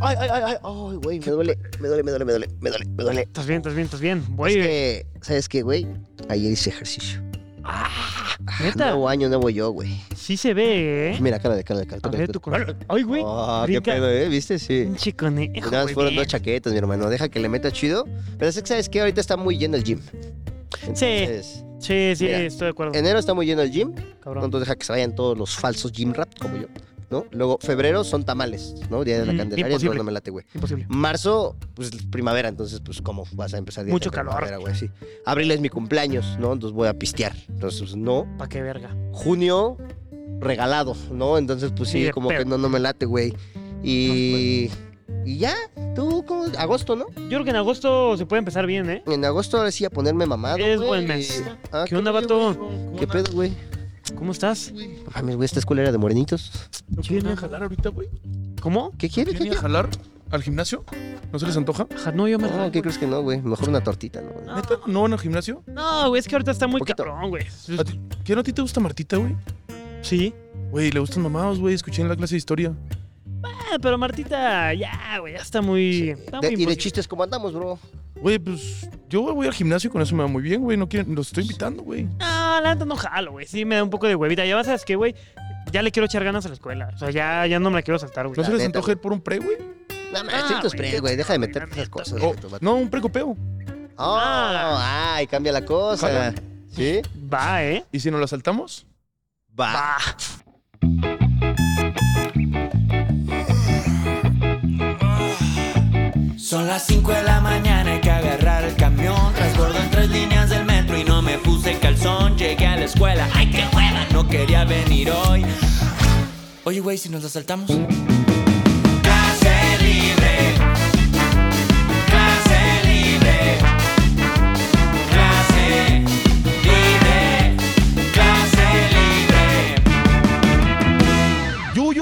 Ay, ay, ay, ay, ay, güey, me duele, me duele, me duele, me duele, me duele, me duele. Estás bien, estás bien, estás bien. Güey. Es que, ¿sabes qué, güey? Ayer hice ejercicio. Ah, Ah, ¿Neta? Nuevo año, nuevo yo, güey. sí se ve, ¿eh? Mira, cara de cara de cara. A ver, tu con- Ay, güey. Ah, qué pedo, ¿eh? ¿Viste? Sí. Pinche conejo, Nada más fueron dos chaquetas, mi hermano. Deja que le meta chido. Pero es que, ¿sabes qué? Ahorita está muy lleno el gym. Entonces, Sí, sí, Mira, estoy de acuerdo. enero está muy lleno el gym. Cabrón. Entonces deja que se vayan todos los falsos gym rap como yo, ¿no? Luego, febrero son tamales, ¿no? Día de la Mm, Candelaria, imposible. entonces no me late, güey. Imposible. Marzo, pues primavera, entonces, pues, ¿cómo vas a empezar día Mucho de calor. güey? Sí. Abril es mi cumpleaños, ¿no? Entonces voy a pistear. Entonces, pues, no. ¿Para qué verga? Junio, regalado, ¿no? Entonces, pues Sí, como pedo. que no, no me late, güey. Y. Y ya, tú, ¿cómo? Agosto, ¿no? Yo creo que en agosto se puede empezar bien, ¿eh? En agosto ahora sí a ponerme mamado. Es buen mes. Ah, ¿Qué onda, vato? ¿Qué pedo, güey? ¿Cómo estás? No Mames, güey, esta escuela era de morenitos. ¿No quieren ir a jalar ahorita, güey? ¿Cómo? ¿Qué quiere? ¿Qué ¿Quieren ir a quiere? jalar al gimnasio? ¿No se les antoja? Ajá, No, yo me No, ¿qué crees que no, güey? Mejor una tortita, ¿no? No. ¿Neta? ¿No van al gimnasio? No, güey, es que ahorita está muy Poquito. cabrón, güey. ¿A ti- ¿Qué no a ti te gusta Martita, güey? Sí. Güey, le gustan mamados, güey. Escuché en la clase de historia. Ah, pero Martita, ya, güey, ya está muy. está De- muy y de chistes, ¿cómo andamos, bro? Güey, pues yo voy al gimnasio, con eso me va muy bien, güey. No quieren, los estoy invitando, güey. No, la neta no jalo, güey. Sí, me da un poco de huevita. Ya vas a que, güey, ya le quiero echar ganas a la escuela. O sea, ya, ya no me la quiero saltar, güey. ¿No se les antoja ir por un pre, güey? No, Ah, güey, pre, güey. Deja de la meterte esas cosas. Oh, no, un precopeo. Oh, ay, cambia la cosa. Ojalá. ¿Sí? Va, ¿eh? ¿Y si nos la saltamos? Va. Va. Son las 5 de la mañana, hay que agarrar el camión. Transbordo en tres líneas del metro y no me puse calzón. Llegué a la escuela, ¡ay qué hueva! No quería venir hoy. Oye, güey, si nos la saltamos.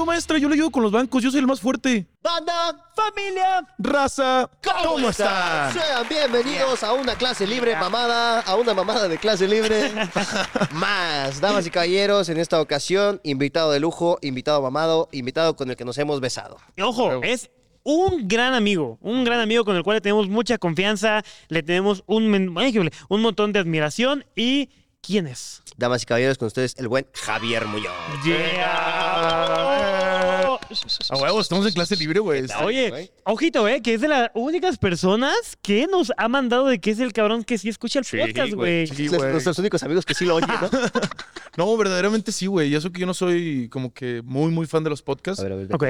Yo, maestra, yo le ayudo con los bancos. Yo soy el más fuerte. Banda, familia, Raza, ¿cómo, están? Sean bienvenidos a una clase libre mamada, a una mamada de clase libre. Más, damas y caballeros, en esta ocasión, invitado de lujo, invitado mamado, invitado con el que nos hemos besado. Y Ojo, es un gran amigo, un gran amigo con el cual le tenemos mucha confianza, le tenemos un, un montón de admiración y ¿quién es? Damas y caballeros, con ustedes el buen Javier Muñoz. Yeah. A huevo, estamos en clase libre, güey. Oye, güey? ojito, eh, que es de las únicas personas que nos ha mandado de que es el cabrón que sí escucha el podcast, güey. Sí. Nuestros únicos amigos que sí lo oyen, ¿no? No, verdaderamente sí, güey. Y eso que yo no soy como que muy, muy fan de los podcasts. A ver, a ver, Ok.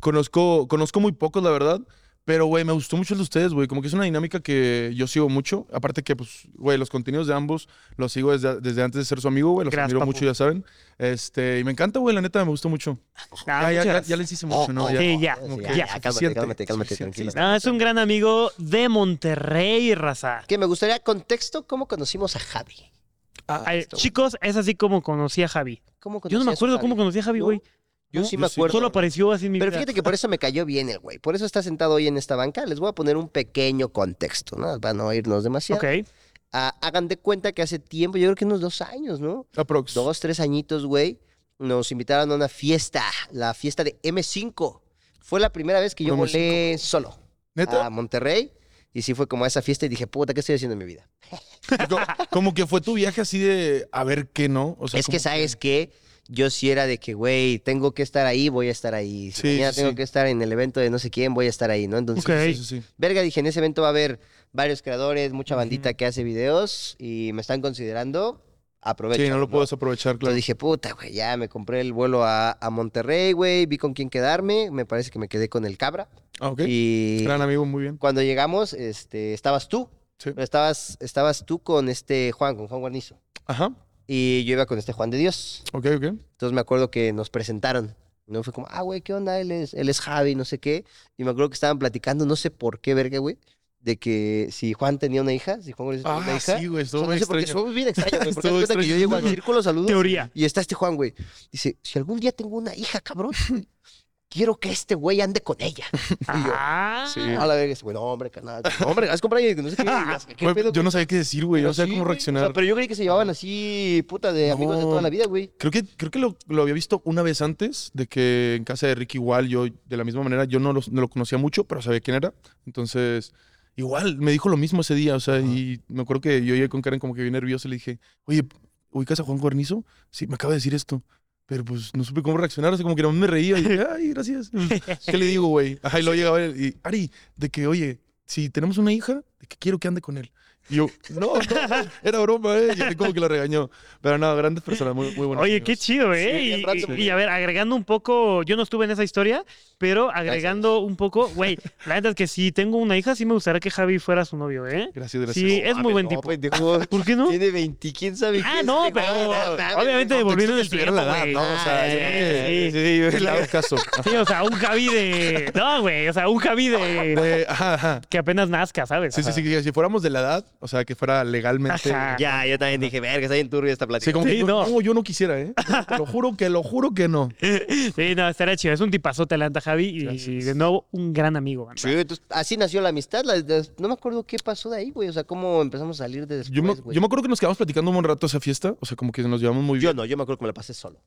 Conozco, conozco muy pocos, la verdad. Pero, güey, me gustó mucho el de ustedes, güey. Como que es una dinámica que yo sigo mucho. Aparte que, pues, güey, los contenidos de ambos los sigo desde, desde antes de ser su amigo, güey. Los Gracias, admiro papu. mucho, ya saben. Este, y me encanta, güey, la neta, me gustó mucho. Ah, ya, ya, ya, les hice mucho, ¿no? Oh, Ya. Sí, ya, ya, ya, cálmate, cálmate, cálmate. No, es un gran amigo de Monterrey, raza. Que me gustaría contexto, ¿cómo conocimos a Javi? Ah, Ay, chicos, es así como conocí a Javi. ¿Cómo Yo no me acuerdo cómo conocí a Javi, ¿No? Yo ¿No? sí me acuerdo. Solo apareció así en mi Pero vida. fíjate que por eso me cayó bien el güey. Por eso está sentado hoy en esta banca. Les voy a poner un pequeño contexto, ¿no? Para no irnos demasiado. Ok. Ah, hagan de cuenta que hace tiempo, yo creo que unos dos años, ¿no? Aprox. Dos, tres añitos, güey. Nos invitaron a una fiesta, la fiesta de M5. Fue la primera vez que yo M5. volé solo ¿Neta? a Monterrey. Y sí fue como a esa fiesta y dije, puta, ¿qué estoy haciendo en mi vida? Co- Como que fue tu viaje así de a ver qué no. O sea, es que, como ¿sabes qué? Yo sí era de que, güey, tengo que estar ahí, voy a estar ahí. Si Sí, mañana sí, tengo sí. que estar en el evento de no sé quién, voy a estar ahí, ¿no? Entonces, Ok. Sí, sí, sí. verga, dije, en ese evento va a haber varios creadores, mucha bandita que hace videos y me están considerando, aprovecho. Sí, no lo puedes aprovechar, Entonces claro. dije, puta, güey, ya me compré el vuelo a, a Monterrey, güey, vi con quién quedarme, me parece que me quedé con el Cabra. Ah, ok. Y Gran amigo, muy bien. cuando llegamos, este, estabas tú, Sí. pero estabas, estabas tú con este Juan, con Juan Guarnizo. Ajá. Y yo iba con este Juan de Dios. Ok, ok. Entonces me acuerdo que nos presentaron. No fue como, ah, güey, ¿qué onda? Él es, él es Javi, no sé qué. Y me acuerdo que estaban platicando, no sé por qué, verga, güey, de que si Juan tenía una hija, si Juan Guarnizo tenía una Ah, hija. sí, güey. o Estuvo sea, muy no sé estuvo bien extraño, güey, porque cuenta que yo llego al círculo, saludos. Teoría. Y está este Juan, güey. Dice, si algún día tengo una hija, cabrón, quiero que este güey ande con ella. Ah. Sí. A la verga, güey, no, hombre, carnal. No, hombre, has comprado y no sé qué. ¿qué Güey, pedo? yo no sabía qué decir, güey. Pero No sabía sí, cómo reaccionar. o sea, pero yo creí que se llevaban así, puta, de amigos de toda la vida, güey. Creo que, creo que lo, lo había visto una vez antes, de que en casa de Rick igual, yo de la misma manera, yo no, los- no lo conocía mucho, pero sabía quién era. Entonces, igual, me dijo lo mismo ese día, o sea, y me acuerdo que yo llegué con Karen como que bien nervioso y le dije, oye, ¿ubicas a Juan Guarnizo? Sí, me acaba de decir esto. Pero pues no supe cómo reaccionar, o sea, como que no me reía y ay, gracias. ¿Qué le digo, güey? Ajá, y luego llegaba él y, Ari, de que, oye, si tenemos una hija, de que quiero que ande con él. Y yo, no, no, era broma, ¿eh? Y como que lo regañó. Pero no, grandes personas, muy, muy buenas. Oye, qué chido, ¿eh? Sí, y, a ver, agregando un poco, yo no estuve en esa historia, pero agregando un poco, güey, la neta es que si tengo una hija, sí me gustaría que Javi fuera su novio, ¿eh? Gracias, gracias. Sí, es muy buen No, tipo. pendejo. ¿Por qué no? Tiene 20, quién sabe Ah, no, este pero no obviamente no, devolviendo el tiempo, la edad. ¿no? O sea, Ah, sí, sí, sí. Le hago caso. Sí, o sea, un Javi de... No, güey, o sea, un Javi de... De- ajá, ajá. Que apenas nazca, ¿sabes? Sí, sí, sí, si fuéramos de la edad, o sea, que fuera legalmente. Ajá. Ya, yo también dije, verga, está bien turbia esta plática. Sí, como que Sí, no, no. no, yo no quisiera, ¿eh? Te lo juro que, lo juro que no. Sí, no, estaría chido. Es un tipazote, la neta, Javi. Y de nuevo, un gran amigo. Sí, entonces, así nació la amistad. la- la- no me acuerdo qué pasó de ahí, güey. O sea, cómo empezamos a salir de después, Yo me, güey. yo me acuerdo que nos quedamos platicando un buen rato esa fiesta, o sea, como que nos llevamos muy bien. Yo no, yo me acuerdo que me la pasé solo.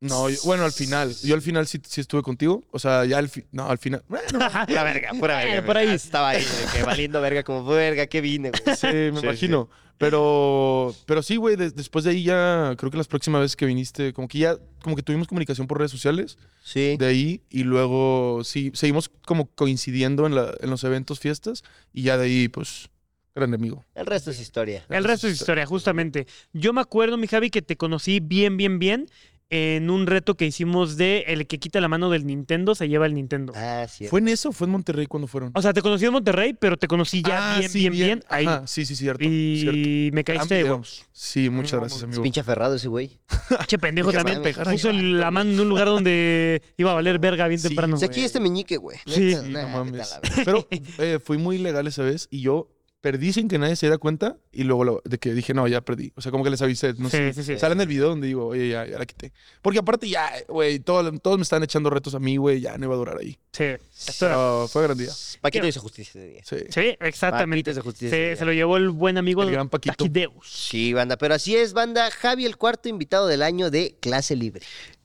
No, yo- bueno, al final. Yo al final sí, sí estuve contigo. O sea, ya al final. No, al final. Bueno, Pura verga, pura verga. Eh, por ahí. güey. Estaba ahí, de que valiendo verga, como verga, que vine, güey. sí, me Sí, imagino. Pero, pero sí, güey, de- después de ahí ya, creo que las próximas veces que viniste, como que ya, como que tuvimos comunicación por redes sociales, Sí. de ahí, y luego sí, seguimos como coincidiendo en, la- en los eventos, fiestas, y ya de ahí, pues, gran amigo. El resto es historia. El resto es historia, justamente. Yo me acuerdo, mi Javi, que te conocí bien, bien, bien en un reto que hicimos de el que quita la mano del Nintendo se lleva el Nintendo. Ah, sí. ¿Fue en eso o fue en Monterrey cuando fueron? O sea, te conocí en Monterrey, pero te conocí ya Ah, bien, sí, bien, bien, ahí. Ajá, sí, sí, cierto. y cierto. me caíste de huevos. Sí, muchas No, gracias, Es amigo. pinche aferrado ese güey. Che, pendejo también. Puso la mano en un lugar donde iba a valer verga bien Sí, temprano. O sea, aquí este meñique, güey. Sí, Neta, Sí, nah, no mames. Pero eh, fui muy legal esa vez y yo perdí sin que nadie se diera cuenta y luego lo- de que dije, no, ya perdí. O sea, como que les avisé. No Sí, sé. sí, sí. Sale en el video donde digo, oye, ya, ya la quité. Porque aparte ya, güey, todo- todos me están echando retos a mí, güey, ya no iba a durar ahí. Sí. Esto- Pero fue gran día. Paquito hizo justicia ese día. Sí. Sí, exactamente. Paquito hizo justicia. Se, lo llevó el buen amigo El gran Paquito. Taquideus. Sí, banda. Pero así es, banda. Javi, el cuarto invitado del año de clase libre.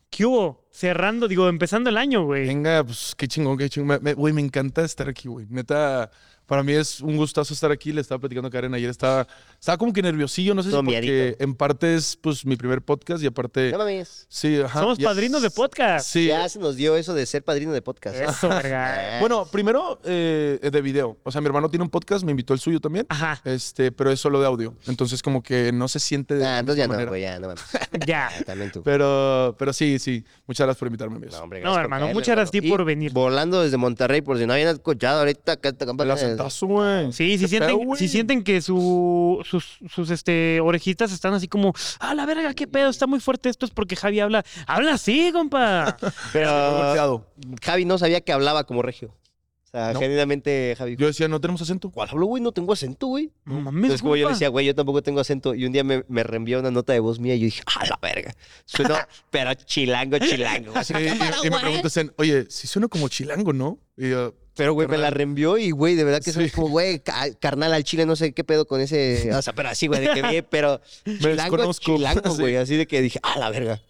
¿Qué hubo? Cerrando, digo, empezando el año, güey. Venga, pues qué chingón, qué chingón. Me- me- Güey, me, encanta estar aquí, güey. Neta, para mí es un gustazo estar aquí. Le estaba platicando a Karen ayer. Estaba, estaba como que nerviosillo, no sé si Todo porque miadito. en parte es pues mi primer podcast y aparte... No mames. Sí, ajá. Somos ya- padrinos de podcast. Sí. Ya se nos dio eso de ser padrino de podcast. Eso, verga. Bueno, primero eh, de video. O sea, mi hermano tiene un podcast, me invitó el suyo también. Ajá, Este, pero es solo de audio. Entonces, como que no se siente de. Ah, entonces ya misma no, manera. güey, ya, no mames. ya. Ah, También tú. Pero, pero sí, sí. Muchas gracias por invitarme, amigos. No, hombre, No, por hermano, caerle, muchas gracias a ti hermano. por venir. Volando desde Monterrey, por si no habían escuchado ahorita. acá esta acentazo, güey. Sí, si ¿Qué pedo, sienten, si sienten que su, sus, sus este, orejitas están así como, ah, la verga, qué pedo, está muy fuerte esto, es porque Javi habla, habla así, compa. Pero. Javi no sabía que hablaba como regio. O sea, No. genuinamente, Javi. Yo decía, no tenemos acento. ¿Cuál hablo, güey? No tengo acento, güey. No mames, Entonces, como yo decía, güey, yo tampoco tengo acento. Y un día me, me reenvió una nota de voz mía y yo dije, ¡ah, la verga! Suena, pero chilango, chilango. Así, y, y me preguntas, oye, si suena como chilango, ¿no? Y yo, Pero, güey, me la reenvió y, güey, de verdad que soy Sí. como, güey, ca- carnal al chile, no sé qué pedo con ese. O sea, pero así, güey, de que bien, pero. Chilango, desconozco. chilango, Sí. güey. Así de que dije, ¡ah, la verga!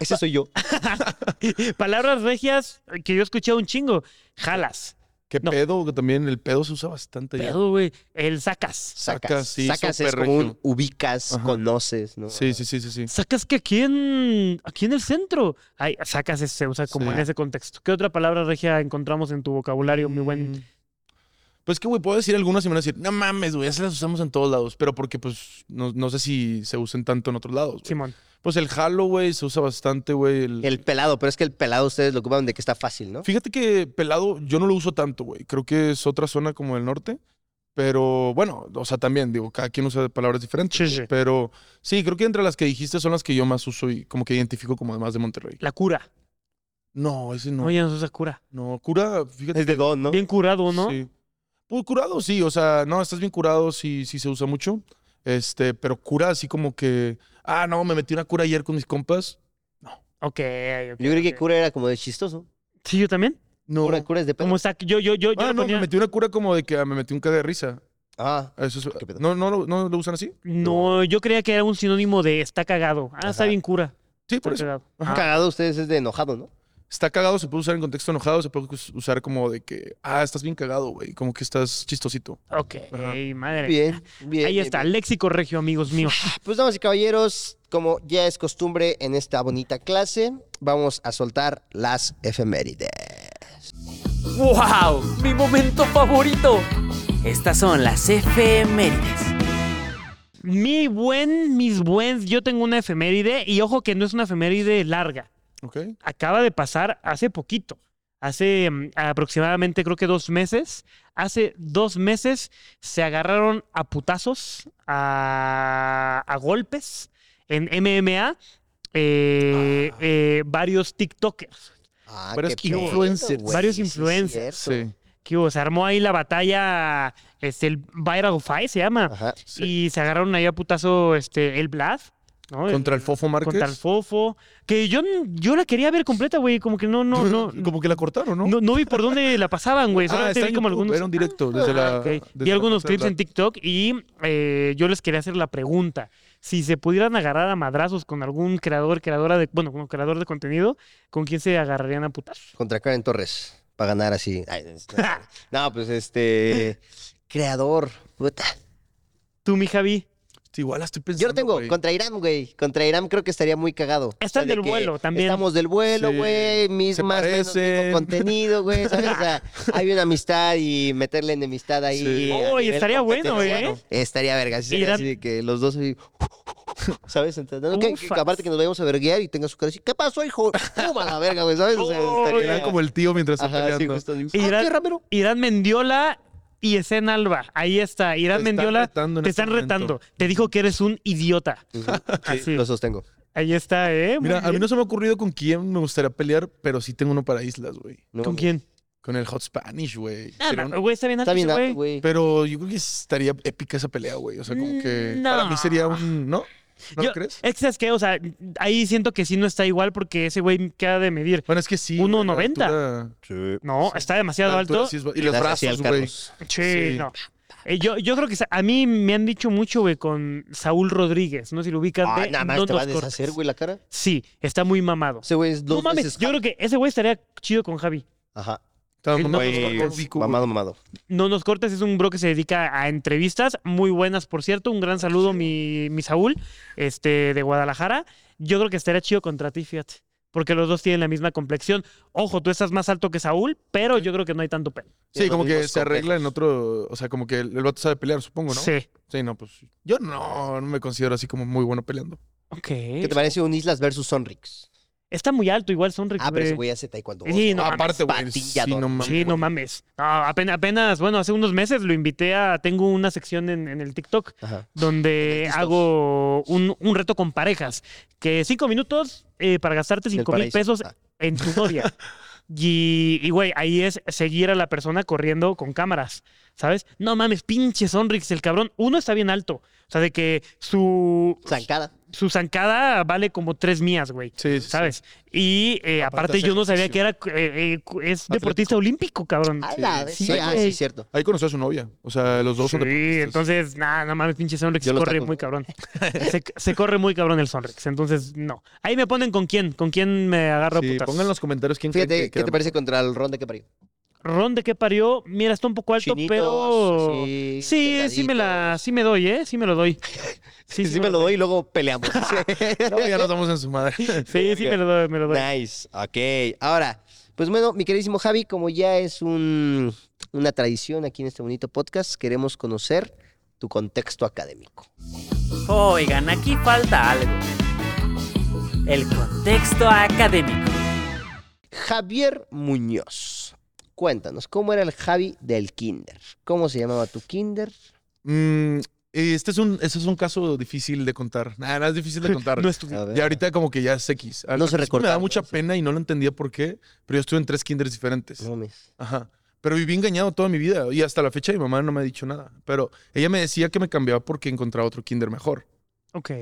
Ese soy yo. Palabras regias que yo escuché un chingo. Jalas. ¿Qué No. pedo? Que también el pedo se usa bastante. Pedo, güey. El sacas. Sacas. Sacas, sí, Sacas es como un ubicas, Ajá. conoces, ¿no? Sí, sí, sí, sí, sí. Sacas que aquí en, aquí en el centro. Ay, sacas se usa como Sí. en ese contexto. ¿Qué otra palabra regia encontramos en tu vocabulario, mi buen? Pues que, güey, puedo decir algunas y me van a decir, no mames, güey, esas las usamos en todos lados. Pero porque, pues, no, no sé si se usen tanto en otros lados. Simón? Pues el jalo, güey, se usa bastante, güey. el- El pelado, pero es que el pelado ustedes lo ocupan de que está fácil, ¿no? Fíjate que pelado yo no lo uso tanto, güey. Creo que es otra zona como el norte. Pero bueno, o sea, también, digo, cada quien usa palabras diferentes. Sí, sí. Pero sí, creo que entre las que dijiste son las que yo más uso y como que identifico como además de Monterrey. La cura. No, ese no. Oye, no se usa cura. No, cura, fíjate. Es de don, ¿no? Bien curado, ¿no? Sí. Pues curado, sí, o sea, no, estás bien curado, sí, sí se usa mucho. Este, pero cura así como que, ah, no, me metí una cura ayer con mis compas. Ok. ok, Yo creí que cura era como de chistoso. Sí, yo también. No. Cura, cura es de pedo. Como está, yo, yo, yo, yo Ah, le no, ponía- me metí una cura como de que ah, me metí un caga de risa. Ah, Eso es- ¿Qué pedo? ¿no, no, lo- ¿No lo usan así? No, yo creía que era un sinónimo de está cagado. Ah, está bien cura. Sí, Está por eso. cagado. Ajá. cagado ustedes es de enojado, ¿no? Está cagado, se puede usar en contexto enojado, se puede us- usar como de que, ah, estás bien cagado, güey, como que estás chistosito. Ok, Ajá. madre. Bien, bien. Ahí bien, está, bien. léxico regio, amigos míos. Pues damas y caballeros, como ya es costumbre en esta bonita clase, vamos a soltar las efemérides. ¡Wow! ¡Mi momento favorito! Estas son las efemérides. Mi buen, mis buens, yo tengo una efeméride y ojo que no es una efeméride larga. Acaba de pasar hace poquito. Hace mm, aproximadamente creo que dos meses. Hace dos meses se agarraron a putazos, a, a golpes en MMA eh, Ah. eh, varios TikTokers. Ah, Varios qué influencers. Varios influencers. Sí. Que hubo, se armó ahí la batalla, este, el Viral Fight se llama. Ajá. sí. Y se agarraron ahí a putazo este, el Vlad. ¿No? Contra el Fofo Márquez. Contra el Fofo. Que yo, yo la quería ver completa, güey. Como que no, no, no. Como que la cortaron, ¿no? No, no vi por dónde la pasaban, güey. ah, Solamente vi como YouTube, algunos. Era un directo desde la... Ok. desde Vi la algunos clips en TikTok y eh, yo les quería hacer la pregunta. Si se pudieran agarrar a madrazos con algún creador, creadora de, bueno, como creador de contenido, ¿con quién se agarrarían a putazos? Contra Karen Torres. Para ganar así. Ay, no, pues este. Creador. Puta. Tú, mi Javi. Sí, igual la estoy pensando, Yo lo tengo. güey. Contra Irán, güey. Contra Irán creo que estaría muy cagado. Están de del vuelo también. Estamos del vuelo, Sí. güey. Mismas, menos, mismo contenido, güey. ¿sabes? O sea, hay una amistad y meterle enemistad ahí. Sí. nivel estaría bueno, ¿eh? Estaría verga. Irán- así de que los dos así, ¿Sabes? Entonces, que, aparte que nos vayamos a verguear y tenga su cara así, ¿qué pasó, hijo? La verga, güey, ¿sabes? O sea, Oh, estaría- Era como el tío mientras está sí, peleando. justo. Irán- "Ah. Irán Mendiola y Esen Alba. Ahí está. Irán Te están Mendiola. Te este están momento. retando. Te dijo que eres un idiota. Así. Sí, lo sostengo. Ahí está, ¿eh? Muy Mira, a mí no se me ha ocurrido con quién me gustaría pelear, pero sí tengo uno para islas, güey. No ¿Con quién? Con el Hot Spanish, güey. Ah, Sería no, un- güey, está bien alto Está bien ese alto, güey. güey. Pero yo creo que estaría épica esa pelea, güey. O sea, como que Mm, para mí sería un... ¿No? ¿No Yo- lo crees? Es que, ¿sabes qué? O sea, ahí siento que sí no está igual porque ese güey queda de medir. Bueno, es que sí. 1.90. güey, la altura- No, está demasiado alto. sí es y los brazos, güey. Sí, Sí. no. Eh, yo, yo creo que a mí me han dicho mucho, güey, con Saúl Rodríguez. No sé si lo ubican. Ah, de nada más No te va a deshacer, güey, la cara. Sí, está muy mamado. Ese güey es dos No mames, veces yo creo que ese güey estaría chido con Javi. Ajá. Estaba mamado, no- mamado, mamado. No nos cortes, es un bro que se dedica a entrevistas, muy buenas, por cierto. Un gran saludo, mi, mi Saúl, este, de Guadalajara. Yo creo que estaría chido contra ti, fíjate. Porque los dos tienen la misma complexión. Ojo, tú estás más alto que Saúl, pero yo creo que no hay tanto pelo. Sí, como que se arregla en otro... O sea, como que el, el vato sabe pelear, supongo, ¿no? Sí. Sí, no, pues... Yo no, no me considero así como muy bueno peleando. Ok. ¿Qué te parece un Islas versus Sonrix? Está muy alto, igual Sonrix. Ah, pero ese güey. hace taekwondo. Sí, no Ah, mames, Aparte, güey. Sí, no mames. Sí, no mames. No, apenas, apenas, bueno, hace unos meses lo invité a. Tengo una sección en, en el TikTok Ajá. donde hago un, un reto con parejas. Que cinco minutos eh, para gastarte cinco mil pesos Ah. en tu novia. Y, y, güey, ahí es seguir a la persona corriendo con cámaras, ¿sabes? No mames, pinche Sonrix, el cabrón. Uno está bien alto. O sea, de que su, Zancada. Su zancada vale como tres mías, güey. Sí, sí, sí. ¿Sabes? Y eh, Aparte yo no sabía que era eh, eh, es deportista olímpico, cabrón. A la vez. Sí, Sí, ah, güey. sí, cierto. Ahí conoció a su novia. O sea, los dos son Sí, entonces, nada, no mames, pinche Sonrix Yo los corre muy cabrón. Se, se corre muy cabrón el Sonrix, entonces no. Ahí me ponen con quién, con quién me agarro a Sí, putas. pongan en los comentarios quién Fíjate, que ¿qué te parece contra el ron de que parió? Ron de qué parió, mira, está un poco alto, Chinitos, pero así, sí, sí me la, sí me doy, ¿eh? Sí me lo doy. Sí, sí, me lo doy y luego peleamos. No, ya nos damos en su madre. Sí, sí me lo doy, me lo doy. nice. Ok. Ahora, pues bueno, mi queridísimo Javi, como ya es un, una tradición aquí en este bonito podcast, queremos conocer tu contexto académico. Oigan, aquí falta algo. El contexto académico. Javier Muñoz. Cuéntanos, ¿cómo era el Javi del kinder? ¿Cómo se llamaba tu kinder? Mm, este es un, este es un caso difícil de contar. Nada, nada es difícil de contar. No estudié. Ya ahorita como que ya es X. No se principio Me da mucha pena y no lo entendía por qué, pero yo estuve en tres kinders diferentes. No mames. Ajá. Pero viví engañado toda mi vida y hasta la fecha mi mamá no me ha dicho nada. Pero ella me decía que me cambiaba porque encontraba otro kinder mejor. Ok.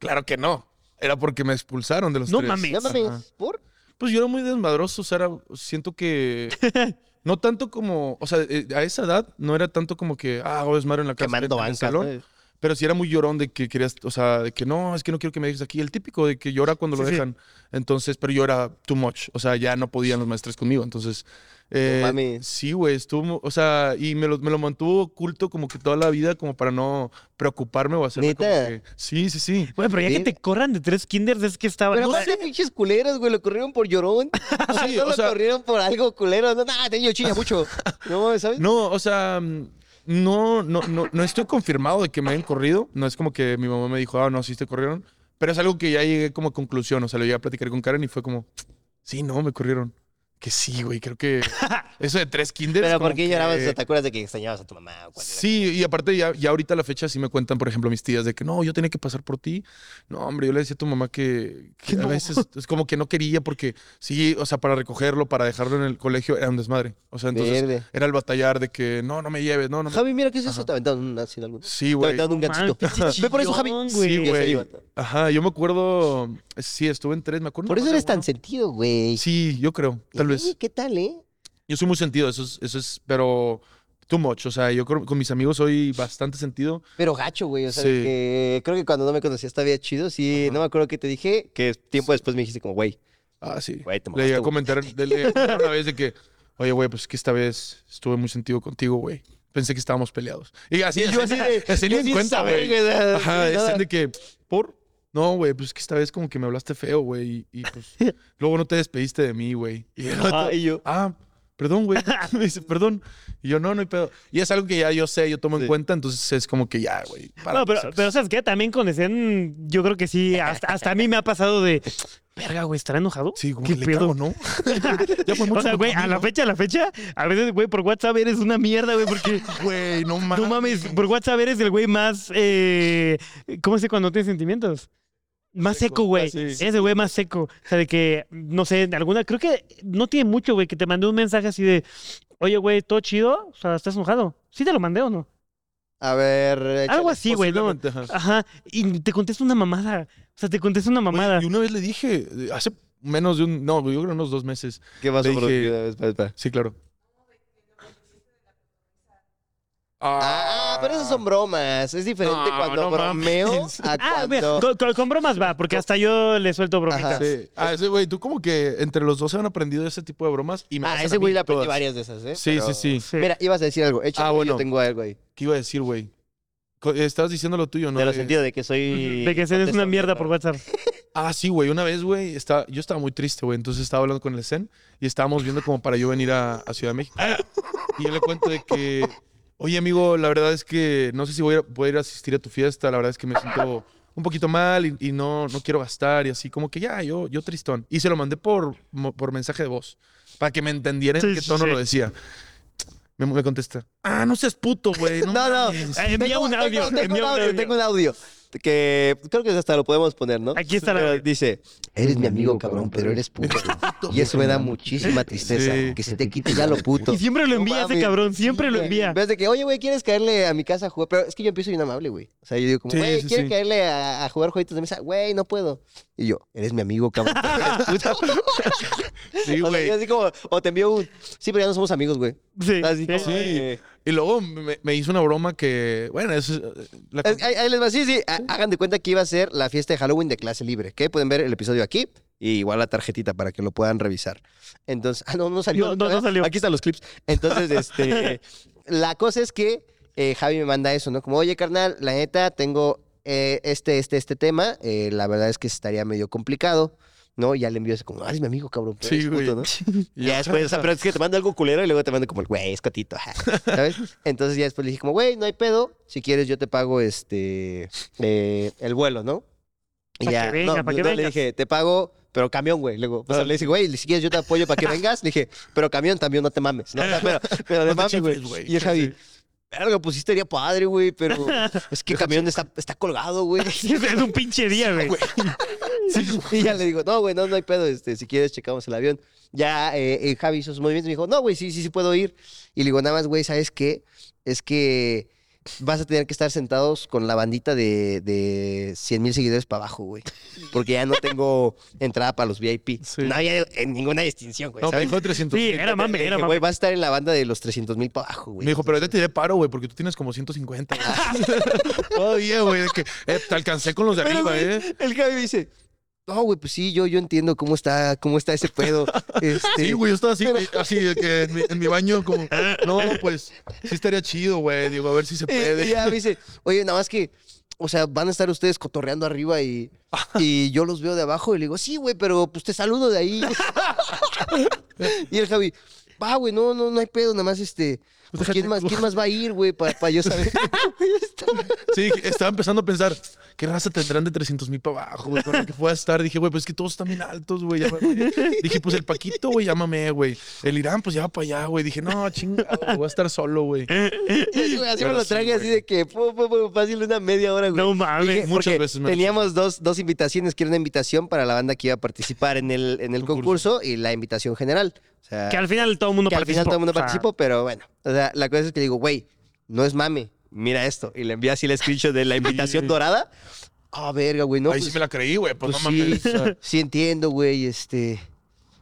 Claro que no. Era porque me expulsaron de los No tres. mames. No mames. ¿Por? Pues yo era muy desmadroso, o sea, era- siento que... No tanto como, o sea, eh, a esa edad no era tanto como que, ah, hago desmadre en la casa, en el pero sí era muy llorón de que querías, o sea, de que no, es que no quiero que me dejes aquí. El típico de que llora cuando lo sí. dejan. Entonces, pero yo era too much. O sea, ya no podían los maestros conmigo. Entonces, eh, mames. sí, güey, estuvo, o sea, y me lo, me lo mantuvo oculto como que toda la vida, como para no preocuparme o hacerme como ¿Neta? que- Sí, sí, sí. Güey, pero ya que Verga. te corran de tres kinders es que estaba. Pero no aparte, sé. pinches culeros, güey, lo corrieron por llorón. O sea, Sí, no o lo sea- corrieron por algo culero. No, nada, te chilla mucho. No, ¿sabes? No, o sea, mm, no, no, no, no estoy confirmado de que me hayan corrido. No es como que mi mamá me dijo, ah, no, sí te corrieron. Pero es algo que ya llegué como a conclusión. O sea, lo llegué a platicar con Karen y fue como, sí, no, me corrieron. Que sí, güey, creo que eso de tres kinders. Pero ¿por qué que- llorabas? ¿Te acuerdas de que extrañabas a tu mamá? Sí, y aparte ya, ya ahorita a la fecha sí me cuentan, por ejemplo, mis tías de que no, yo tenía que pasar por ti. No, hombre, yo le decía a tu mamá que, que a no. veces es como que no quería porque sí, o sea, para recogerlo, para dejarlo en el colegio era un desmadre. O sea, entonces Verde. era el batallar de que no, no me lleves, no, no me... Javi, mira, ¿qué es eso? Ajá. Te aventaron un sin algún. Sí, Te güey. aventaron un pinche Ve por eso, Javi. Sí, güey. Ajá, yo me acuerdo, sí, estuve en tres, me acuerdo. Por eso eres tan sentido, güey. Sí, yo creo, tal Sí, ¿Qué tal, eh? Yo soy muy sentido, eso es, eso es, pero too much. O sea, yo creo- con mis amigos soy bastante sentido. Pero gacho, güey. O sea, Sí. de que creo que cuando no me conocías estaba chido. Sí, Ajá. no me acuerdo qué te dije. Que tiempo después me dijiste como, güey, Ah, sí. güey, te Le llegué a comentar le comentar una vez de que, oye, güey, pues que esta vez estuve muy sentido contigo, güey. Pensé que estábamos peleados. Y así, Y yo así de. así ni en cuenta, güey. Ajá, es de que, ¿por? No, güey, pues que esta vez como que me hablaste feo, güey. Y, y, pues luego no te despediste de mí, güey. Y Ah, y yo. ah, perdón, güey. Me dice, perdón. Y yo, no, no hay pedo. Y es algo que ya yo sé, yo tomo Sí. en cuenta, entonces es como que ya, güey. para, No, pero, pues, pero ¿sabes qué? También con Esen, yo creo que sí, hasta, hasta a mí me ha pasado de, verga, güey, ¿estará enojado? Sí, como ¿Qué que le pedo? cago, ¿no? ya fue mucho O sea, güey, a la fecha, a la fecha, a veces, güey, por WhatsApp eres una mierda, güey, porque, Güey, no mames. no mames, por WhatsApp eres el güey más, eh, ¿cómo se cuando no tienes sentimientos? Más Seco, güey. sí. Eres el güey más seco. O sea, de que, no sé, alguna, creo que no tiene mucho, güey, que te mandé un mensaje así de, oye, güey, ¿todo chido? O sea, ¿estás enojado? ¿Sí te lo mandé o no? A ver. échale. Algo así, güey, ¿no? Ajá. Ajá, y te contesta una mamada. O sea, te contesta una mamada. Y una vez le dije, eh, hace menos de un, no, yo creo unos dos meses. ¿Qué pasó, Le dije- Espera, espera. Sí, claro. Ah, pero esas son bromas. Es diferente No, cuando no bromeo mames. a Ah, mira, cuando... con, con- con bromas va, porque hasta yo le suelto bromitas. Ajá. Sí. Ah, ese güey, tú como que entre los dos han aprendido ese tipo de bromas y me Ah, ese güey le aprendí todas. varias de esas, ¿eh? Sí, Pero- sí, sí. Sí. Mira, ibas a decir algo. Échale, Ah, bueno. Yo tengo algo ahí. ¿Qué iba a decir, güey? Estabas diciendo lo tuyo, ¿no? De lo De- sentido de que soy... de que Zen es una mierda por WhatsApp. Ah, sí, güey. Una vez, güey, estaba, yo estaba muy triste, güey. Entonces estaba hablando con el Zen y estábamos viendo como para yo venir a, a Ciudad de México. Y yo le cuento de que, oye, amigo, la verdad es que no sé si voy a poder asistir a tu fiesta. La verdad es que me siento un poquito mal y, y no, no quiero gastar y así, como que ya, yo, yo tristón. Y se lo mandé por, mo- por mensaje de voz para que me entendiera en Sí, qué sí, tono sí. lo decía. Me, me contesta, ah, no seas puto, güey. No, No, no. mames". Eh, envía Tengo- un audio, Tengo, tengo envía un un audio, audio. tengo un audio. Que creo que hasta lo podemos poner, ¿no? Aquí está audio. Dice, eres mi amigo, cabrón, pero eres puto. Y eso me da muchísima tristeza. Sí. Que se te quite ya lo puto. Y siempre lo No envía ese mames. cabrón, siempre Sí, lo envía. En vez de que, oye, güey, ¿quieres caerle a mi casa a jugar? Pero es que yo empiezo bien amable, güey. O sea, yo digo como, güey, sí, ¿quieres sí. caerle a, a jugar jueguitos de mesa? Güey, no puedo. Y yo, eres mi amigo, cabrón. Sí, O sea, güey. yo así como, o te envío un, sí, pero ya no somos amigos, güey. Sí, Así como, sí. eh, Y luego me, me hizo una broma que, bueno, eso es... eh, la- Es- Ahí, ahí les va, sí, sí. Hagan de cuenta que iba a ser la fiesta de Halloween de clase libre. Que pueden ver el episodio aquí. Y igual la tarjetita para que lo puedan revisar. Entonces, ah, no, no salió. No, no, no salió. Aquí están los clips. Entonces, este, la cosa es que eh, Javi me manda eso, ¿no? Como, oye, carnal, la neta, tengo eh, este, este, este tema. eh, la verdad es que estaría medio complicado, ¿no? Y ya le envío eso como, ah, es mi amigo, cabrón. pero Sí, güey. puto, ¿no? y ya después, o sea, pero es que te manda algo culero y luego te manda como el güey, es cotito, ajá", ¿sabes? Entonces ya después le dije como, güey, no hay pedo, si quieres yo te pago este, eh, el vuelo, ¿no? Y Pa' ya, que venga, no, no, le dije, te pago, pero camión, güey. Luego, o sea, le dije, güey, si quieres yo te apoyo para que vengas. Le dije, pero camión también no te mames, ¿no? O sea, pero, pero de No te mame, güey. Y el Javi, verga, pues sí estaría padre, güey, pero es que camión está, está colgado, güey. Es un pinche día, güey. Y ya le digo, no, güey, no, no hay pedo, este, si quieres checamos el avión. Ya eh, eh, Javi hizo sus movimientos y me dijo, no, güey, sí, sí, sí puedo ir. Y le digo, nada más, güey, ¿sabes qué? Es que vas a tener que estar sentados con la bandita de, de 100 mil seguidores para abajo, güey. Porque ya no tengo entrada para los VIP. Sí. No había en ninguna distinción, güey. No, me ¿sabes? dijo de 300 Sí, era mame, era mame. güey, vas a estar en la banda de los 300 mil para abajo, güey. Me dijo, pero ya te diré paro, güey, porque tú tienes como 150. güey. Todavía, güey, de que eh, te alcancé con los de Pero, arriba, güey, ¿eh? El Javi me dice, no, güey, pues sí, yo, yo entiendo cómo está, cómo está ese pedo. Este, Sí, güey, yo estaba así, así que en mi, en mi baño, como, no, pues sí estaría chido, güey. Digo, a ver si se puede. y ya me dice, oye, nada más que, o sea, van a estar ustedes cotorreando arriba y, y yo los veo de abajo y le digo, sí, güey, pero pues te saludo de ahí. y el Javi, va, güey, no, no, no hay pedo, nada más este. Pues, ¿quién, más. ¿Quién más va a ir, güey? Para yo saber. Sí, estaba empezando a pensar, ¿qué raza tendrán de 300 mil para abajo, güey? Con la que pueda estar. Dije, güey, pues es que todos están bien altos, güey. Dije, pues el Paquito, güey, llámame, güey. El Irán, pues ya va para allá, güey. Dije, no, chingado, voy a estar solo, güey. Así, me lo sí, traje así güey. de que fu, fu, fácil una media hora, güey. No mames. Dije, muchas veces me lo teníamos dos, dos invitaciones, que era una invitación para la banda que iba a participar en el, en el Concurso. concurso y la invitación general. O sea, Que al final todo el mundo que al final participó. todo el mundo O sea, participó, pero bueno. O sea, la cosa es que digo, güey, no es mame, mira esto. Y le envía así el screenshot de la invitación dorada. Ah, verga, güey, no. Ahí pues, sí me la creí, güey. Pues, pues no sí, mames. sea, sí entiendo, güey, este.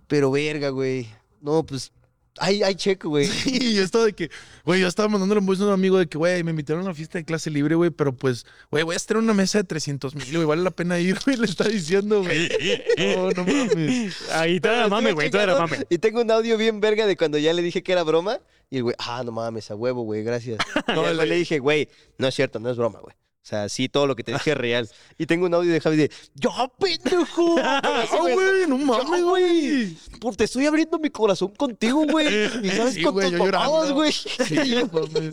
Pero verga, güey. No, pues. Hay, hay checo, güey. Y yo estaba de que, güey, yo estaba mandándole un voice a un amigo de que, güey, me invitaron a una fiesta de clase libre, güey, pero pues, güey, voy a estar en una mesa de 300 mil, güey, vale la pena ir, güey, le está diciendo, güey. No, no mames. Ahí todo era mame, güey, todo era mame. Y tengo un audio bien verga de cuando ya le dije que era broma. Y el güey, ah, no mames, a huevo, güey, gracias. No, le dije, güey, no es cierto, no es broma, güey. O sea, sí, todo lo que te dije es real. Y tengo un audio de Javi de, ¡Ya, pendejo! Ah, güey, no mames, güey. Por- Te estoy abriendo mi corazón contigo, güey. Y sabes Sí, con güey, güey. Sí, no.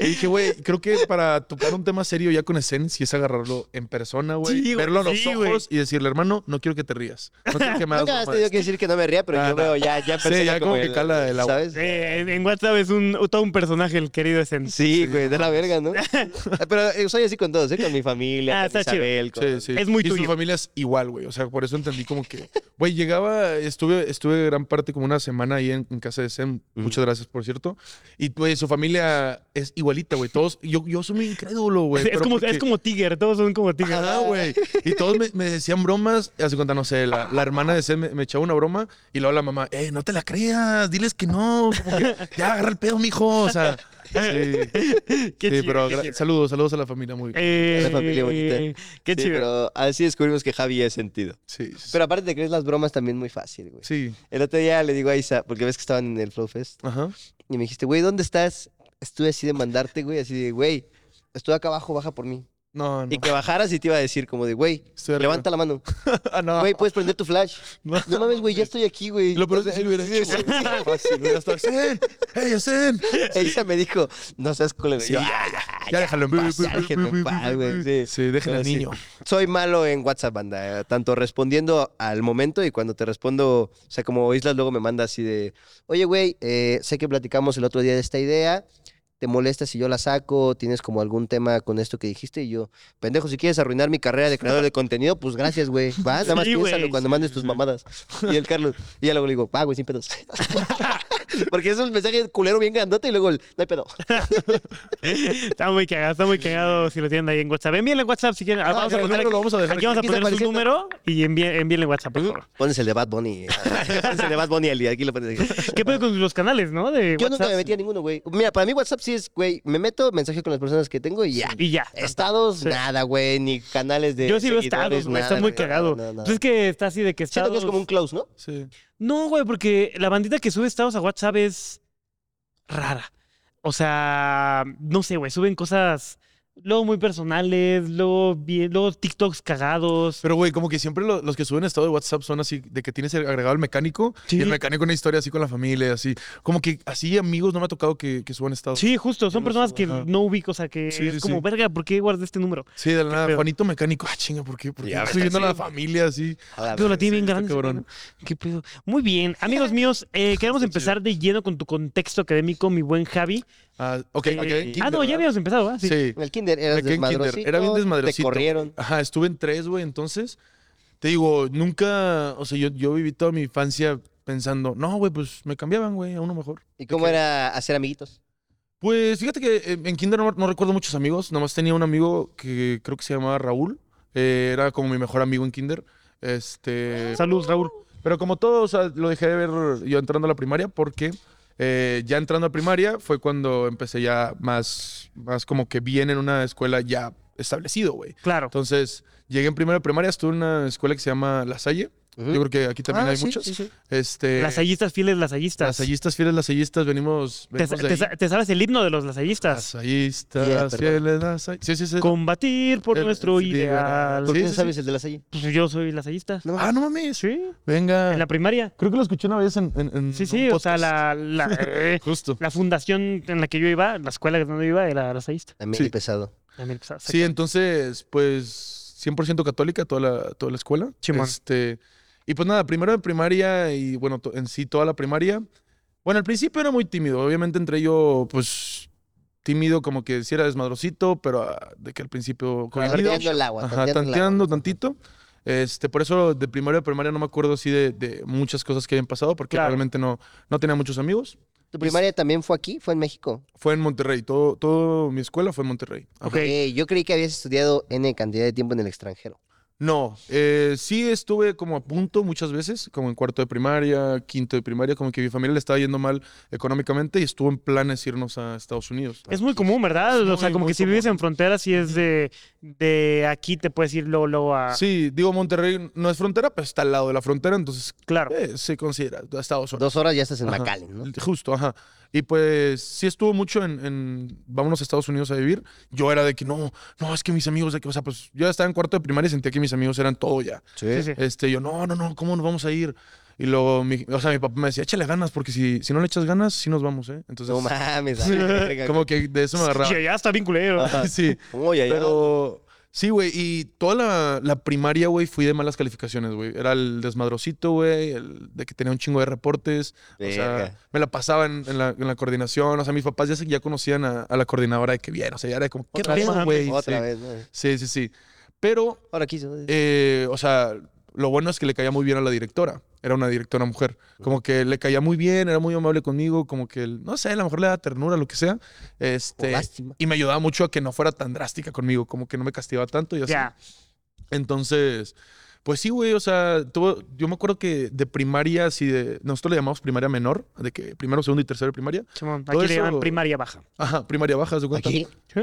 Y dije, güey, creo que para tocar un tema serio ya con Esen, si es agarrarlo en persona, güey, Sí, güey, verlo a los güey. ojos y decirle, hermano, no quiero que te rías. No quiero que me hagas Nunca has bromas". tenido que decir que no me ría, pero Ah, yo no. veo ya, ya en Sí, persona ya como que cala el agua. ¿Sabes? Eh, en- en WhatsApp es un, todo un personaje el querido Esen. Sí, güey, de la verga, ¿no? Pero eh, soy así con todos, ¿eh? Con mi familia, Ah, con está chido. Isabel, con... Sí, sí. Es muy y su tuyo. familia es igual, güey. O sea, por eso entendí como que, güey, llegaba, estuve, estuve gran parte como una semana ahí en, en casa de Sem. Muchas gracias, por cierto. Y, güey, su familia es igualita, güey. Todos, yo, yo soy muy incrédulo, güey. Es como, porque- es como Tiger, todos son como Tiger. Güey. Y todos me, me decían bromas. Hace cuenta, no sé, la, la hermana de Sem me, me echaba una broma y luego la mamá, eh, no te la creas, diles que no. Como que, ya, agarra el pedo, mijo. O sea, sí. Qué sí, chido, pero qué chido. saludos, saludos a la familia muy. Eh, Esa familia bonita. Qué Sí, chido. pero así descubrimos que Javi es sentido. Sí, sí. Pero aparte te crees las bromas también muy fácil, güey. sí. El otro día le digo a Isa, porque ves que estaban en el Flow Fest, Ajá. y me dijiste, güey, ¿dónde estás? Estuve así de mandarte, güey, así de, güey, estoy acá abajo, baja por mí. No, no. Y que bajaras y te iba a decir como de, güey, levanta la mano. Ah, no. Güey, puedes prender tu flash. No. No mames, güey, ya estoy aquí, güey. Lo peor es que hubiera güey. Fácil, hubiera estado, "Zen, ¡Hey, Zen! E Isa me dijo, no seas culero. Sí, Yo, ya, "Ah, Ya déjalo en paz. ya, en paz, güey". Sí. Sí, Pero al niño. Soy malo en WhatsApp, banda. eh, Tanto respondiendo al momento y cuando te respondo, o sea, como Islas luego me manda así de, oye, güey, eh, sé que platicamos el otro día de esta idea. ¿Te molesta si yo la saco? ¿Tienes como algún tema con esto que dijiste? Y yo, pendejo, si quieres arruinar mi carrera de creador de contenido, pues gracias, güey. Va, nada más Sí, piénsalo cuando mandes tus mamadas. Y el Carlos, y ya luego le digo, va, güey, sin pedos. Porque es un mensaje culero bien grandote y luego el, no hay pedo. Está muy cagado, está muy cagado si lo tienen ahí en WhatsApp. Envíenle WhatsApp si quieren. Ah, vamos, a poner, lo vamos a dejar aquí vamos a poner su número y envíen, envíenle WhatsApp, por favor. Pones el de Bad Bunny. Pones el de Bad Bunny, Ali, aquí lo pones. aquí. ¿Qué pedo con los canales, no? De Yo nunca me metí a ninguno, güey. Mira, para mí WhatsApp sí es, güey, me meto mensaje con las personas que tengo y ya. Y ya. Estados, Sí. nada, güey, ni canales de Yo sí veo estados, güey. Está muy cagado. No, no, no. Pues es que está así de que Siento estados... que es como un close, ¿no? Sí. No, güey, porque la bandita que sube estados a WhatsApp es rara. O sea, no sé, güey, suben cosas luego muy personales, luego, bien, luego TikToks cagados. Pero, güey, como que siempre lo- los que suben estado de WhatsApp son así, de que tienes agregado el mecánico Sí. y el mecánico una historia así con la familia, así. Como que así amigos no me ha tocado que, que suban estado. Sí, justo, son no personas que ajá. no ubico, o sea, que Sí, es sí, como, sí. verga, ¿por qué guardé este número? Sí, de la nada, pedo? Juanito Mecánico. Ah, chinga, ¿por qué? ¿Por qué Ya, estoy viendo a la sí. familia así? A Pero la tiene bien está grande. cabrón. ¿Qué pedo? Muy bien. Amigos míos, eh, queremos empezar de lleno con tu contexto académico, mi buen Javi. Ah, ok, Eh, ok. ah, Kinder, no, ya habíamos empezado, ¿ah? Sí. Sí. En el kinder eras kinder. desmadrosito. Era bien desmadrosito. Te corrieron. Ajá, estuve en tres, güey. Entonces, te digo, nunca, o sea, yo, yo viví toda mi infancia pensando, no, güey, pues me cambiaban, güey, a uno mejor. ¿Y cómo era hacer amiguitos? Pues fíjate que eh, en Kinder no, no recuerdo muchos amigos, nada más tenía un amigo que creo que se llamaba Raúl, eh, era como mi mejor amigo en Kinder. Este, Saludos, Raúl. pero como todo, o sea, lo dejé de ver yo entrando a la primaria porque eh, ya entrando a primaria fue cuando empecé ya más, más como que bien en una escuela ya establecido, güey. Claro. Entonces, llegué en primera de primaria, estuve en una escuela que se llama La Salle. Yo creo que aquí también Ah, hay sí, muchas. sí, sí. Este, Lasallistas, fieles lasallistas. lasallistas, fieles lasallistas, venimos, ¿Te, venimos de te ahí. sa- te sabes el himno de los lasallistas? Lasallistas, Yeah, fieles lasallistas. Sí, sí, sí. Combatir por El- nuestro ideal. ¿Por Sí, qué sabes el de la salle? Pues yo soy lasallista. No, Ah, no mames. Sí, Venga. en la primaria. Creo que lo escuché una vez en, en- en Sí, un sí, o sea, la, la, eh, Justo. la fundación en la que yo iba, la escuela donde yo iba, era lasallista. También Sí. pesado. También, pues, Sí, entonces, pues 100% católica toda la, toda la escuela. Simón. Este, y pues nada, primero de primaria y bueno, en sí toda la primaria. Bueno, al principio era muy tímido. Obviamente entre yo, pues tímido, como que si era desmadrosito, pero ah, de que al principio. Tanteando el agua. Ajá, tanteando agua. tantito. Este, por eso de primaria a primaria no me acuerdo así de, de muchas cosas que habían pasado, porque Claro. realmente no, no tenía muchos amigos. ¿Tu primaria también fue aquí? ¿Fue en México? Fue en Monterrey, todo, todo mi escuela fue en Monterrey. Ajá. Ok. Eh, yo creí que habías estudiado N cantidad de tiempo en el extranjero. No, eh, sí estuve como a punto muchas veces, como en cuarto de primaria, quinto de primaria, como que mi familia le estaba yendo mal económicamente y estuvo en planes irnos a Estados Unidos. Es muy común, ¿verdad? O sea, como que si vives en frontera, si es de, de aquí te puedes ir luego, luego a... Sí, digo, Monterrey no es frontera, pero está al lado de la frontera, entonces Claro. eh, se considera Estados Unidos. Dos horas ya estás en Ajá. McAllen, ¿no? Justo, ajá. Y pues sí estuvo mucho en, en vámonos a Estados Unidos a vivir. Yo era de que no, no, es que mis amigos, de que, o sea, pues yo ya estaba en cuarto de primaria y sentía que mis amigos eran todo ya. Sí, sí. Este, yo, no, no, no, ¿cómo nos vamos a ir? Y luego, mi, o sea, mi papá me decía, échale ganas, porque si, si no le echas ganas, sí nos vamos, ¿eh? Entonces, No mames. como que de eso me agarraba. Ya, ya está bien culero. sí, Oye, ya. pero sí, güey, y toda la, la primaria, güey, fui de malas calificaciones, güey. Era el desmadrosito, güey, el de que tenía un chingo de reportes. O sea, me la pasaba en, en la, en la coordinación. O sea, mis papás ya, se- ya conocían a, a la coordinadora de que bien. O sea, ya era como, ¿qué Otra pedo, vez, güey? Otra sí. vez, ¿no? Sí, sí, sí. Pero, Ahora quiso. eh, o sea, lo bueno es que le caía muy bien a la directora. Era una directora mujer. Como que le caía muy bien, era muy amable conmigo, como que, no sé, a lo mejor le daba ternura, lo que sea. Este, lástima. y me ayudaba mucho a que no fuera tan drástica conmigo, como que no me castigaba tanto y así. Ya. Entonces, pues sí, güey, o sea, tuvo- yo me acuerdo que de primaria, así de, nosotros le llamamos primaria menor, de que primero, segundo y tercero de primaria. Simón, Todo aquí le llaman primaria baja. Ajá, primaria baja, ¿se cuenta? Aquí. ¿Sí?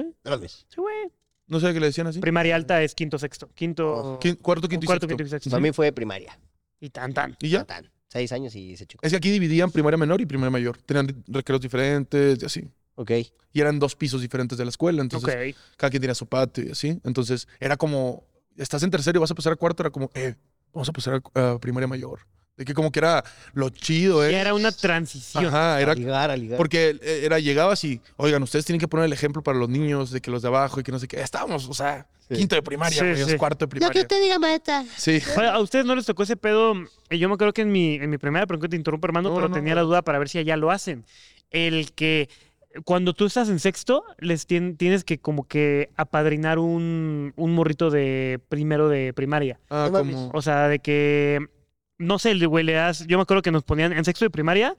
Sí, güey. No sé qué le decían así. Primaria alta es quinto, sexto. Quinto, Quin- cuarto, quinto y cuarto, sexto. quinto y sexto. Para mí fue primaria. Y tan, tan. ¿Y ya? Tan. Seis años y se chocó. Es que aquí dividían primaria menor y primaria mayor. Tenían recreos diferentes y así. Ok. Y eran dos pisos diferentes de la escuela, entonces ok. cada quien tenía su patio y así. Entonces era como, estás en tercero y vas a pasar a cuarto, era como, eh, vamos a pasar a, a primaria mayor. De que como que era lo chido, ¿eh? Ya era una transición. Ajá, A era ligar, a ligar. Porque eh, era, llegabas y, oigan, ustedes tienen que poner el ejemplo para los niños de que los de abajo y que no sé qué. Estábamos, o sea, Sí. quinto de primaria, Sí, güey, es sí. cuarto de primaria. diga, maestra. Sí. Oye, A ustedes no les tocó ese pedo. Yo me acuerdo que en mi, en mi primera, perdón que te interrumpo, hermano, No, pero no, tenía no. la duda para ver si allá lo hacen. El que cuando tú estás en sexto, les tien- tienes que como que apadrinar un, un morrito de primero de primaria. Ah, como... O sea, de que, no sé, güey le das, yo me acuerdo que nos ponían en sexto de primaria,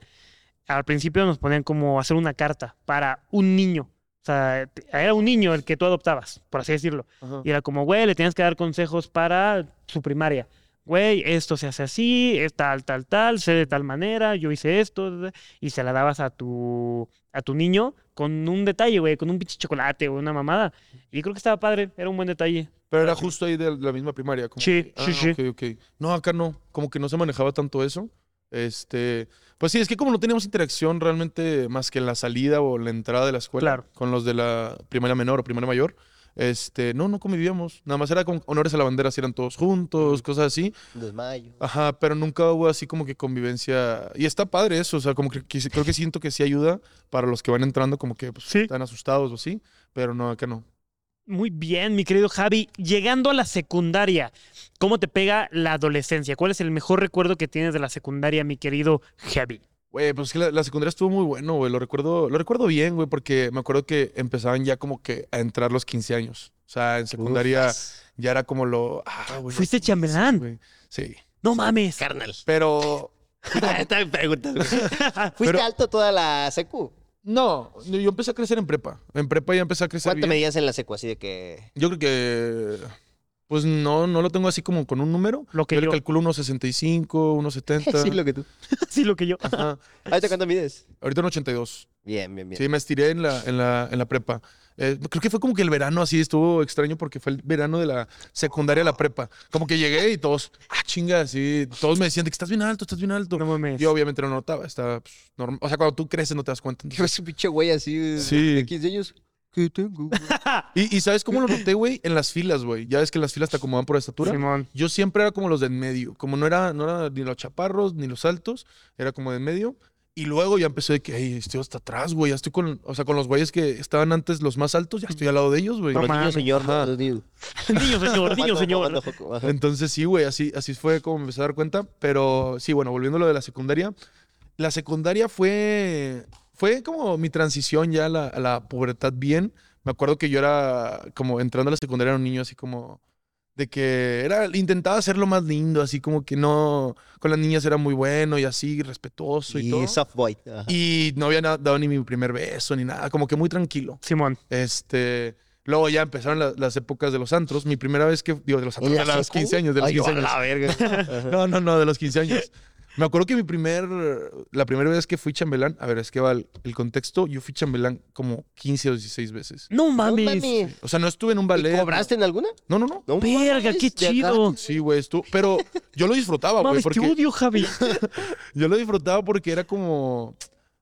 al principio nos ponían como hacer una carta para un niño. O sea, era un niño el que tú adoptabas, por así decirlo. Ajá. Y era como, güey, le tienes que dar consejos para su primaria. Güey, esto se hace así, es tal, tal, tal, sé de tal manera, yo hice esto, y se la dabas a tu, a tu niño con un detalle, güey, con un pinche chocolate o una mamada. Y creo que estaba padre, era un buen detalle. Pero era justo ahí de la misma primaria. como Sí, que- sí, ah, sí. ok, ok. No, acá no. Como que no se manejaba tanto eso. Este, pues sí, es que como no teníamos interacción realmente más que en la salida o la entrada de la escuela Claro. con los de la primaria menor o primaria mayor, este, no, no convivíamos. Nada más era como honores a la bandera, si eran todos juntos, cosas así. Desmayo. Ajá, pero nunca hubo así como que convivencia. Y está padre eso, o sea, como que, que- creo que siento que sí ayuda para los que van entrando, como que pues, Sí. están asustados o así, pero no, acá no. Muy bien, mi querido Javi. Llegando a la secundaria, ¿cómo te pega la adolescencia? ¿Cuál es el mejor recuerdo que tienes de la secundaria, mi querido Javi? Güey, pues es que la, la secundaria estuvo muy bueno, güey. Lo recuerdo, lo recuerdo bien, güey, porque me acuerdo que empezaban ya como que a entrar los 15 años. O sea, en secundaria ya era como lo. Ah, güey, ¿Fuiste chambelán? güey. Sí. No mames. Carnal. Pero. Estaba preguntando. ¿Fuiste Pero- alto toda la secu? No, yo empecé a crecer en prepa. En prepa ya empecé a crecer ¿Cuánto bien. medías en la secu? Así de que. Yo creo que... Pues no, no lo tengo así como con un número. Lo que yo, le yo. calculo unos 65, unos 70. Sí, lo que tú. sí, lo que yo. Ajá. ¿Ahorita cuánto mides? Ahorita en 82. Bien, bien, bien. Sí, me estiré en la, en la, en la prepa. Eh, creo que fue como que el verano así estuvo extraño porque fue el verano de la secundaria a la prepa. Como que llegué y todos, ah, chinga, así. Todos me decían de que estás bien alto, estás bien alto. No mames. Yo obviamente no notaba, estaba pues, normal. O sea, cuando tú creces no te das cuenta. ¿Qué ves un pinche güey así Sí. de 15 años? ¿Qué tengo? Y, y ¿sabes cómo lo noté, güey? En las filas, güey. Ya ves que las filas te acomodan por estatura. Simón. Yo siempre era como los de en medio. Como no era, no era ni los chaparros ni los altos, era como de en medio. Y luego ya empecé de que, hey, estoy hasta atrás, güey. Ya estoy con, o sea, con los güeyes que estaban antes los más altos, ya estoy al lado de ellos, güey. Los niños, señor. Los niños. niño, señor, niño, señor. Entonces sí, güey, así, así fue como me empecé a dar cuenta. Pero sí, bueno, volviendo a lo de la secundaria. La secundaria fue, fue como mi transición ya a la, a la pubertad bien. Me acuerdo que yo era como entrando a la secundaria era un niño así como de que era intentaba hacerlo más lindo, así como que no con las niñas era muy bueno y así respetuoso y, Y todo. soft boy. ajá. Y no había dado ni mi primer beso ni nada, como que muy tranquilo. Simón. Este, luego ya empezaron la- las épocas de los antros. Mi primera vez que digo de los antros, ¿En de los secu? 15 años, de los Ay, 15 a años. la verga. Ajá. No, no, no, de los 15 años. Me acuerdo que mi primer, la primera vez que fui chambelán, a ver, es que va el, el contexto, yo fui chambelán como 15 o 16 veces. No No mames. O sea, no estuve en un ¿Y ballet. cobraste en alguna? No, no, no. No Verga, mames, qué chido. Sí, güey, estuvo. Pero yo lo disfrutaba, güey, Mames, te porque odio, Javi. yo lo disfrutaba porque era como.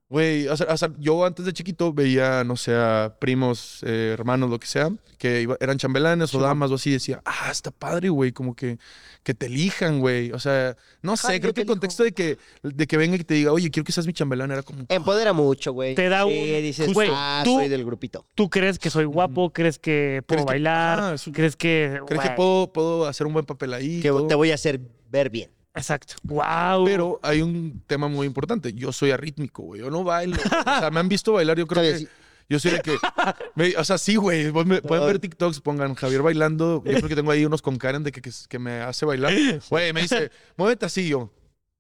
Güey, o sea, o sea, yo antes de chiquito veía, no sé, a primos, eh, hermanos, lo que sea, que iba- eran chambelanes o damas o así, decía, ah, está padre, güey, como que, que te elijan, güey. O sea, no sé, creo que el contexto de que, de que venga y te diga, oye, quiero que seas mi chambelán, era como, Empodera mucho, güey. Te da Sí, un- dices, Güey, ah, tú- soy del grupito. ¿Tú crees que soy guapo? ¿Crees que puedo ¿Crees que- bailar? Ah, ¿Crees que...? ¿crees que puedo, puedo hacer un buen papel ahí? Que todo? te voy a hacer ver bien. Exacto. Wow. Pero hay un tema muy importante. Yo soy arrítmico, güey. Yo no bailo. O sea, me han visto bailar. Yo creo que. Yo soy de que. me- o sea, sí, güey. vos me- Pueden ver TikToks, pongan Javier bailando. Yo creo que tengo ahí unos con Karen de que, que, que me hace bailar. Güey, me dice, muévete así yo.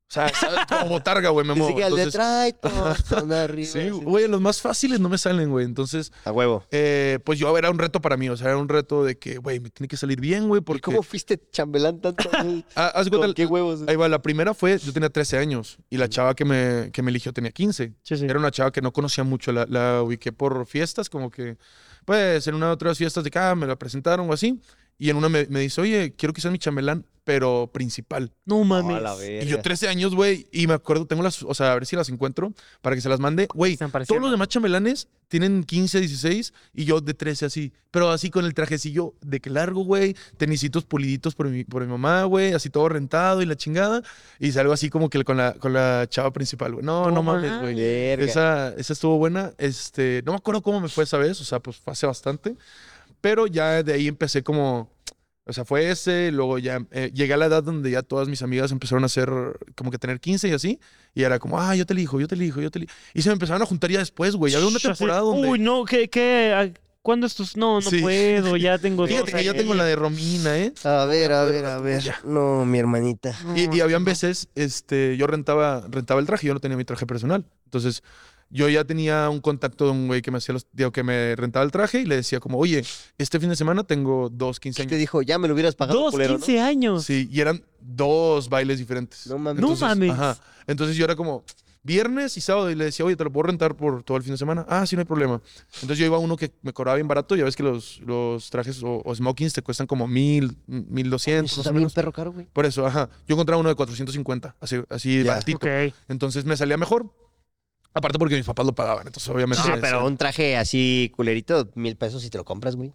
O sea, ¿sabes? como botarga, güey, me muevo. que al de Entonces, trae todo arriba. sí, güey, los más fáciles no me salen, güey. Entonces, A huevo. eh, pues yo era un reto para mí. O sea, era un reto de que, güey, me tiene que salir bien, güey, ¿Y porque. cómo fuiste chambelán tanto? Ah, haz cuenta, ¿Con qué huevos? Ahí va, la primera fue, yo tenía 13 años y la chava que me, que me eligió tenía 15. Sí, sí. Era una chava que no conocía mucho, la, la ubiqué por fiestas, como que, pues, en una de otras fiestas de acá me la presentaron o así. Y en una me, me dice, oye, quiero que seas mi chambelán, pero principal. No mames. A la Y yo verga. 13 años, güey, y me acuerdo, tengo las, o sea, a ver si las encuentro para que se las mande. Güey, todos los demás chambelanes tienen 15, 16 y yo de 13 así. Pero así con el trajecillo de que largo, güey, tenisitos puliditos por mi, por mi mamá, güey, así todo rentado y la chingada. Y salgo así como que con la, con la chava principal, güey. No, no No mames, güey. Esa, esa estuvo buena. Este, no me acuerdo cómo me fue esa vez, o sea, pues fue hace bastante. Pero ya de ahí empecé como, o sea, fue ese, luego ya eh, llegué a la edad donde ya todas mis amigas empezaron a hacer como que tener 15 y así. Y era como, ah, yo te elijo, yo te elijo, yo te elijo. Y se me empezaron a juntar ya después, güey. Ya había una temporada donde... Uy, no, ¿qué? qué ah, ¿Cuándo estos? No, no Sí. puedo, ya tengo Fíjate que tengo la de Romina, ¿eh? A ver, a ver, a ver. No, mi hermanita. Y, y habían veces, este, yo rentaba, rentaba el traje, yo no tenía mi traje personal. Entonces, yo ya tenía un contacto de un güey que me hacía los, digo, que me rentaba el traje y le decía como, oye, este fin de semana tengo dos 15 ¿Qué te años. dijo? Ya me lo hubieras pagado, Dos, culero, ¿no? 15 años. Sí, y eran dos bailes diferentes. No mames. No mames. Ajá. Entonces yo era como viernes y sábado y le decía, oye, te lo puedo rentar por todo el fin de semana. Ah, sí, no hay problema. Entonces yo iba a uno que me cobraba bien barato. Ya ves que los, los trajes o, o smokings te cuestan como mil, mil doscientos, perro caro, güey. Por eso, ajá. Yo encontraba uno de 450, así, así baratito. Ok. Entonces me salía mejor. Aparte porque mis papás lo pagaban. Entonces obviamente... Ah, pero un traje así culerito, mil pesos y te lo compras, güey.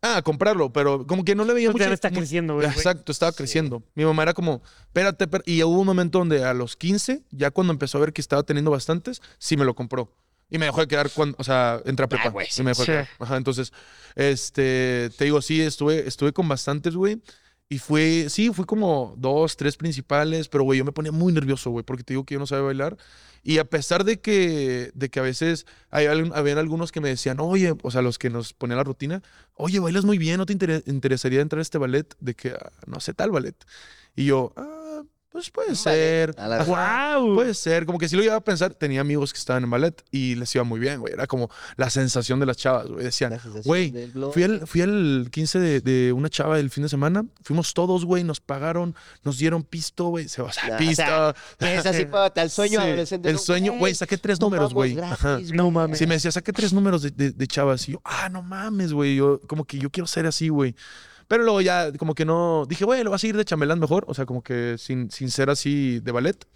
Ah, comprarlo. Pero como que no le veía Pues mucho... ya está creciendo, güey. Exacto, estaba creciendo. Mi mamá era como, espérate, espérate". y hubo un momento donde a los 15, ya cuando empezó a ver que estaba teniendo bastantes, sí me lo compró. Y me dejó de quedar cuando, o sea, entré a prepa. güey, y me dejó de sí. quedar. Ajá, entonces, este, te digo, sí, estuve, estuve con bastantes, güey. Y fue, sí, fue como dos, tres principales, pero, güey, yo me ponía muy nervioso, güey, porque te digo que yo no sabía bailar. Y a pesar de que, de que a veces hay, habían algunos que me decían, oye, o sea, los que nos ponían la rutina, oye, bailas muy bien, ¿no te inter- interesaría entrar a este ballet? De que, ah, no sé, tal ballet. Y yo, ah, pues puede Vale. ser. Ajá, ¡Wow! Puede ser, como que si lo iba a pensar, tenía amigos que estaban en ballet y les iba muy bien, güey. Era como la sensación de las chavas, güey. Decían, güey, fui al, fui al 15 de, de una chava el fin de semana, fuimos todos, güey, nos pagaron, nos dieron pisto, güey. Se va a o pisto. es así para el sueño Sí, adolescente. El ¿no? sueño, güey, saqué tres números, güey. No mames. Sí, me decía, saqué tres números de, de, de chavas. Y yo, ah, no mames, güey. Yo, como que yo quiero ser así, güey. Pero luego ya, como que no. Dije, güey, lo vas a ir de chambelán mejor. O sea, como que sin, sin ser así de ballet.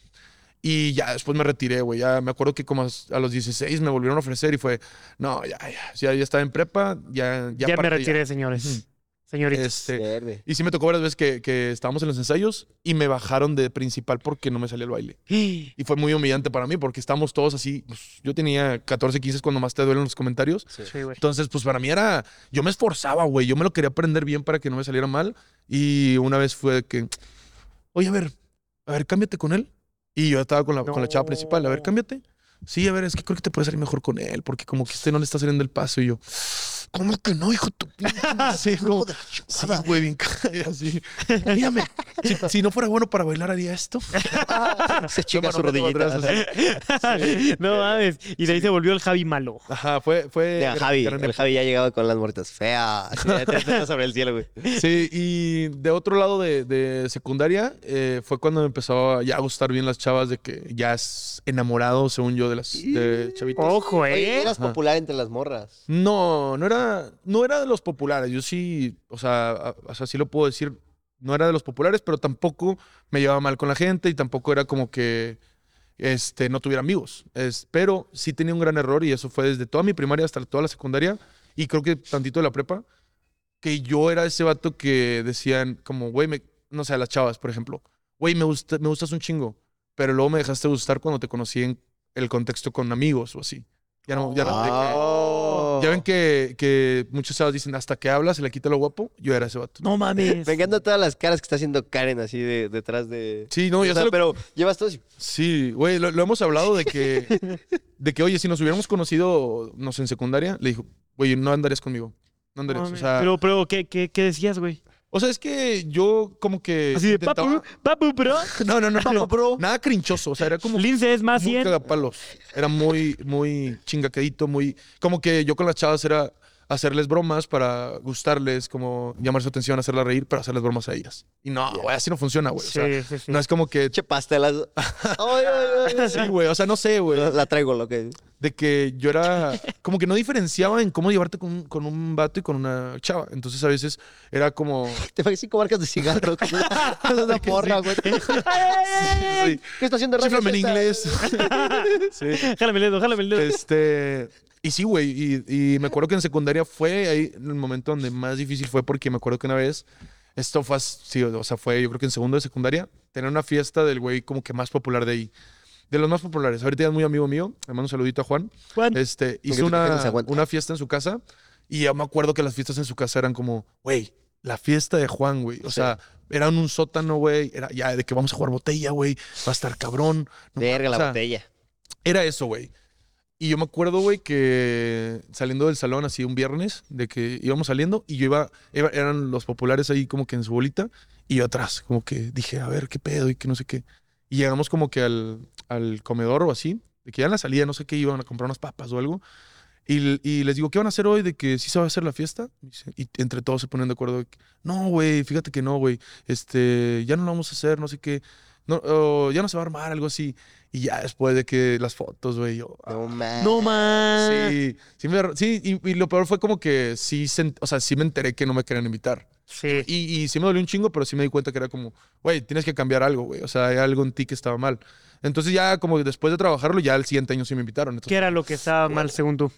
Y ya después me retiré, güey. Ya me acuerdo que como a los 16 me volvieron a ofrecer y fue, no, ya, ya. Ya, ya estaba en prepa, ya. Ya, Ya, me retiré, señores. Ujú. Señoritas. Este, Verde. y sí me tocó varias veces que, que estábamos en los ensayos y me bajaron de principal porque no me salía el baile. Y fue muy humillante para mí porque estábamos todos así. pues, yo tenía 14, 15 cuando más te duelen los comentarios. Sí. Sí, güey. Entonces, pues para mí era. Yo me esforzaba, güey. Yo me lo quería aprender bien para que no me saliera mal. Y una vez fue de que. Oye, a ver, a ver, cámbiate con él. Y yo estaba con la, con la chava principal. A ver, cámbiate. Sí, a ver, es que creo que te puede salir mejor con él, porque como que este no le está saliendo el paso. Y yo, ¿cómo que no, hijo? de tu pinche madre?" Sí, como, sí, güey, bien así. Mírame, si, si no fuera bueno para bailar, haría esto. Se chinga su rodillita. atrás, no mames. Y de ahí se volvió el Javi malo. Ajá, fue. fue Mira, Javi, gran el Javi ya ha llegado con las muertas feas. Te- sobre el cielo, güey. Sí, y de otro lado de, de secundaria eh, fue cuando me empezó a ya gustar bien las chavas de que ya es enamorado, según yo, de las de chavitas. Ojo, Oye, ¿eh? eras Ajá. popular entre las morras. No, no era, no era de los populares. Yo sí, o sea, o lo puedo decir, no era de los populares, pero tampoco me llevaba mal con la gente y tampoco era como que este, no tuviera amigos. Es, pero sí tenía un gran error y eso fue desde toda mi primaria hasta toda la secundaria y creo que tantito de la prepa, que yo era ese vato que decían como, güey, no sé, a las chavas, por ejemplo, güey, me, gusta, me gustas un chingo, pero luego me dejaste gustar cuando te conocí en el contexto con amigos o así. Ya no, ya no, ya ven que, que muchos chavos dicen, hasta que habla se le quita lo guapo. Yo era ese vato. No mames. Me encantan todas las caras que está haciendo Karen así de, detrás de. Sí, no, O ya sea, lo- pero llevas todo así. Sí, güey, lo, lo hemos hablado de que, de que, oye, si nos hubiéramos conocido, no sé, en secundaria, le dijo, güey, no andarías conmigo. No andarías. o sea, pero, pero, ¿qué, qué, qué decías, güey? O sea, es que yo como que... Así de intentaba- papu, papu, bro. No, no, no, no. bro. Nada crinchoso, o sea, era como Lince es más muy 100. cagapalos. Era muy, muy chingaquedito, muy... Como que yo con las chavas era hacerles bromas para gustarles, como llamar su atención, hacerlas reír, pero hacerles bromas a ellas. Y no, güey, así no funciona, güey. O sea, Sí, no es como que... Che pastelas. Ay, ay, ay. Sí, güey, o sea, no sé, güey. La traigo, lo que. De que yo era... Como que no diferenciaba en cómo llevarte con, un- con un vato y con una chava. Entonces a veces era como... Te pagué cinco marcas de cigarro con una, porra, güey. Sí, ¿Qué está haciendo radio? Chíflame en inglés. sí. Jálame el dedo, jálame el dedo. Este. Y sí, güey. Y, y me acuerdo que en secundaria fue ahí el momento donde más difícil fue porque me acuerdo que una vez. Esto fue, sí, o sea, fue yo creo que en segundo de secundaria. Tener una fiesta del güey como que más popular de ahí. De los más populares. Ahorita ya es muy amigo mío. Le mando un saludito a Juan. Juan. Este, hizo una, una fiesta en su casa. Y yo me acuerdo que las fiestas en su casa eran como, güey, la fiesta de Juan, güey. O Sí. sea, era en un sótano, güey. Era ya de que vamos a jugar botella, güey. Va a estar cabrón. No Verga, la o sea, botella. era eso, güey. Y yo me acuerdo, güey, que saliendo del salón así un viernes, de que íbamos saliendo y yo iba, iba- eran los populares ahí como que en su bolita y yo atrás, como que dije, a ver, qué pedo y que no sé qué. Y llegamos como que al, al comedor o así, de que ya en la salida, no sé qué, iban a comprar unas papas o algo. Y, y les digo, ¿qué van a hacer hoy? De que sí se va a hacer la fiesta. Y entre todos se ponen de acuerdo. de que, no, güey, fíjate que no, güey. Este, ya no lo vamos a hacer, no sé qué. No, o ya no se va a armar, algo así. Y ya después de que las fotos, güey, yo. ah, No mames. No más. Sí, sí, me- sí, y, y lo peor fue como que sí, se- o sea, sí me enteré que no me querían invitar. Sí. Y, y sí me dolió un chingo, pero sí me di cuenta que era como, güey, tienes que cambiar algo, güey. O sea, hay algo en ti que estaba mal. Entonces ya como después de trabajarlo, ya el siguiente año sí me invitaron. Entonces, ¿Qué era lo que estaba mal según tú?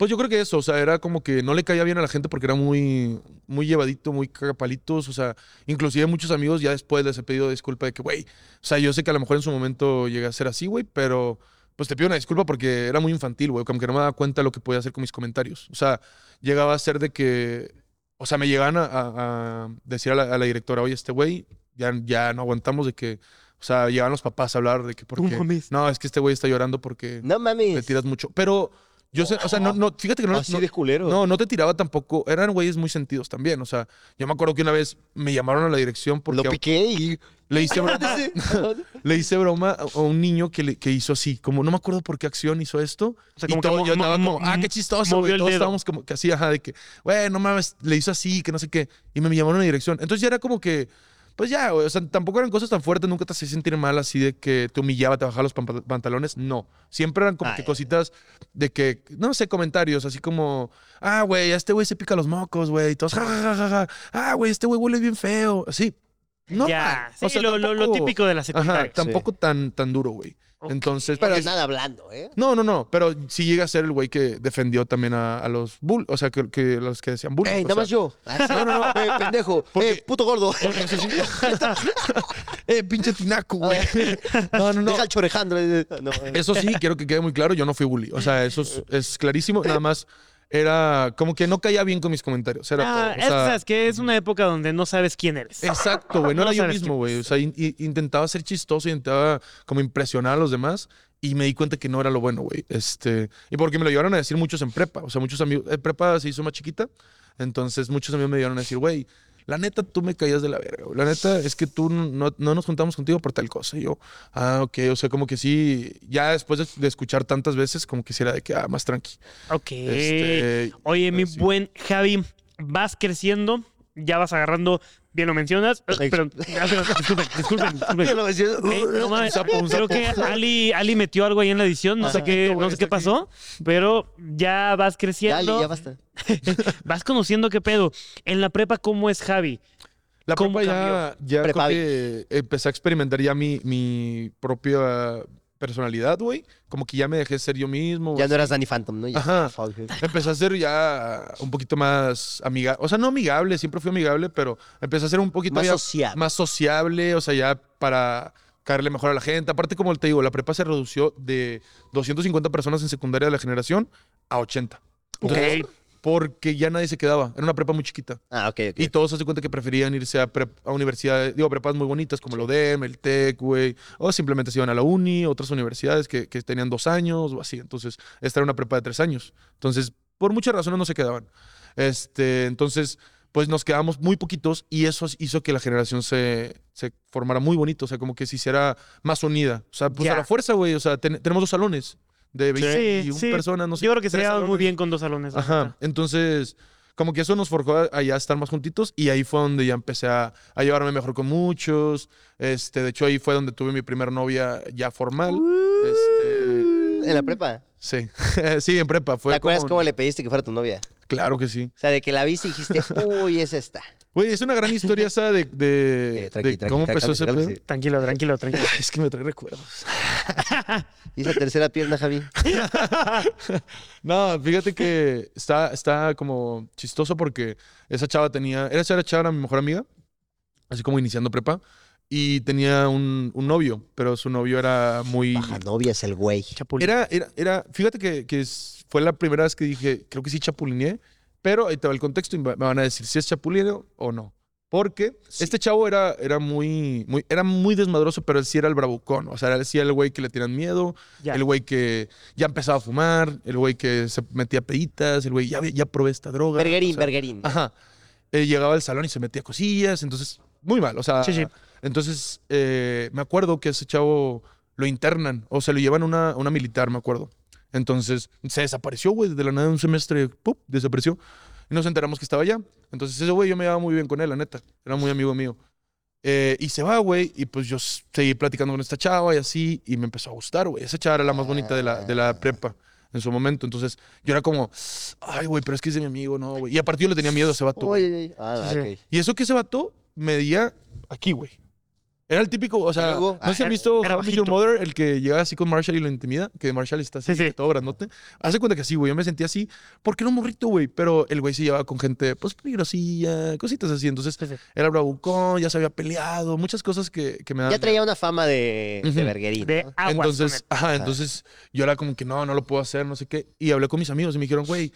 Pues yo creo que eso, o sea, era como que no le caía bien a la gente porque era muy, muy llevadito, muy cagapalitos, o sea, inclusive muchos amigos ya después les he pedido disculpa de que, güey, o sea, yo sé que a lo mejor en su momento llegué a ser así, güey, pero pues te pido una disculpa porque era muy infantil, güey, como que no me daba cuenta lo que podía hacer con mis comentarios. O sea, llegaba a ser de que, o sea, me llegaban a, a- a decir a la, a la directora, oye, este güey, ya, ya no aguantamos de que, o sea, llegaban los papás a hablar de que, porque, no, es que este güey está llorando porque No mames. tiras mucho. Pero Yo sé, o sea, no, no, fíjate que no, Así no- de culero. no, no te tiraba tampoco. Eran güeyes muy sentidos también. O sea, yo me acuerdo que una vez me llamaron a la dirección porque Lo piqué y. le hice broma, le hice broma a un niño que, le- que hizo así. Como no me acuerdo por qué acción hizo esto. O sea, y como que todo- mo- yo andaba mo- como, ah, qué chistoso, movió el Todos dedo. estábamos como que así, ajá, de que, güey, no mames, le hizo así, que no sé qué. Y me llamaron a la dirección. Entonces ya era como que, pues ya, güey, o sea, tampoco eran cosas tan fuertes, nunca te hacía sentir mal así de que te humillaba, te bajaba los pantalones. No. Siempre eran como Ah, que cositas de que, no sé, comentarios, así como, ah, güey, a este güey se pica los mocos, güey. Y todos, ja, ja, ja, ja, ja. Ah, güey, este güey huele bien feo. Así. No, ya, o sí, sea, lo, lo- lo tampoco- típico de la Ajá, secundaria. tampoco tan, tan duro, güey. Entonces, Pero es- nada hablando, ¿eh? no, no, no, pero sí llega a ser el güey que defendió también a, a los bull, o sea, que, que los que decían bull. Ey, nada más yo. No, no, no. Eh, pendejo. Porque- Eh, puto gordo. Eh, pinche tinaco, güey. No, no, no. Deja el chorejando. No, eh. Eso sí, quiero que quede muy claro, yo no fui bully. O sea, eso es, es clarísimo. Nada más era como que no caía bien con mis comentarios. Era Ah, todo. O es, que sea, sabes que es una época donde no sabes quién eres. Exacto, güey. No, No era yo mismo, güey. O sea, in- in- intentaba ser chistoso, intentaba como impresionar a los demás y me di cuenta que no era lo bueno, güey. Este, y porque me lo llevaron a decir muchos en prepa. O sea, muchos amigos. En prepa se hizo más chiquita. Entonces, muchos amigos me llevaron a decir, güey, la neta, tú me caías de la verga. güey. La neta es que tú no, no nos juntamos contigo por tal cosa. Y yo, ah, ok. O sea, como que sí, ya después de, de escuchar tantas veces, como quisiera de que, ah, más tranqui. Ok. Este, Oye, mi sí. buen Javi, vas creciendo, ya vas agarrando, bien lo mencionas, pero, disculpen, disculpen, disculpen. Yo no me siento- Eh, no sapo, un creo sapo. que Ali, Ali metió algo ahí en la edición, no sé qué, no sé qué pasó, pero ya vas Ya, creciendo, Ali, ya basta. vas conociendo qué pedo. En la prepa, ¿cómo es Javi? La ¿Cómo prepa ya, ya creo que empecé a experimentar ya mi, mi propia personalidad, güey. Como que ya me dejé ser yo mismo. Ya no eras Danny Phantom, ¿no? Ya. Ajá. Empecé a ser ya un poquito más amigable. O sea, no amigable, siempre fui amigable, pero empecé a ser un poquito Más ya sociable. más sociable, o sea, ya para caerle mejor a la gente. Aparte, como te digo, la prepa se redució de 250 personas en secundaria de la generación a 80. Ok. Entonces, Porque ya nadie se quedaba. Era una prepa muy chiquita. Ah, ok, ok. Y todos se dan cuenta que preferían irse a, prep- a universidades, digo, prepas muy bonitas como el ODEM, el TEC, güey. O simplemente se iban a la uni, otras universidades que, que tenían dos años o así. Entonces, esta era una prepa de tres años. Entonces, por muchas razones no se quedaban. Este, entonces, pues nos quedamos muy poquitos y eso hizo que la generación se, se formara muy bonito. O sea, como que se hiciera más unida. O sea, pues a la fuerza, güey. O sea, ten- tenemos dos salones de 21 sí. personas, no sé. Yo creo que se tres lleva muy bien con dos salones. Ajá. Entonces, como que eso nos forjó a, a ya estar más juntitos y ahí fue donde ya empecé a, a llevarme mejor con muchos. Este, de hecho, ahí fue donde tuve mi primer novia ya formal. Este, En la prepa. sí, sí, en prepa. Fue ¿Te acuerdas como- cómo le pediste que fuera tu novia? Claro que sí. O sea, de que la viste y dijiste, uy, es esta. Güey, es una gran historia esa de, de, Eh, tranqui, de tranqui, cómo tranqui, empezó ese tranqui, pedo. tranqui. Tranquilo, tranquilo, tranquilo. Es que me trae recuerdos. ¿Y esa tercera pierna, Javi? No, fíjate que está, está como chistoso porque esa chava tenía, era esa chava era mi mejor amiga, así como iniciando prepa, y tenía un, un novio, pero su novio era muy... Baja novia es el güey. Chapulín. Era, era, era, fíjate que, que fue la primera vez que dije, creo que sí chapulineé, pero ahí te va el contexto y me van a decir si es chapulineo o no. Porque este chavo era, era muy, muy, era muy desmadroso, pero él sí era el bravucón. O sea, él sí era el güey que le tiran miedo, Ya. el güey que ya empezaba a fumar, el güey que se metía peditas, el güey ya, ya probé esta droga. Berguerín, o sea, berguerín. Ajá. Eh, llegaba al salón y se metía cosillas, entonces, muy mal. O sea, Sí, sí. Entonces eh, me acuerdo que ese chavo lo internan o se lo llevan a una, una militar, me acuerdo. Entonces se desapareció, güey, de la nada de un semestre, ¡pup! desapareció. Y nos enteramos que estaba allá. Entonces ese güey yo me llevaba muy bien con él, la neta. Era muy amigo mío. Eh, y se va, güey, y pues yo seguí platicando con esta chava y así, y me empezó a gustar, güey. Esa chava era la más bonita de la, de la prepa en su momento. Entonces yo era como, ay, güey, pero es que es de mi amigo, no, güey. Y aparte yo le tenía miedo a ese vato. Oye, oye. Ah, Sí, ok. Y eso que ese vato medía aquí, güey. Era el típico, o sea, Luego, ¿no se ah, han visto bajito. Mother? El que llega así con Marshall y lo intimida, que Marshall está así, Sí, sí. todo grandote. Hace cuenta que sí, güey, yo me sentía así, porque era un morrito, güey, pero el güey se llevaba con gente, pues, peligrosilla, cositas así. Entonces, Sí, sí. era bravucón, ya se había peleado, muchas cosas que, que me dan. Ya traía una fama de, berguerín. De ¿no? aguas Entonces, ajá, entonces yo era como que no, no lo puedo hacer, no sé qué. Y hablé con mis amigos y me dijeron, güey,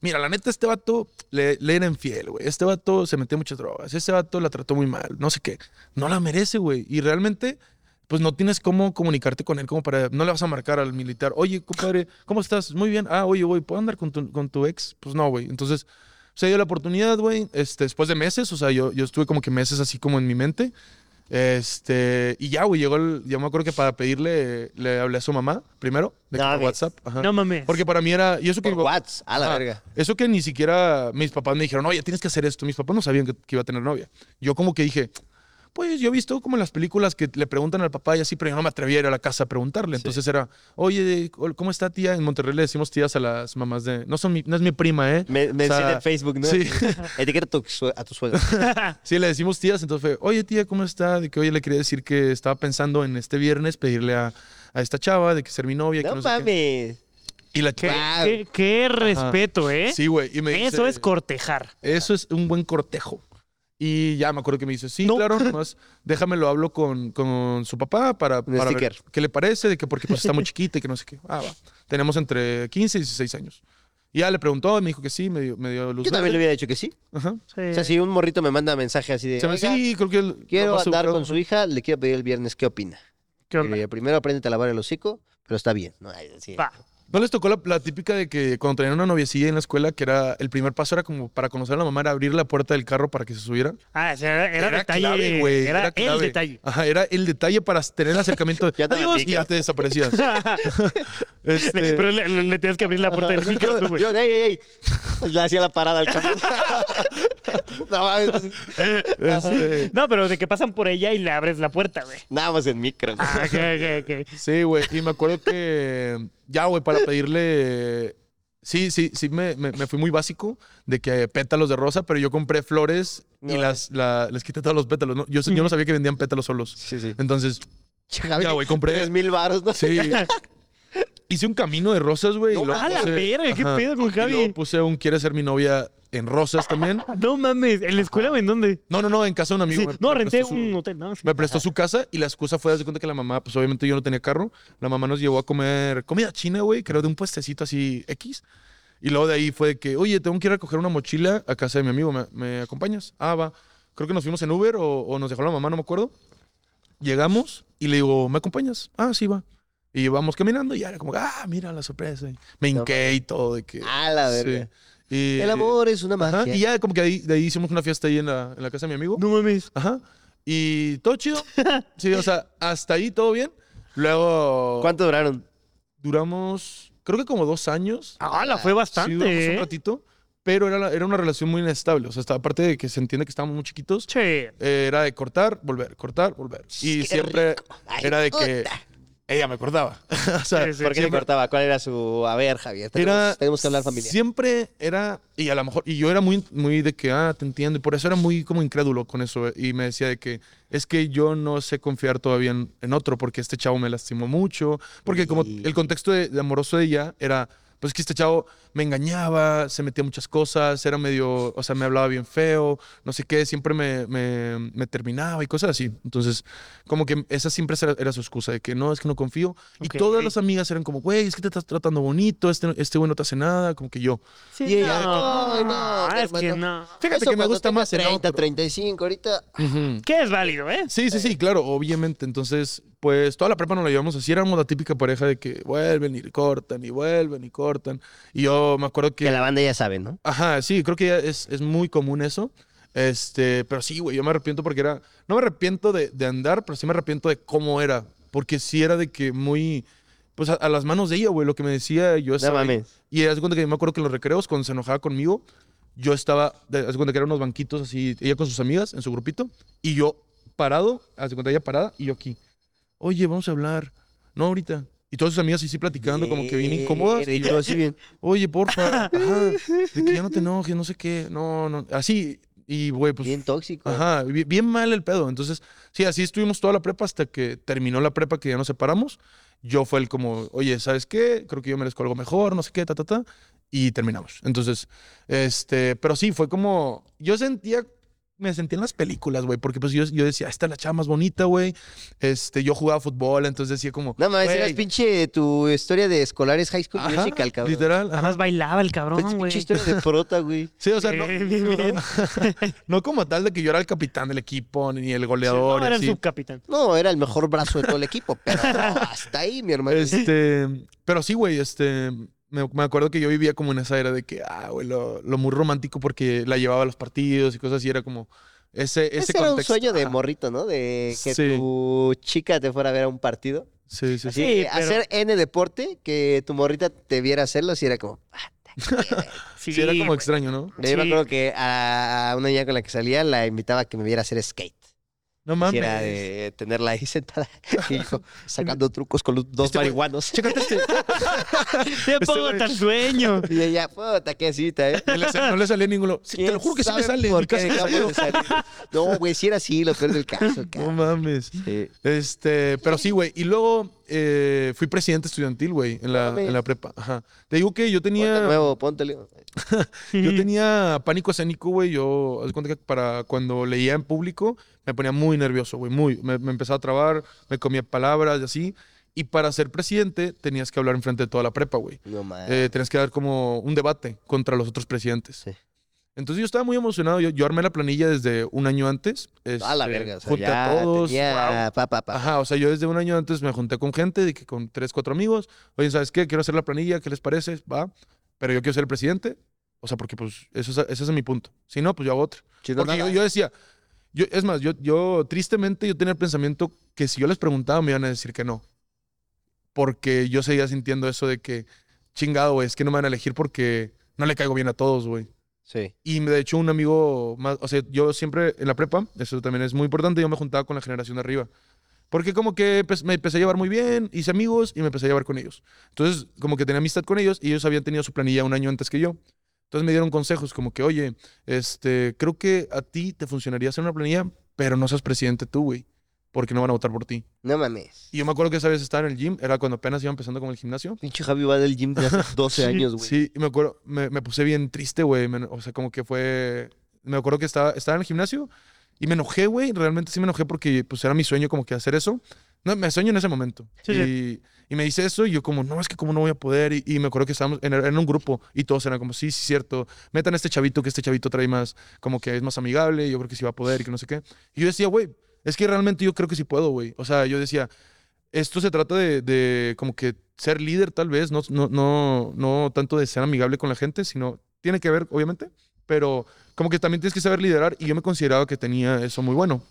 mira, la neta, este vato le, era infiel, güey. Este vato se metió muchas drogas. Este vato la trató muy mal, no sé qué. No la merece, güey. Y realmente pues no tienes cómo comunicarte con él como para, no le vas a marcar al militar, oye, compadre, ¿cómo estás? Muy bien. Ah, oye, güey, ¿puedo andar con tu, con tu ex? Pues no, güey. Entonces, se dio la oportunidad, güey, este, después de meses, o sea, yo, yo estuve como que meses así como en mi mente. Este, y ya, güey, llegó el, yo me acuerdo que para pedirle, le hablé a su mamá primero, de No. WhatsApp. Ajá. No mames. Porque para mí era, y eso que... Por Whats, a la verga. Eso que ni siquiera mis papás me dijeron, oye, tienes que hacer esto. Mis papás no sabían que, que iba a tener novia. Yo como que dije, pues yo he visto como en las películas que le preguntan al papá y así, pero yo no me atrevía a ir a la casa a preguntarle. Entonces era, oye, ¿cómo está tía? En Monterrey le decimos tías a las mamás de... No, son mi- no es mi prima, ¿eh? Me, me O sea, en Facebook, ¿no? Sí, Etiqueta a tu, sue- a tu suegro. sí, le decimos tías. Entonces fue, oye, tía, ¿cómo está? De que, oye, le quería decir que estaba pensando en este viernes pedirle a, a esta chava de que ser mi novia. que No no sé qué". mames. Y la Qué, qué- qué respeto, ¿eh? Sí, güey. Eso es cortejar. Eso es un buen cortejo. Y ya me acuerdo que me dice, sí, No. claro, nomás déjame lo hablo con, con su papá para, para ver qué le parece, de que porque pues está muy chiquita y que no sé qué. Ah, va. Tenemos entre 15 y 16 años. Y ya le preguntó, me dijo que sí, me dio, me dio luz Yo también le hubiera dicho que sí. Ajá. Sí. O sea, si un morrito me manda mensaje así de. Se me "Oiga, sí, creo que... él- Quiero andar con su hija, le quiero pedir el viernes, ¿qué opina? ¿Qué onda? Eh, primero apréndete a lavar el hocico, pero está bien. No, ay, sí. Va. ¿No les tocó la, la típica de que cuando tenían una noviecilla en la escuela, que era el primer paso era como para conocer a la mamá, era abrir la puerta del carro para que se subiera? Ah, o sea, era, era detalle. clave, güey, era, el clave. detalle. Ajá, era el detalle para tener el acercamiento. Ya te Adiós, y ya te desaparecías. Este- Pero le, le- le tienes que abrir la puerta del micro, tú, güey. Yo, ey, ey, ey. Le hacía la parada al camión. no mames. este, No, pero de que pasan por ella y le abres la puerta, güey. Nada más en micro. güey. Ah, ok, ok, ok. Sí, güey. Y me acuerdo que ya, güey, para pedirle. Sí, sí, sí, me, me- me fui muy básico de que pétalos de rosa, pero yo compré flores y las, la- les quité todos los pétalos. ¿no? Yo, yo no sabía que vendían pétalos solos. Sí, sí. Entonces, ya, güey, compré. Tres mil baros, ¿no? Sí. Hice un camino de rosas, güey. y No, a la verga, ¿qué Ajá. pedo con Y luego Javi? puse un quiere ser mi novia en rosas también. No mames, ¿en la escuela o en dónde? No, no, no, en casa de un amigo. Sí, me- No, me renté su- un hotel, ¿no? Sí. Me prestó su casa y la excusa fue, de cuenta que la mamá, pues obviamente yo no tenía carro, la mamá nos llevó a comer comida china, güey, era de un puestecito así X. Y luego de ahí fue de que, oye, tengo que ir a recoger una mochila a casa de mi amigo, ¿me, me acompañas? Ah, va. Creo que nos fuimos en Uber o, o nos dejó la mamá, no me acuerdo. Llegamos y le digo, ¿me acompañas? Ah, sí, va. Y vamos caminando y ya era como, ah, mira la sorpresa. Y me hinqué y todo de que... A la verga. Sí. Y- El amor es una Ajá, magia. y ya como que ahí, de ahí hicimos una fiesta ahí en la, en la casa de mi amigo. No mames. Ajá. Y todo chido. Sí, o sea, hasta ahí todo bien. Luego ¿Cuánto duraron? duramos, creo que como dos años. Ah, la fue Sí, bastante, duramos un ¿eh? ratito. Pero era, era una relación muy inestable. O sea, hasta- aparte de que se entiende que estábamos muy chiquitos, Che. eh, era de cortar, volver, cortar, volver. Y Qué siempre rico. Ay, era de que. Ella me cortaba. o sea, Sí, sí. ¿Por qué le siempre- cortaba? ¿Cuál era su...? A ver, Javier, tenemos, Era, tenemos que hablar familia. Siempre era, y a lo mejor, y yo era muy, muy de que, ah, te entiendo, y por eso era muy como incrédulo con eso, eh, y me decía de que es que yo no sé confiar todavía en, en otro, porque este chavo me lastimó mucho, porque como Y- el contexto de, de amoroso de ella era, pues que este chavo me engañaba, se metía muchas cosas, era medio, o sea, me hablaba bien feo, no sé qué, siempre me, me, me terminaba y cosas así. Entonces, como que esa siempre era, era su excusa, de que no, es que no confío. Y todas las amigas eran como, güey, es que te estás tratando bonito, este, este güey no te hace nada, como que yo. Sí, Y ella, no, "Ay, no, es que hermano". no. Fíjate Eso que me gusta más el 30, otro. 35, ahorita... Ujú. Que es válido, ¿eh? Sí, sí, sí, claro, obviamente. Entonces, pues toda la prepa nos la llevamos así. Éramos la típica pareja de que vuelven y cortan y vuelven y cortan. Y yo me acuerdo que. Que la banda ya sabe, ¿no? Ajá, sí, creo que ya es, es muy común eso. Este, pero sí, güey, yo me arrepiento porque era. No me arrepiento de, de andar, pero sí me arrepiento de cómo era. Porque sí era de que muy. Pues a, a las manos de ella, güey, lo que me decía, yo No estaba mames. Y de cuenta que me acuerdo que en los recreos, cuando se enojaba conmigo, yo estaba, haz cuenta que eran unos banquitos así, ella con sus amigas en su grupito, y yo parado, haz cuenta ella parada, y yo aquí, oye, vamos a hablar, no ahorita. Y todas sus amigas así incómodas, como que bien incómodas. Y Y yo, tú así bien. oye, porfa, ajá, de que ya no te enojes, no sé qué, no, no, así, y güey, pues, Bien tóxico. Ajá, bi- bien mal el pedo. Entonces, sí, así estuvimos toda la prepa hasta que terminó la prepa, que ya nos separamos. Yo fue el como, oye, ¿sabes qué? Creo que yo merezco algo mejor, no sé qué, ta, ta, ta. Y terminamos. Entonces, este, pero sí, fue como, yo sentía me sentí en las películas, güey, porque pues yo, yo decía, esta es la chava más bonita, güey. Este, yo jugaba fútbol, entonces decía como. No mames, eras pinche tu historia de escolares high school ajá, musical, cabrón. Literal, ajá. Además bailaba el cabrón, güey. pinche historia de prota, güey. Sí, o sea, no, Eh, bien, bien. no como tal de que yo era el capitán del equipo, ni el goleador. No, y era el así. subcapitán. No, era el mejor brazo de todo el equipo, pero hasta ahí, mi hermano. Este, pero sí, güey, este, me, me acuerdo que yo vivía como en esa era de que, ah, güey, lo, lo muy romántico porque la llevaba a los partidos y cosas así, era como ese, ese, Ese era un sueño de morrito, ¿no? De que Sí. tu chica te fuera a ver a un partido. Sí, sí, Así sí. Pero- hacer N deporte, que tu morrita te viera hacerlo, así era como... ah, Sí, Sí, era como extraño, ¿no? Yo me acuerdo que a una niña con la que salía la invitaba a que me viera hacer skate. No mames. era de tenerla ahí sentada y yo sacando trucos con los dos Este marihuanos. Chécate este. Te pongo güey- tan sueño. Y ella, puta, qué cita, ¿eh? No le, sal- no le salía ninguno. Sí, te lo juro que sí me ¿Quién sale. sabe en ¿Por mi qué casa me dejamos de salió. salir? No, güey, si era así, lo peor del caso, No cabrón. mames. Sí. Este, pero sí, güey. Y luego eh, fui presidente estudiantil, güey, en la, Mames. en la prepa. Ajá. Te digo que yo Ponte tenía. nuevo, póntele. Yo tenía pánico escénico, güey. Yo, haz de cuenta que para cuando leía en público, me ponía muy nervioso, güey. Muy. Me, me empezaba a trabar, me comía palabras y así. Y para ser presidente, tenías que hablar enfrente de toda la prepa, güey. No mames. Eh, tenías que dar como un debate contra los otros presidentes. Sí. Entonces yo estaba muy emocionado. Yo, yo armé la planilla desde un año antes. a la este, verga, o sea, junté ya a todos. tenía pa, pa, pa. Ajá, o sea, yo desde un año antes me junté con gente, de que con tres, cuatro amigos. Oye, ¿sabes qué? Quiero hacer la planilla, ¿qué les parece? Va. Pero yo quiero ser el presidente. O sea, porque pues eso es, ese es mi punto. Si no, pues yo hago otro. Chido, Porque yo, decía, yo, es más, yo, yo tristemente yo tenía el pensamiento que si yo les preguntaba me iban a decir que no. Porque yo seguía sintiendo eso de que, chingado, güey, es que no me van a elegir porque no le caigo bien a todos, güey. Sí. Y de hecho un amigo más, o sea, yo siempre en la prepa, eso también es muy importante, yo me juntaba con la generación de arriba. Porque como que empe- me empecé a llevar muy bien, hice amigos y me empecé a llevar con ellos. Entonces, como que tenía amistad con ellos y ellos habían tenido su planilla un año antes que yo. Entonces me dieron consejos como que, oye, este, creo que a ti te funcionaría hacer una planilla, pero no seas presidente tú, güey, porque no van a votar por ti. No mames. Y yo me acuerdo que esa vez estaba en el gym, era cuando apenas iba empezando con el gimnasio. Pinche Javi va del gym de hace 12 Sí, años, güey. Sí, y me acuerdo, me, me puse bien triste, güey. me- O sea, como que fue. Me acuerdo que estaba, estaba en el gimnasio y me enojé, güey. Realmente sí me enojé porque pues era mi sueño como que hacer eso. No, me sueño en ese momento. Sí, y, y me dice eso y yo como, no, es que como no voy a poder. Y, y me acuerdo que estábamos en, en un grupo y todos eran como, sí, sí, cierto. Metan a este chavito, que este chavito trae más, como que es más amigable. Yo creo que sí va a poder y que no sé qué. Y yo decía, güey, es que realmente yo creo que sí puedo, güey. O sea, yo decía, esto se trata de, como que ser líder tal vez, no, no, no, no tanto de ser amigable con la gente, sino tiene que ver, obviamente, pero como que también tienes que saber liderar y yo me consideraba que tenía eso muy bueno.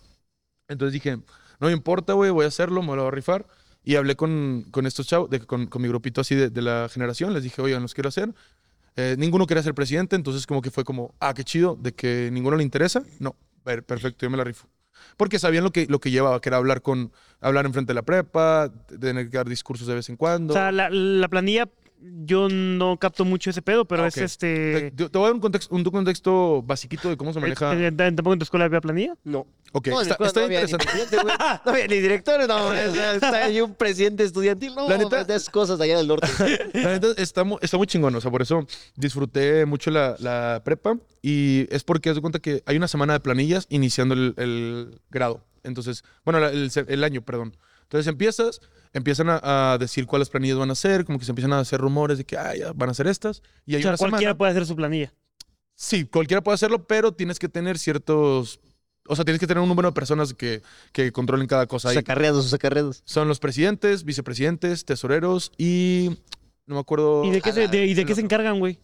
Entonces dije, no me importa, güey, voy a hacerlo, me lo voy a rifar. Y hablé con, con estos chavos, de- con, mi grupito así de, la generación, les dije, oigan, los quiero hacer. Eh, ninguno quería ser presidente, entonces como que fue como, ah, qué chido, de que ninguno le interesa. No, per- perfecto, yo me la rifo. Porque sabían lo que, lo que llevaba, que era hablar con, hablar enfrente de la prepa, tener que dar discursos de vez en cuando. O sea, la, la planilla, yo no capto mucho ese pedo, pero Ah, es este. te, te voy a dar un contexto, un contexto basiquito de cómo se maneja. Eh, eh, ¿Tampoco en tu escuela había planilla? No. Ok, No, está, está no había ni interesante. güey. No había ni director, no. Está ahí un presidente estudiantil. No, La neta- esas cosas allá del norte. La neta está, mu- está muy chingón, o sea, por eso disfruté mucho la, la prepa y es porque haz de cuenta que hay una semana de planillas iniciando el, el grado. Entonces, bueno, el, el año, perdón. Entonces empiezas, empiezan a, a decir cuáles planillas van a ser, como que se empiezan a hacer rumores de que ah, ya van a ser estas. Y hay O sea, una cualquiera semana. puede hacer su planilla. Sí, cualquiera puede hacerlo, pero tienes que tener ciertos. O sea, tienes que tener un número de personas que, que controlen cada cosa. Sus Ahí acarreados, sus acarreados. son los presidentes, vicepresidentes, tesoreros y. No me acuerdo. ¿Y de qué, se, de- y de qué se encargan, güey?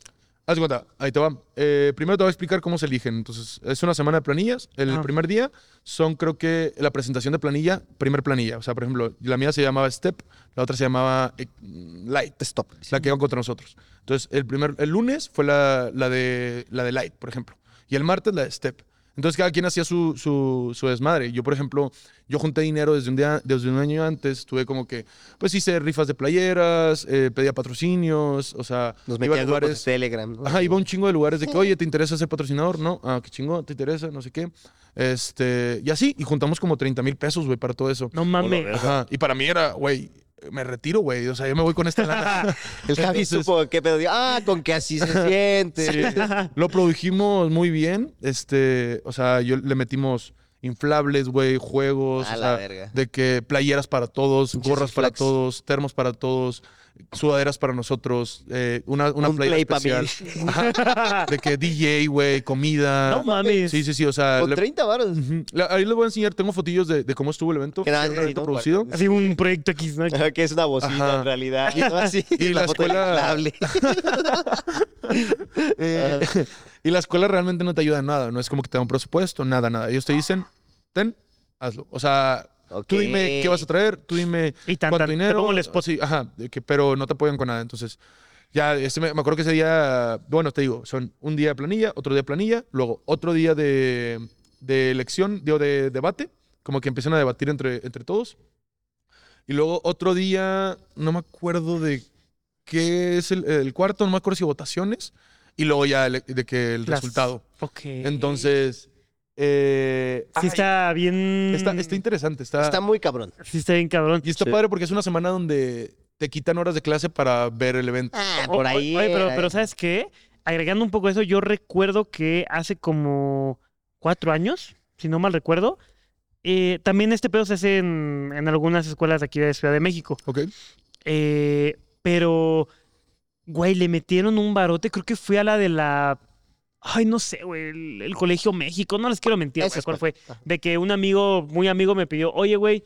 Haz cuenta, ahí te va. Eh, primero te voy a explicar cómo se eligen. Entonces, es una semana de planillas. El Ah. primer día son, creo que, la presentación de planilla, primer planilla. O sea, por ejemplo, la mía se llamaba Step, la otra se llamaba eh, Light, Stop. la que iban contra nosotros. Entonces, el, primer, el lunes fue la, la, de, la de Light, por ejemplo. Y el martes la de Step. Entonces, cada quien hacía su, su, su desmadre. Yo, por ejemplo, yo junté dinero desde un, día, desde un año antes. Tuve como que, pues hice rifas de playeras, eh, pedía patrocinios, o sea, Nos iba a grupos de lugares- Telegram. ¿no? Ajá, iba a un chingo de lugares de que, oye, ¿te interesa ser patrocinador? No, ah, qué chingón, ¿te interesa? No sé qué. Este, y así, y juntamos como 30 mil pesos, güey, para todo eso. No mames. Ajá, y para mí era, güey, me retiro, güey. O sea, yo me voy con esta lana. El Javi supo qué pedo. Ah, con que así se siente. Lo produjimos muy bien. Este, o sea, yo le metimos inflables, güey, juegos, A o la sea, verga. de que playeras para todos, gorras para todos, termos para todos, sudaderas para nosotros, eh, una, una Un play especial. Ajá. De que DJ, güey, comida. No mames. Sí, sí, sí, o sea, Con le- 30 varos. La- ahí les voy a enseñar, tengo fotillos de, de cómo estuvo el evento. Que nada, fue un evento sí, no, producido. Así un proyecto X, ¿no? Ajá, que es una bocina Ajá. en realidad. Y todo así. Y la foto escuela- inflable. Eh, y la escuela realmente no te ayuda en nada. No es como que te da un presupuesto, nada, nada. Ellos te dicen, ten, hazlo. O sea, Tú dime qué vas a traer, tú dime Y tan, cuánto tan, te dinero. pongo el spot. Sí, ajá, de que, pero no te apoyan con nada. Entonces, ya, este, me, me acuerdo que ese día, bueno, te digo, son un día de planilla, otro día de planilla, luego otro día de, de elección, digo, de debate, como que empiezan a debatir entre, entre todos. Y luego otro día, no me acuerdo de qué es el, el cuarto, no me acuerdo si votaciones, y luego ya de que el Las- resultado. Ok. Entonces, eh, Sí ay, está bien... está, está interesante, está, Está muy cabrón. Sí está bien cabrón. y está Sí. padre porque es una semana donde te quitan horas de clase para ver el evento. Ah, por ahí. Oye, pero, eh, pero ¿sabes qué? Agregando un poco eso, yo recuerdo que hace como cuatro años, si no mal recuerdo, eh, también este pedo se hace en, en algunas escuelas de aquí de Ciudad de México. ¿Ok? Eh, pero, güey, le metieron un barote, creo que fue a la de la... Ay, no sé, güey, el, el Colegio México, no les quiero mentir, güey, ¿cuál fue? De que un amigo, muy amigo, me pidió, oye, güey,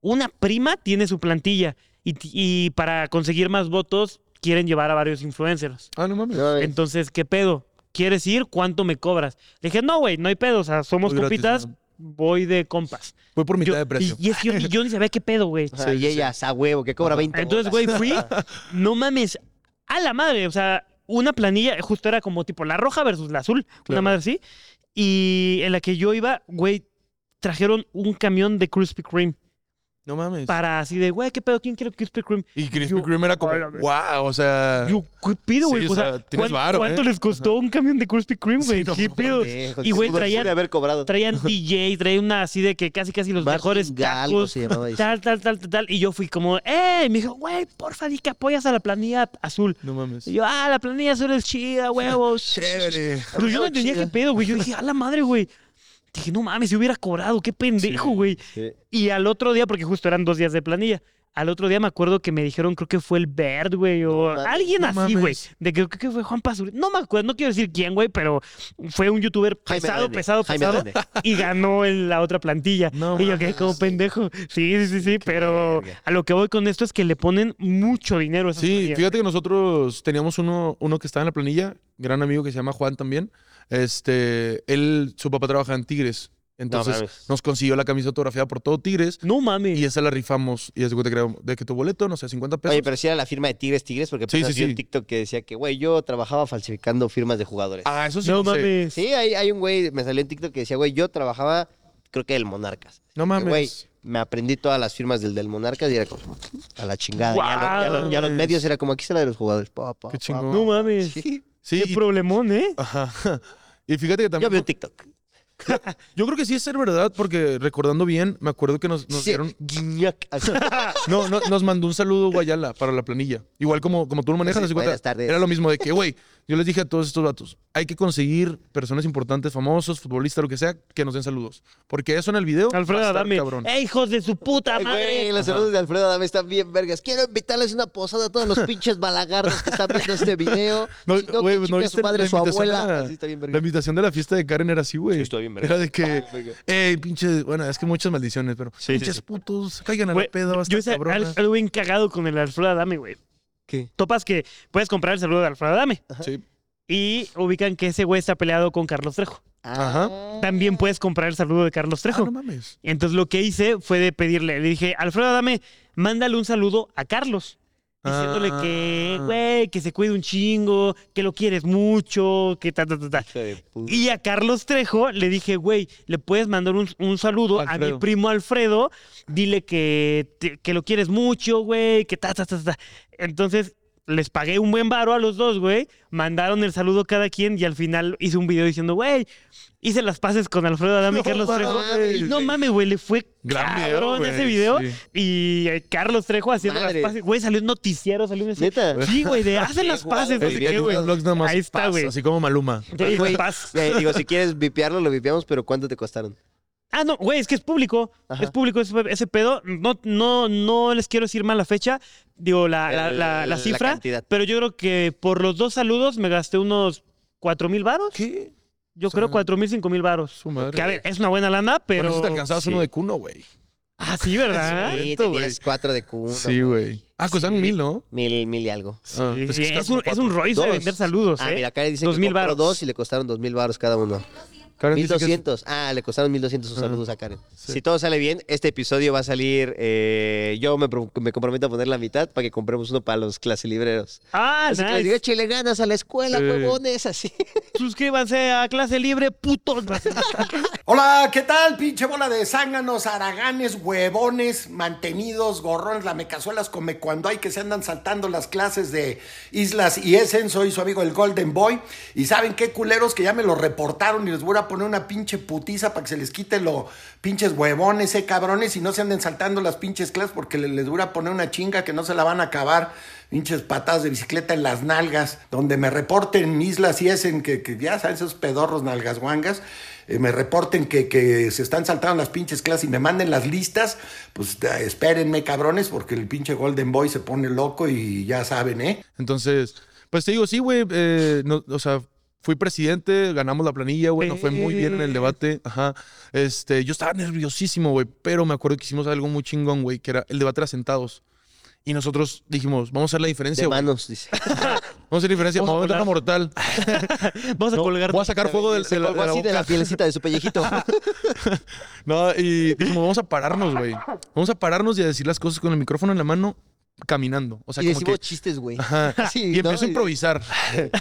una prima tiene su plantilla y, para conseguir más votos quieren llevar a varios influencers. Ah, no mames. Entonces, ¿qué pedo? ¿Quieres ir? ¿Cuánto me cobras? Le dije, no, güey, no hay pedo, o sea, somos Muy gratis, compitas, ¿no? voy de compas. Voy por mitad Yo- de precio. Y, y es que yo, ni- yo ni sabía qué pedo, güey. Ajá, sí, y sí. ella, a huevo, que cobra 20 Entonces, güey, fui, no mames, a la madre, o sea, una planilla, justo era como tipo la roja versus la azul, una Claro. madre así. Y en la que yo iba, güey, trajeron un camión de Krispy Kreme No mames. para así de, güey, ¿qué pedo? ¿Quién quiere Krispy Kreme? Y Krispy Kreme era como, wow, o sea... Yo, ¿qué pido, güey? Sí, o sea, sea, tienes ¿cuán- varo, ¿cuánto ¿eh? les costó un camión de Krispy Kreme, Sí, güey? no ¿Qué mames. pedo? Y, güey, traían- haber cobrado. Traían DJ, traían una así de que casi casi los mejores Martin tacos. se llamaba eso. Tal, tal, tal, tal, tal. Y yo fui como, ¡eh! Y me dijo, güey, porfa, di que apoyas a la planilla azul. No mames. Y yo, ah, la planilla azul es chida, huevos. Chévere. Pero yo no entendía qué pedo, güey. Yo dije, a la madre, güey. Dije, no mames, si hubiera cobrado, qué pendejo, güey. Sí. Y al otro día, porque justo eran dos días de planilla, al otro día me acuerdo que me dijeron, creo que fue el Bert, güey, o alguien no así, güey. De que creo que fue Juan Pazuri. No me acuerdo, no quiero decir quién, güey, pero fue un youtuber pesado, pesado, Jaime pesado. Y ganó en la otra plantilla. No y yo quedé como pendejo. Sí, sí, sí, sí, pero verga. a lo que voy con esto es que le ponen mucho dinero a esas Sí, planillas. fíjate que nosotros teníamos uno, uno que estaba en la planilla, gran amigo que se llama Juan también. Este, él, su papá trabaja en Tigres. Entonces nos consiguió la camisa autografiada por todo Tigres No mames. y esa la rifamos. Y es de cuenta que era de que tu boleto, no sé, 50 pesos. Oye, pero sí era la firma de Tigres Tigres, porque Sí, apenas sí, vi un sí. TikTok que decía que, güey, yo trabajaba falsificando firmas de jugadores. Ah, eso sí. no no sé. mames. Sí, hay, hay un güey, me salió en TikTok que decía, güey, yo trabajaba, creo que el Monarcas. No Que, mames. Güey, me aprendí todas las firmas del del Monarcas y era como, a la chingada. Ya, lo- ya lo- ya los medios era como, aquí está la de los jugadores. Pa, pa, Qué pa, chingón. pa. No mames. Sí, Sí, Qué y- problemón, ¿eh? Ajá. Y fíjate que también. vi un TikTok. Yo creo que sí es ser verdad, porque recordando bien, me acuerdo que nos, nos Sí, dieron. guiñac. Así. No, no, nos mandó un saludo Guayala para la planilla. Igual como, como tú lo manejas, Sí, cuenta, buenas tardes. era lo mismo de que, güey, yo les dije a todos estos vatos, hay que conseguir personas importantes, famosos, futbolistas, lo que sea, que nos den saludos. Porque eso en el video. Alfredo Adame. cabrón. ¡Eh, hijos de su puta madre! Güey, los saludos de Alfredo Adame están bien vergas. Quiero invitarles una posada a todos los pinches balagardos que están viendo este video. No, Si no, güey, ¿no viste su madre, la su abuela. a- Así está bien La verga. invitación de la fiesta de Karen era así, güey. Sí, estoy bien verga. Era de que, ey, pinches, bueno, es que muchas maldiciones, pero Sí, sí, pinches sí. putos, caigan a Güey, la peda, Yo hice algo bien cagado con el Alfredo Adame, güey. ¿Qué? Topas que puedes comprar el saludo de Alfredo Adame Sí. y ubican que ese güey está peleado con Carlos Trejo. Ajá. También puedes comprar el saludo de Carlos Ah, Trejo. no mames. Entonces lo que hice fue de pedirle, le dije, Alfredo Adame, mándale un saludo a Carlos. Diciéndole que, Ah. güey, que se cuide un chingo, que lo quieres mucho, que ta, ta, ta, ta. Y a Carlos Trejo le dije, güey, le puedes mandar un, un saludo a mi primo Alfredo. Dile que, te- que lo quieres mucho, güey, que ta, ta, ta, ta. Entonces, les pagué un buen varo a los dos, güey. Mandaron el saludo cada quien y al final hice un video diciendo, güey, hice las paces con Alfredo Adame y No Carlos Trejo. mames, No mames, güey, le fue Gran cabrón ese video. sí. Y eh, Carlos Trejo haciendo Madre. las paces. Güey, salió un noticiero, salió un... ¿Neta? Sí, güey, de hacen las paces. no sé qué, que güey. Ahí está, güey. Así como Maluma. Sí, Güey, paz. eh, digo, si quieres vipearlo, lo vipeamos, pero ¿cuánto te costaron? Ah, no, güey, es que es público. Ajá. Es público ese, ese pedo. No, no, no les quiero decir mal la fecha, digo, la, la, El- la- la la cifra. pero yo creo que por los dos saludos me gasté unos cuatro mil varos. ¿Qué? Yo O sea, creo cuatro mil, cinco mil varos. Su madre. Que a ver, es una buena lana, Pero pero. eso te alcanzabas sí. uno de cuno, güey. Ah, sí, ¿verdad? Sí, Esto, güey. tenías cuatro de cuno. Sí, güey. Ah, costaban mil, ¿no? Mil, mil y algo. Ah, Sí, que es, un, es un. Royce de Dos. vender saludos, Ah, ¿eh? mira, acá dice Dos que mil compró varos. dos y le costaron dos mil baros cada uno. Karen Mil dice que es- doscientos. Ah, le costaron mil doscientos sus Ajá. saludos a Karen. Sí. Si todo sale bien, este episodio va a salir. eh, yo me, pro- me comprometo a poner la mitad para que compremos uno para los clase libreros. Ah, Así que les digo, nice. échale ganas a la escuela, Sí. huevones, así. Suscríbanse a clase libre, putos. Hola, ¿qué tal? Pinche bola de zánganos, haraganes, huevones, mantenidos, gorrones, lamecazuelas, come cuando hay que se andan saltando las clases de Islas y Essen. Soy su amigo el Golden Boy. Y saben qué culeros que ya me lo reportaron y les voy a poner una pinche putiza para que se les quite lo pinches huevones, eh, cabrones, y no se anden saltando las pinches clases porque le- les voy a poner una chinga que no se la van a acabar. Pinches patadas de bicicleta en las nalgas, donde me reporten Islas y Essen, que, que ya saben, esos pedorros nalgas guangas eh, me reporten que, que se están saltando las pinches clases y me manden las listas, pues espérenme, cabrones, porque el pinche Golden Boy se pone loco y ya saben, ¿eh? Entonces, pues te digo, sí, güey. eh, no- o sea, fui presidente, ganamos la planilla, güey. Nos fue muy bien en el debate. Ajá. Este, yo estaba nerviosísimo, güey. Pero me acuerdo que hicimos algo muy chingón, güey, que era el debate era sentados. Y nosotros dijimos, vamos a hacer la diferencia, De güey. manos, dice. Vamos a hacer la diferencia. Vamos a Vamos a meterla mortal. Vamos a No, colgar. voy a sacar fuego del, de la, de la así de la pielecita de su pellejito. No, y dijimos, vamos a pararnos, güey. Vamos a pararnos y a decir las cosas con el micrófono en la mano, caminando. O sea, y como decimos que... chistes, güey. Sí, y ¿no? empiezo a improvisar.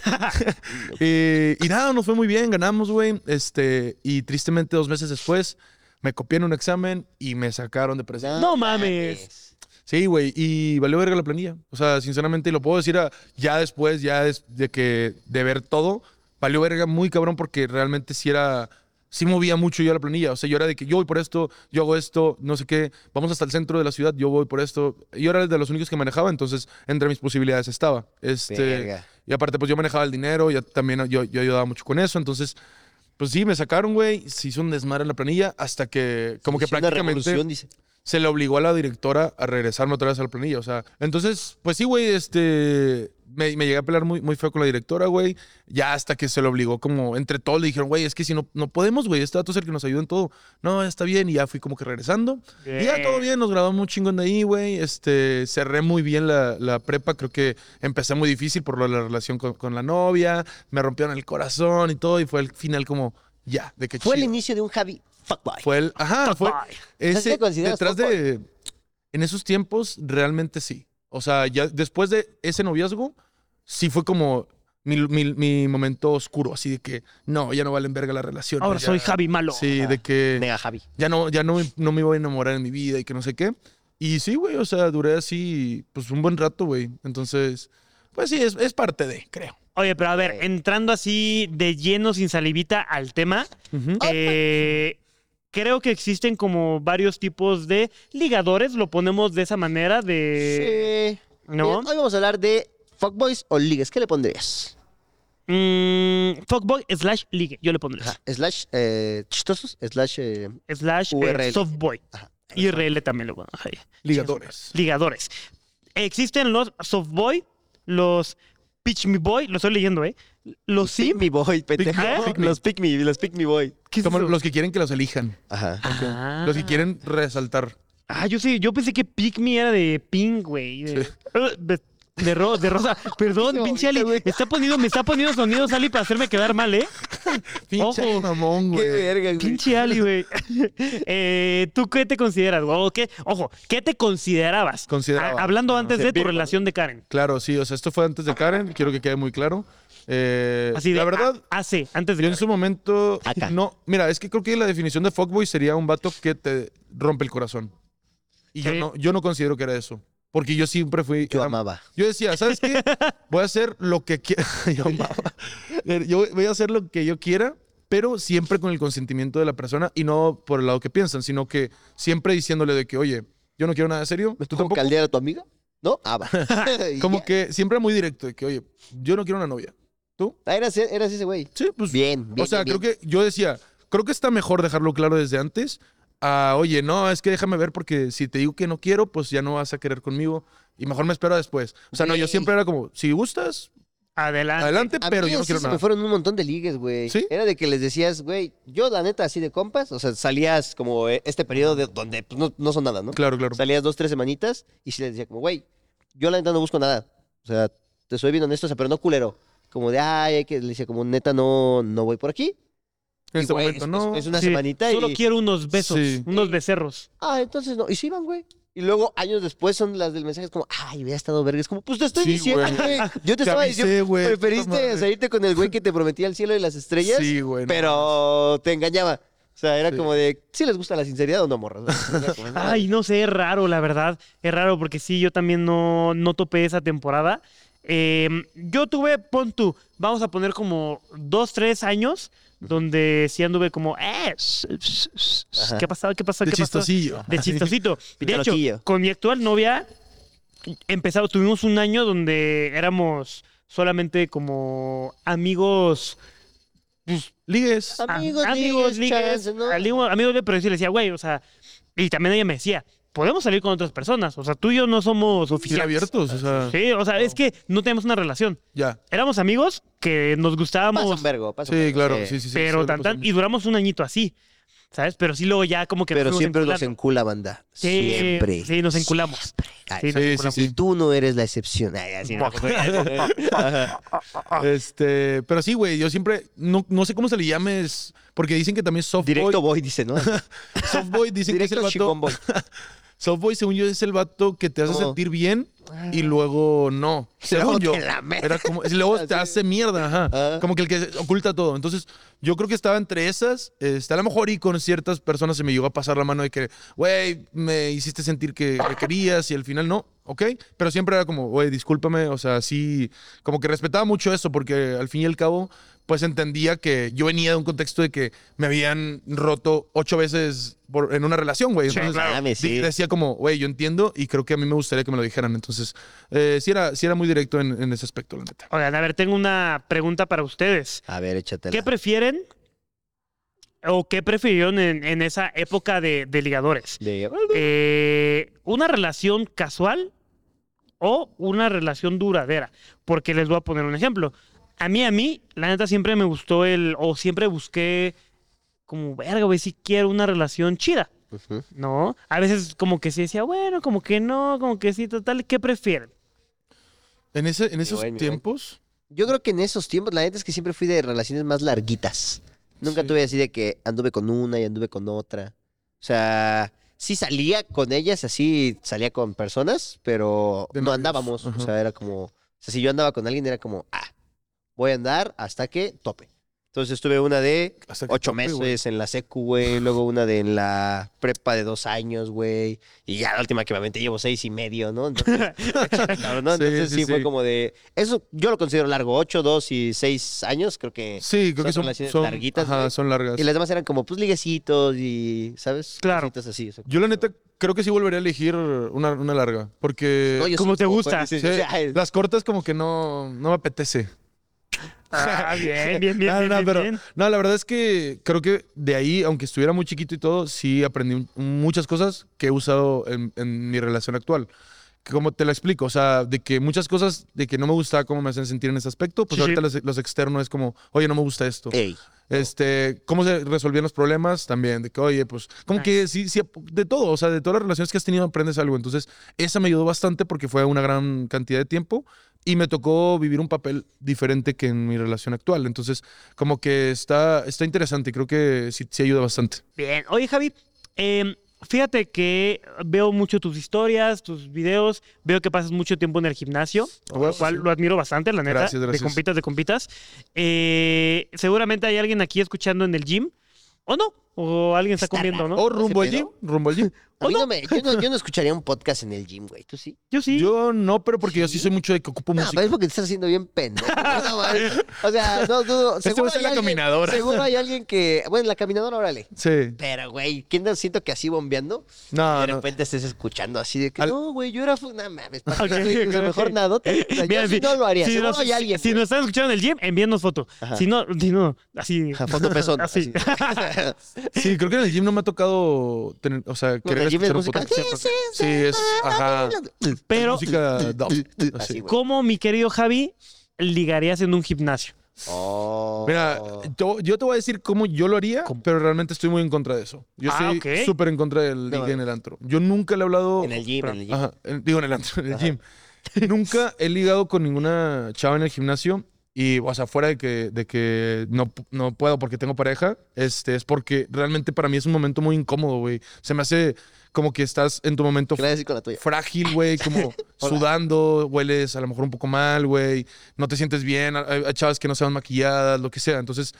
Eh, y nada, nos fue muy bien, ganamos, güey. Este, y tristemente dos meses después me copié en un examen y me sacaron de presidente. No mames. Sí, güey, y valió verga la planilla. O sea, sinceramente, y lo puedo decir a- ya después, ya des- de que de ver todo, valió verga muy cabrón porque realmente sí era, sí movía mucho yo la planilla. O sea, yo era de que yo voy por esto, yo hago esto, no sé qué, vamos hasta el centro de la ciudad, yo voy por esto. Yo era de los únicos que manejaba, entonces entre mis posibilidades estaba. Este, Verga. y aparte, pues yo manejaba el dinero, ya también yo, yo ayudaba mucho con eso, entonces... Pues sí, me sacaron, güey. Se hizo un desmadre en la planilla hasta que, como que Hizo una prácticamente revolución, dice. Se le obligó a la directora a regresarme otra vez a la planilla. O sea, entonces, pues sí, güey, este. Me, me llegué a pelear muy, muy feo con la directora, güey. Ya hasta que se le obligó, como entre todos le dijeron, güey, es que si no, no podemos, güey, este dato es el que nos ayuda en todo. No, está bien. Y ya fui como que regresando. Y ya todo bien, nos graduamos un chingón de ahí, güey. Este, cerré muy bien la, la prepa. Creo que empecé muy difícil por lo de la relación con, con la novia. Me rompieron el corazón y todo. Y fue el final como, ya, de que Fue el inicio de un Javi fuckboy. Fue el. Ajá, fue. Fuckboy. Ese, detrás de. En esos tiempos, realmente sí. O sea, ya después de ese noviazgo, sí fue como mi, mi- mi momento oscuro, así de que no, ya no valen verga la relación. Ahora ya- soy Javi Malo. Sí, de que Mega Javi. ya no, ya no, me- no me iba a enamorar en mi vida y que no sé qué. Y sí, güey, o sea, duré así, pues un buen rato, güey. Entonces, pues sí, es, es parte de, creo. Oye, pero a ver, entrando así de lleno, sin salivita al tema, eh, creo que existen como varios tipos de ligadores, lo ponemos de esa manera, de... Sí. ¿No? Bien, Hoy vamos a hablar de fuckboys o ligues. ¿Qué le pondrías? Mm, fuckboy slash ligue, yo le pondría. Ajá. Slash eh, chistosos, slash eh, Slash eh, URL. softboy. Ajá. IRL también lo pongo. ahí. Ligadores. Ligadores. Existen los softboy, los pitch me boy, lo estoy leyendo, ¿eh? Los Pick sim. me boy, pendejo. ¿Eh? Los pick me, los pick me boy. ¿Qué es Como eso? los que quieren que los elijan. Ajá. Ah. Los que quieren resaltar. Ah, yo sí, yo pensé que pick me era de pink, güey. De, de, de ro- de rosa. Perdón, No, pinche Ali. Me está poniendo, me está poniendo sonidos Ali para hacerme quedar mal, ¿eh? Pinche Ojo. mamón, Qué güey. verga, güey. Pinche Ali, güey. Eh, ¿Tú qué te consideras, güey? ¿O qué? Ojo, ¿qué te considerabas? Consideraba. Ah, hablando antes de tu relación de Karen. Claro, sí, o sea, esto fue antes de Karen, quiero que quede muy claro. Eh, Así de, la verdad, ah, sí, antes de yo en su momento, Acá. no, mira, es que creo que la definición de fuckboy sería un vato que te rompe el corazón. Y yo no, yo no considero que era eso. Porque yo siempre fui... Yo era- amaba. Yo decía, ¿sabes qué? Voy a hacer lo que quiera. yo amaba. Yo voy a hacer lo que yo quiera, pero siempre con el consentimiento de la persona y no por el lado que piensan, sino que siempre diciéndole de que, oye, yo no quiero nada serio. ¿Tú ¿Tú tampoco? caldear a tu amiga? ¿No? Ah, va. Como que siempre muy directo, de que, oye, yo no quiero una novia. ¿Tú? Ah, eras, eras ese güey. Sí, pues. Bien, bien. o sea, bien, creo que yo decía, creo que está mejor dejarlo claro desde antes. A, oye, no, es que déjame ver porque si te digo que no quiero, pues ya no vas a querer conmigo y mejor me espero después. O sea, no, yo siempre era como, si gustas, Adelante. adelante, A pero mí yo no quiero nada. me fueron un montón de ligues, güey. ¿Sí? Era de que les decías, güey, yo la neta así de compas, o sea, salías como eh, este periodo de, donde pues, no, no son nada, ¿no? Claro, claro. Salías dos, tres semanitas y sí les decía como, güey, yo la neta no busco nada. O sea, te soy bien honesto, o sea, pero no culero. Como de, ay, hay que, le decía como, neta, no, no voy por aquí. En este güey, momento es, no. es- es una Sí, semanita Solo y... quiero unos besos, Sí. unos becerros. Ah, entonces no. Y sí van, güey. Y luego, años después, son las del mensaje, es como, ay, hubiera estado verga. Es como, pues te estoy Sí, diciendo, güey. Yo te, Te estaba avisé, diciendo, güey. Preferiste salirte con el güey que te prometía el cielo y las estrellas, Sí, güey. no. pero te engañaba. O sea, era Sí. como de, ¿sí les gusta la sinceridad o no, morras? Ay, no sé, es raro, la verdad. Es raro porque sí, yo también no, no topé esa temporada. Eh, yo tuve, pon tú, vamos a poner como dos, tres años donde sí anduve como, eh, sh- sh- sh- sh, Ajá. ¿qué ha pasado? ¿Qué pasó? De ¿Qué pasó? chistosillo. De chistosito. De hecho, loquillo. con mi actual novia empezamos, tuvimos un año donde éramos solamente como amigos, pues, Ligues. Amigos, amigos, ligues, ligues, chance, ¿no? amigos, pero sí le decía, güey, o sea, y también ella me decía, podemos salir con otras personas, o sea, tú y yo no somos oficiales. abiertos, o sea, Sí, o sea, es que no tenemos una relación. ya. Éramos amigos que nos Pasa gustábamos, un vergo, pasa un Sí, vergo, claro. sí. Sí, sí, pero tan, tan, y duramos un añito así, ¿sabes? Pero sí luego ya como que nos Pero siempre los enculando. encula, banda. Sí, Siempre. Sí, nos enculamos. Ay, Sí, nos Sí, sí, enculamos. sí. Y tú no eres la excepción. Ay, así no. Ajá. Este, pero sí, güey, yo siempre, no, no sé cómo se le llames, porque dicen que también soft Directo boy, voy, dice, ¿no? soft boy, dicen que es el Directo vato, chingón voy. soft boy según yo es el vato que te hace ¿Cómo? sentir bien y luego no, según yo. Era como, y luego te hace mierda, ajá, Ah. como que el que oculta todo. Entonces, yo creo que estaba entre esas, este, a lo mejor y con ciertas personas se me llegó a pasar la mano de que, güey, me hiciste sentir que me querías y al final no, ¿ok? Pero siempre era como, güey, discúlpame, o sea, sí, como que respetaba mucho eso porque al fin y al cabo, pues entendía que yo venía de un contexto de que me habían roto ocho veces por- en una relación, güey. Sí, Entonces, claro. Sí. decía como, güey, yo entiendo y creo que a mí me gustaría que me lo dijeran. Entonces, eh, sí, era, sí era muy directo en, en ese aspecto, la neta. Oigan, a ver, tengo una pregunta para ustedes. A ver, échatela. ¿Qué prefieren o qué prefirieron en, en esa época de, de ligadores? De- Eh, ¿Una relación casual o una relación duradera? Porque les voy a poner un ejemplo. A mí, a mí, la neta siempre me gustó el, o siempre busqué como, verga, güey, si quiero una relación chida. ¿no? A veces como que se decía, bueno, como que no, como que sí, total, ¿qué prefieren? En, ese, en esos tiempos, Yo creo que en esos tiempos, la neta es que siempre fui de relaciones más larguitas. Nunca Sí. tuve así de que anduve con una y anduve con otra. O sea, sí salía con ellas, así salía con personas, pero De no novios, andábamos. O sea, era como. O sea, si yo andaba con alguien, era como, ah, voy a andar hasta que tope. Entonces tuve una de que ocho tope, meses en la secu, güey. Luego una de en la prepa de dos años, güey. Y ya la última que me aventé llevo seis y medio, ¿no? Entonces, ¿no? Sí, Entonces sí, sí, fue como de... Eso yo lo considero largo. Ocho, dos y seis años, creo que... Sí, creo que son relaciones son, larguitas, ajá, son largas. Y las demás eran como, pues, liguecitos y, ¿sabes? Claro. Cositas así. o sea, Yo la neta creo que sí volvería a elegir una, una larga, porque no, yo ¿Cómo soy te como, gusta? pues, sí, dices, "Ay, las cortas como que no, no me apetece. Ah, bien, bien, bien, No, bien, no, bien, pero- bien. No, la verdad es que creo que de ahí, aunque estuviera muy chiquito y todo, sí aprendí muchas cosas que he usado en, en mi relación actual. Como te lo explico, o sea, de que muchas cosas de que no me gustaba cómo me hacen sentir en ese aspecto, pues Sí, ahorita sí. Los, los externos es como, oye, no me gusta esto. Ey, Este, cómo se resolvían los problemas también, de que, oye, pues, como que sí, sí, de todo, o sea, de todas las relaciones que has tenido aprendes algo. Entonces, esa me ayudó bastante porque fue una gran cantidad de tiempo y me tocó vivir un papel diferente que en mi relación actual. Entonces, como que está, está interesante y creo que sí, sí ayuda bastante. Bien. Oye, Javi, em, fíjate que veo mucho tus historias, tus videos, veo que pasas mucho tiempo en el gimnasio, bueno, lo cual sí. lo admiro bastante, la neta. Gracias, De gracias. compitas, de compitas. Eh, seguramente hay alguien aquí escuchando en el gym, ¿o no? O alguien está Está comiendo, ¿no? O ¿Ese rumbo al gym, rumbo al gym. A mí no me, yo, no, yo no escucharía un podcast en el gym, güey. ¿Tú sí? Yo sí. Yo no, pero porque yo sí soy mucho de que ocupo No, música. pero es porque te estás haciendo bien pendejo. No, o sea, no, no, no. Este Seguro está hay la alguien- caminadora. Seguro hay alguien que. Bueno, en la caminadora, órale. Sí. Pero, güey, ¿quién no siento que así bombeando? No, de no. repente estés escuchando así de que. Al- No, güey, yo era. No mames, ¿para Ok, qué, güey? O sea, ok, mejor nada. O sea, Mira, yo sí si- no lo haría. si Seguro nos, hay alguien. si güey. nos están escuchando en el gym, envíanos foto. Ajá. Si no, si no, así. A fondo pezón. Así. Sí, creo que en el gym no me ha tocado tener, o sea, querer el gym es escuchar un música. podcast. Sí, es, ajá. Pero, música dub, Así, así. güey. ¿cómo, mi querido Javi, ligarías en un gimnasio? Oh. Mira, yo, yo te voy a decir cómo yo lo haría, pero realmente estoy muy en contra de eso. Yo Ah, estoy súper en contra del No, ligue en el antro. Yo nunca le he hablado... En el gym, en el gym. Ajá, en- digo en el antro, en el gym. nunca he ligado con ninguna chava en el gimnasio y, o sea, fuera de que, de que no, no puedo porque tengo pareja, este, es porque realmente para mí es un momento muy incómodo, güey. Se me hace como que estás en tu momento ¿Qué le voy a decir con la tuya? frágil, güey, como sudando, hueles a lo mejor un poco mal, güey, no te sientes bien, hay, hay chavas que no se van maquilladas, lo que sea. Entonces,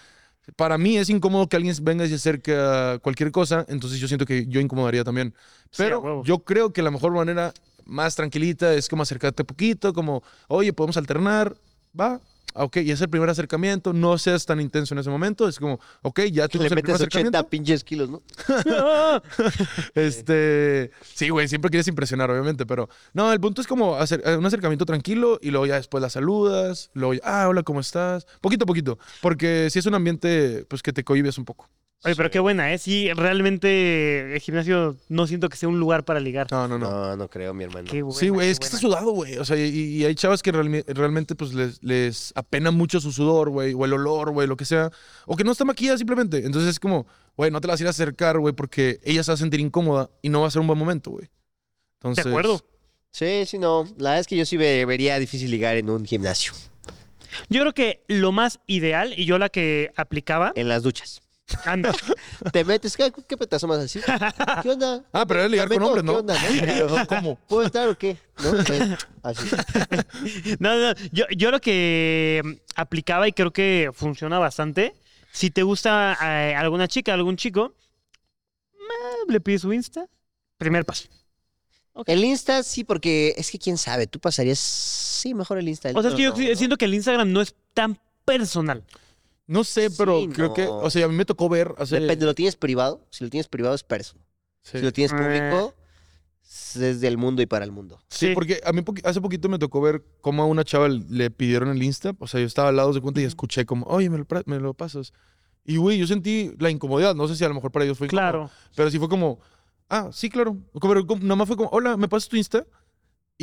para mí es incómodo que alguien venga y se acerque a cualquier cosa, entonces yo siento que yo incomodaría también. Sí, Pero huevo. yo creo que la mejor manera más tranquilita es como acercarte poquito, como, oye, podemos alternar, va. Ah, Ok, y es el primer acercamiento, no seas tan intenso en ese momento, es como, ok, ya tuvimos le el primer metes 80 acercamiento. pinches kilos, ¿no? Este, sí, güey, siempre quieres impresionar, obviamente, pero no, el punto es como hacer eh, un acercamiento tranquilo y luego ya después la saludas, luego ya, ah, hola, ¿cómo estás? Poquito a poquito, porque si es un ambiente, pues que te cohibes un poco. Oye, pero qué buena, ¿eh? Sí, realmente el gimnasio no siento que sea un lugar para ligar. No, no, no. No, no creo, mi hermano. Qué buena, Sí, güey, qué es que está sudado, güey. O sea, y, y hay chavas que realme- realmente pues les, les apena mucho su sudor, güey, o el olor, güey, lo que sea. O que no está maquillada simplemente. Entonces es como, güey, no te la vas a ir a acercar, güey, porque ella se va a sentir incómoda y no va a ser un buen momento, güey. De Entonces, acuerdo. Sí, sí, no. La verdad es que yo sí ve- vería difícil ligar en un gimnasio. Yo creo que lo más ideal, y yo la que aplicaba, En las duchas. Anda, Te metes, ¿qué, qué te asomas así? ¿Qué onda? Ah, pero era ligar con hombres, ¿no? ¿Qué onda, no? ¿Cómo? ¿Puedo estar o qué? ¿No? Así. No, no, yo, yo lo que mm, aplicaba y creo que funciona bastante, si te gusta eh, alguna chica, algún chico, eh, le pides su Insta, primer paso. El Insta sí, porque es que quién sabe, tú pasarías. Sí, mejor el Insta. el O sea, es que yo ¿no? siento que el Instagram no es tan personal. No sé, pero Sí, creo que, o sea, a mí me tocó ver hace... Depende, ¿lo tienes privado? Si lo tienes privado es perso. Sí. Si lo tienes Eh. público, es del mundo y para el mundo. Sí, Sí. porque a mí hace poquito me tocó ver cómo a una chava le pidieron el Insta. O sea, yo estaba al lado de cuenta y escuché como, oye, me lo, me lo pasas. Y, güey, yo sentí la incomodidad. No sé si a lo mejor para ellos fue incómodo. Claro. Pero sí fue como, ah, sí, claro. Pero como- nomás fue como, hola, ¿me pasas tu Insta?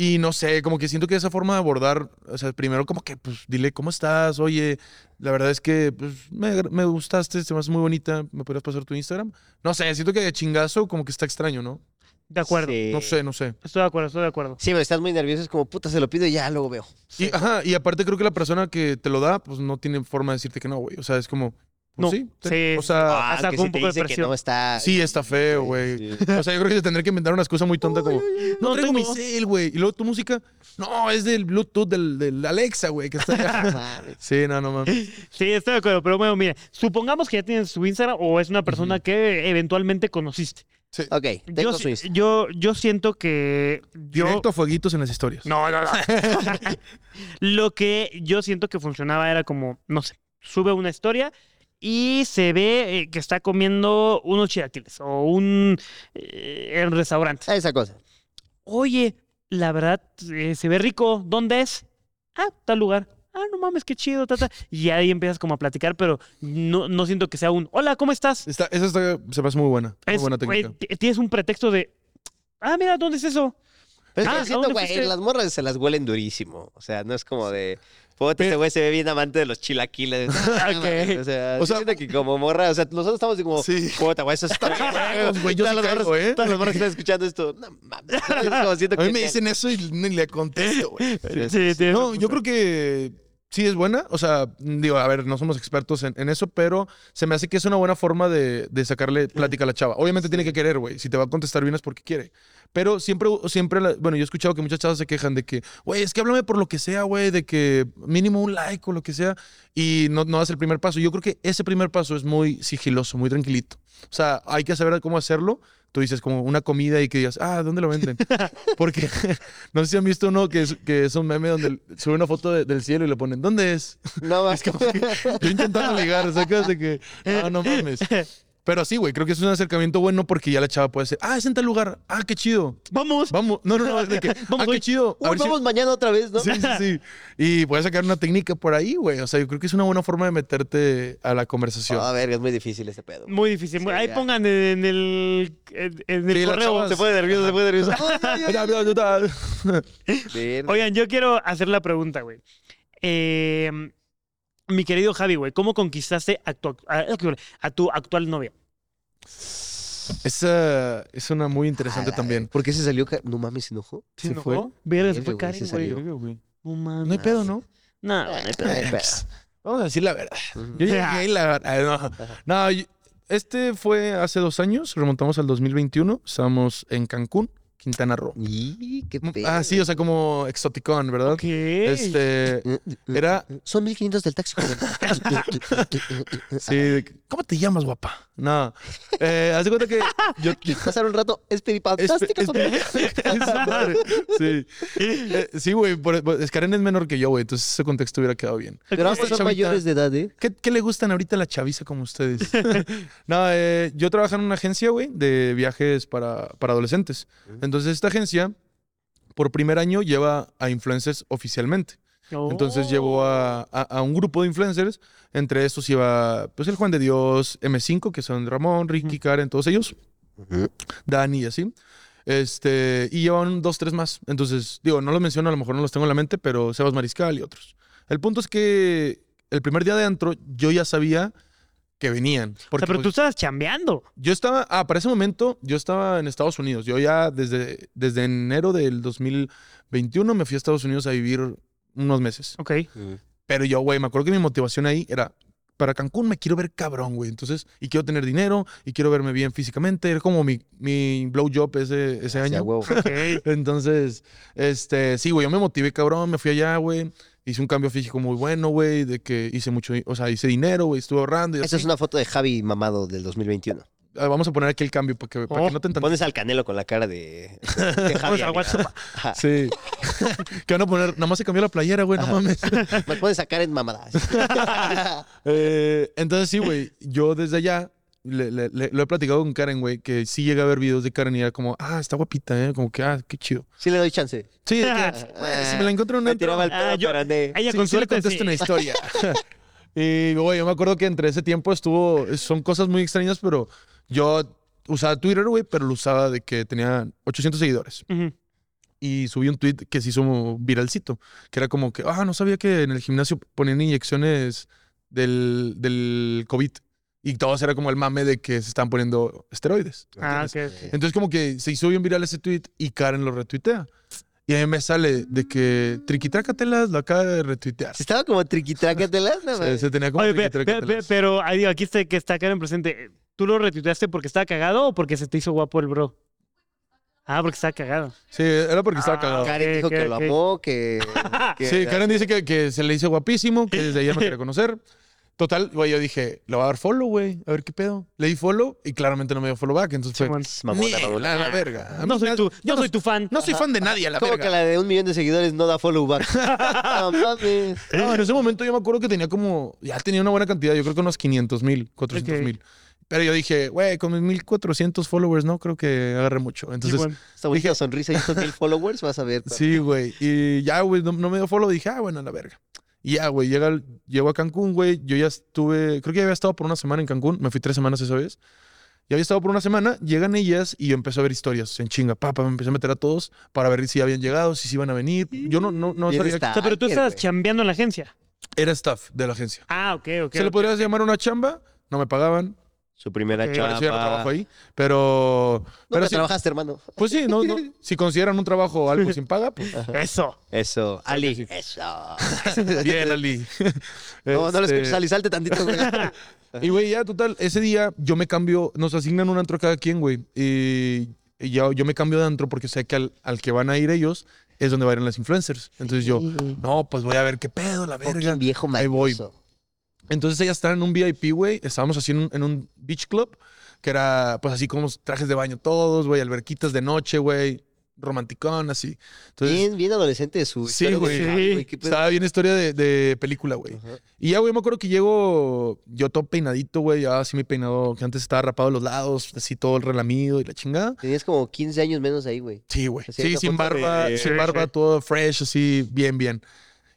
Y no sé, como que siento que esa forma de abordar, o sea, primero como que, pues, dile, ¿cómo estás? Oye, la verdad es que, pues, me, gustaste, se me hace muy bonita, ¿me podrías pasar tu Instagram? No sé, siento que de chingazo como que está extraño, ¿no? De acuerdo. Sí. No sé, no sé. Estoy de acuerdo, estoy de acuerdo. Sí, pero estás muy nervioso, es como, puta, se lo pido y ya luego veo. Y, ajá, y aparte creo que la persona que te lo da, pues no tiene forma de decirte que no, güey. O sea, es como, No, sí. te- sí, o sea, Ah, hasta que con si un te poco de dice que no está. sí está feo, güey. Sí. O sea, yo creo que se tendría que inventar unas cosas muy tontas como, no, no traigo mi tengo". cel, güey. Y luego tu música, no, es del Bluetooth del, del Alexa, güey, que está allá. Sí, no, no mames. Sí, estoy de acuerdo, pero bueno, mire, supongamos que ya tienes su Instagram o es una persona que eventualmente conociste. Sí. Ok, tengo Yo, su si- Insta. yo, yo siento que yo... Directo a fueguitos en las historias. No, no, no. Lo que yo siento que funcionaba era como, no sé, sube una historia y se ve eh, que está comiendo unos chilaquiles o un eh, en restaurante. Ah, Esa cosa. Oye, la verdad, eh, se ve rico. ¿Dónde es? Ah, tal lugar. Ah, no mames, qué chido, tata. Y ahí empiezas como a platicar, pero no, no siento que sea un, hola, ¿cómo estás? Está, esa está, se me hace muy buena. Muy Es, buena técnica. t- tienes un pretexto de, ah, mira, ¿dónde es eso? Pero es Ah, que ¿a siento, güey, las morras se las huelen durísimo. O sea, no es como de. Puta, Pero- este güey se ve bien amante de los chilaquiles. Mames, O sea, O sí sea- que como morra, o sea, nosotros estamos como, Sí. puta, güey, eso está Güey, yo sí las morras- ¿eh? Todas las morras están escuchando esto, no mames. Es como siento A mí me dicen eso y ni le contesto, güey. Sí, tienes No, yo creo que sí es buena. O sea, digo, a ver, no somos expertos en, en eso, pero se me hace que es una buena forma de, de sacarle plática a la chava. Obviamente tiene que querer, güey. Si te va a contestar bien es porque quiere. Pero siempre, siempre, la- bueno, yo he escuchado que muchas chavas se quejan de que, güey, es que háblame por lo que sea, güey, de que mínimo un like o lo que sea, y no, no das el primer paso. Yo creo que ese primer paso es muy sigiloso, muy tranquilito. O sea, hay que saber cómo hacerlo. Tú dices como una comida y que digas, ah, ¿dónde lo venden? Porque no sé si han visto uno que es, que es un meme donde sube una foto de- del cielo y le ponen, ¿dónde es? No, más Yo intentando ligar, sacas de que, ah, no mames. Pero sí, güey, creo que es un acercamiento bueno porque ya la chava puede decir, ah, es en tal lugar, ah, qué chido. Vamos. Vamos, no, no, no, es de que, Vamos ah, hoy. qué chido. A Uy, ver si- vamos mañana otra vez, ¿no? Sí, sí, sí. Y puedes sacar una técnica por ahí, güey. O sea, yo creo que es una buena forma de meterte a la conversación. A ver, es muy difícil ese pedo. Muy difícil. Sí, Ahí ya. pongan en el, en, en el Sí, correo. Se pone nervioso, se pone nervioso. Oigan, yo quiero hacer la pregunta, güey. Eh, mi querido Javi, güey, ¿cómo conquistaste a tu, a, a tu actual novia? Esa es una muy interesante también. ¿Por qué se salió? No mames, se enojó. ¿Se fue? Verga, se Verga, fue güey, Karen, se salió. güey. No mames. No hay pedo, ¿no? No, no hay pedo. Vamos a decir la verdad. Ujú. Yo llegué y la verdad. No, no, yo- este fue hace dos años, remontamos al 2021. Estábamos en Cancún, Quintana Roo. Y qué pedo. Ah, sí, o sea, como exoticón, ¿verdad? Ok. Este. Era. Son 1500 del taxi. Sí, ¿cómo te llamas, guapa? No. Eh, haz de cuenta que yo, Pasar un rato Es- madre. Sí. Eh, sí, güey. es Karen es menor que yo, güey. Entonces ese contexto hubiera quedado bien. Pero ambos son mayores de edad, ¿eh? ¿Qué, qué le gustan ahorita a la chaviza como ustedes? no, eh, yo trabajo en una agencia, güey, de viajes para, para adolescentes. Entonces esta agencia, por primer año, lleva a influencers oficialmente. Entonces llevó a, a- a un grupo de influencers. Entre estos iba, pues, el Juan de Dios, M5, que son Ramón, Ricky, Karen, todos ellos. Dani y así. Este, y llevan dos, tres más. Entonces, digo, no los menciono, a lo mejor no los tengo en la mente, pero Sebas Mariscal y otros. El punto es que el primer día de antro yo ya sabía que venían. O sea, pero pues, tú estabas chambeando. yo estaba, ah, para ese momento yo estaba en Estados Unidos. Yo ya desde, desde enero del 2021 me fui a Estados Unidos a vivir unos meses. Ok. Pero yo, güey, me acuerdo que mi motivación ahí era, para Cancún me quiero ver cabrón, güey. Entonces, y quiero tener dinero, y quiero verme bien físicamente. Era como mi, mi blowjob ese, ese año. Entonces, este, sí, güey, yo me motivé cabrón, me fui allá, güey. Hice un cambio físico muy bueno, güey, de que hice mucho, o sea, hice dinero, güey, estuve ahorrando y así. es una foto de Javi mamado del 2021. Ah, Vamos a poner aquí el cambio para que, para Oh, que no te entiendan. Pones al canelo con la cara de, Javi. al amigo. WhatsApp. Ajá. Sí. que van a poner, nada más se cambió la playera, güey, no mames. Me pones a Karen mamada. Eh, entonces sí, güey, yo desde allá le- le- le- lo he platicado con Karen, güey, que sí llega a ver videos de Karen y era como, ah, está guapita, ¿eh? Como que, ah, qué chido. Sí le doy chance. Sí, de que, güey, si me la encuentro en un Me tiraba el Ah, pedo, yo- pero de- Ella sí, con sí le contesto sí. una historia. y, güey, yo me acuerdo que entre ese tiempo estuvo, son cosas muy extrañas, pero yo usaba Twitter, güey, pero lo usaba de que tenía 800 seguidores. Y subí un tweet que se hizo viralcito, que era como que, ah, no sabía que en el gimnasio ponían inyecciones del, del COVID. Y todos era como el mame de que se están poniendo esteroides. Ah, ¿entiendes? ok. ok. Entonces como que se hizo bien viral ese tweet y Karen lo retuitea. Y a mí me sale de que Triquitrácatelas lo acaba de retuitear. Estaba como triquitrácatelas, no, Se, se tenía como Oye, pe- pe- pero ahí digo, aquí está que está Karen presente. ¿Tú lo retuiteaste porque estaba cagado o porque se te hizo guapo el bro? Ah, porque estaba cagado. Sí, era porque estaba Ah, cagado. Karen dijo ok, que lo amó, que... que- Sí, Karen dice que, que se le hizo guapísimo, que desde ayer me quería conocer. Total, güey, yo dije, le voy a dar follow, güey, a ver qué pedo. Le di follow y claramente no me dio follow back, entonces fue. Mamona, "Ni mamona. la, la verga. A mí No soy me- tu, yo no soy tu fan. No soy fan de nadie, a la Como verga. que la de un millón de seguidores no da follow back. no mames. No, en ese momento yo me acuerdo que tenía como, ya tenía una buena cantidad, yo creo que unos 500 mil, 400 mil. Pero yo dije, güey, con mis 1400 followers no creo que agarre mucho. Entonces, Simón. Esta bonita sonrisa y estos mil followers, vas a ver. sí, güey. Y ya, güey, no, no me dio follow. Dije, ah, bueno, a la verga. Y ya, güey, llega, llego a Cancún, güey. Yo ya estuve, creo que ya había estado por una semana en Cancún. Me fui tres semanas esa vez. Ya había estado por una semana, llegan ellas y yo empecé a ver historias en chinga. Papá, me empecé a meter a todos para ver si habían llegado, si se iban a venir. Yo no, no, no sabía. está. O sea, pero tú estabas chambeando en la agencia. Era staff de la agencia. Ah, ok, ok. ¿Se le ok. podría llamar una chamba? No me pagaban. Su primera Ok. Por eso ya no chamba. trabajo ahí. Pero, pero ¿Dónde sí, trabajaste, hermano? pues sí, no, no. si consideran un trabajo algo sin paga, pues Eso. Eso. Ali. sí. Eso. bien, Ali. No, no lo Este, escuches, Ali, salte tantito, güey. Y, güey, ya, total, ese día yo me cambio, nos asignan un antro a cada quien, güey. Y, y yo, yo me cambio de antro porque sé que al, al que van a ir ellos es donde van a ir las influencers. Entonces yo, no, pues voy a ver qué pedo, la verga. Fucking viejo Ahí voy. Entonces ellas están en un VIP, güey. Estábamos así en un, en un beach club que era pues así como trajes de baño todos, güey, alberquitas de noche, güey, romanticón, así. Entonces, Bien, bien adolescente de su Sí, güey. Sí. estaba bien historia de, de película, güey. Y ya, güey, me acuerdo que llego yo todo peinadito, güey, ya así mi peinado, que antes estaba rapado a los lados, así todo el relamido y la chingada. Tenías como 15 años menos ahí, güey. Sí, güey. Sí, sin de- barba, Sí, sin sí. barba, todo fresh, así, bien, bien.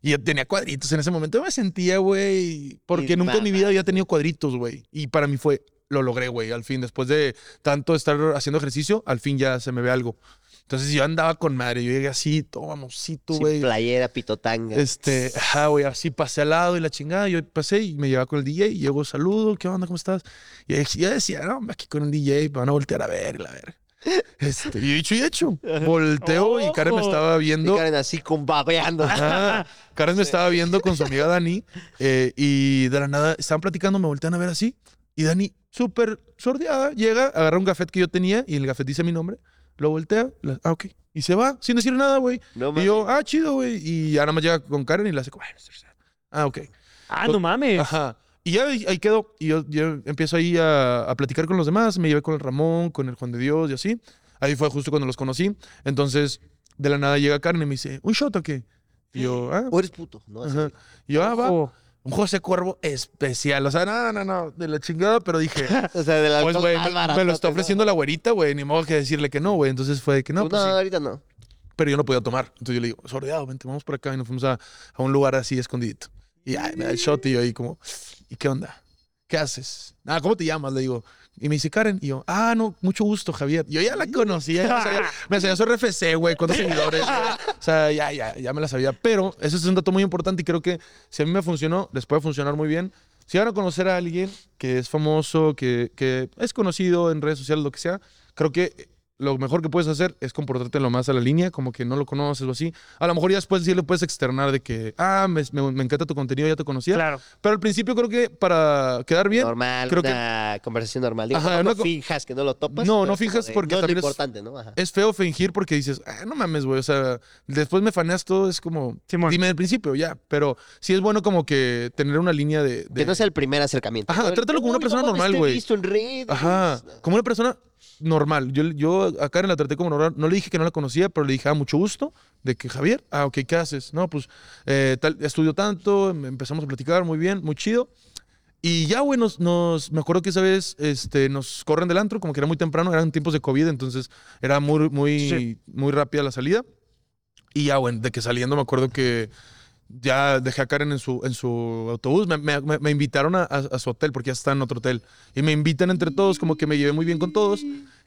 Y yo tenía cuadritos en ese momento. Yo me sentía, güey, porque Y nunca en mi vida había tenido cuadritos, güey. Y para mí fue, lo logré, güey, al fin. Después de tanto estar haciendo ejercicio, al fin ya se me ve algo. Entonces yo andaba con madre. Yo llegué así, todo mamosito, güey. playera, pitotanga. Este, ajá, güey, así pasé al lado y la chingada. Yo pasé y me llevaba con el DJ y llego, saludo, ¿qué onda? ¿Cómo estás? Y ya decía, no, aquí con el DJ, me van a voltear a ver la ver. Este, y dicho y hecho, volteo y Karen me Ojo. estaba Y viendo. Karen así con babeando. Ajá, Karen me estaba viendo con su amiga Dani eh, y de la nada estaban platicando, me voltean a ver así y Dani, súper sordeada, llega, agarra un gafet que yo tenía y el gafet dice mi nombre, lo voltea, la- ah, ok, y se va sin decir nada, güey. No Y yo, ah, chido, güey. Y nada más llega con Karen y le hace como, "Ay, ah, ok. Ah, no mames. Ajá. Y ya ahí, ahí quedó. Y yo, yo empiezo ahí a, a platicar con los demás. Me llevé con el Ramón, con el Juan de Dios y así. Ahí fue justo cuando los conocí. Entonces, de la nada llega Karen y me dice, ¿un shot o qué? Y yo, ah. O eres puto, ¿no? Ajá. Y yo, ah, va. Ojo. Un José Cuervo especial. O sea, no, no, no, de la chingada, pero dije, O sea, de la pues, güey, me, me lo está ofreciendo la güerita, güey. Ni modo que decirle que no, güey. Entonces fue de que no, No, pues sí. ahorita no. Pero yo no podía tomar. Entonces yo le digo, sordeado, vente, vamos por acá. Y nos fuimos a, a un lugar así escondidito. Y ay, me da el shot y yo ahí como, ¿y qué onda? ¿Qué haces? Ah, ¿cómo te llamas? Le digo. Y me dice Karen. Y yo, ah, no, mucho gusto, Javier. Yo ya la conocía. ya sabía- me sabía su RFC, güey, cuántos seguidores. O sea, ya, ya, ya me la sabía. Pero eso es un dato muy importante y creo que si a mí me funcionó, les puede funcionar muy bien. Si van a conocer a alguien que es famoso, que, que es conocido en redes sociales, lo que sea, creo que lo mejor que puedes hacer es comportarte lo más a la línea, como que no lo conoces o así. A lo mejor ya después sí le puedes externar de que, ah, me, me- me encanta tu contenido, ya te conocía. Claro. Pero al principio creo que para quedar bien, Normal, creo que- una conversación normal. Digo, Ajá, no, no co- finjas que no lo topas. No, no finjas porque no es lo también es- importante, ¿no? Ajá. es feo fingir porque dices, ah, no mames, güey. O sea, después me faneas todo, es como, Simón. dime al principio, ya. Pero sí es bueno como que tener una línea de. de- Que no sea el primer acercamiento. Ajá, trátalo como una persona ¿cómo te normal, estoy güey. visto en redes? Ajá, como una persona normal. Yo, yo a Karen la traté como normal. No le dije que no la conocía, pero le dije, ah, mucho gusto. De que Javier, ah, ok, ¿qué haces? No, pues eh, tal, estudio tanto, em- empezamos a platicar muy bien, muy chido. Y ya, güey, nos, nos- me acuerdo que esa vez este, nos corren del antro, como que era muy temprano, eran tiempos de COVID, entonces era muy, muy, Sí. muy rápida la salida. Y ya, güey, de que saliendo me acuerdo que ya dejé a Karen en su, en su autobús. Me, me- me- invitaron a, a- a su hotel porque ya está en otro hotel. Y me invitan entre todos, como que me llevé muy bien con todos.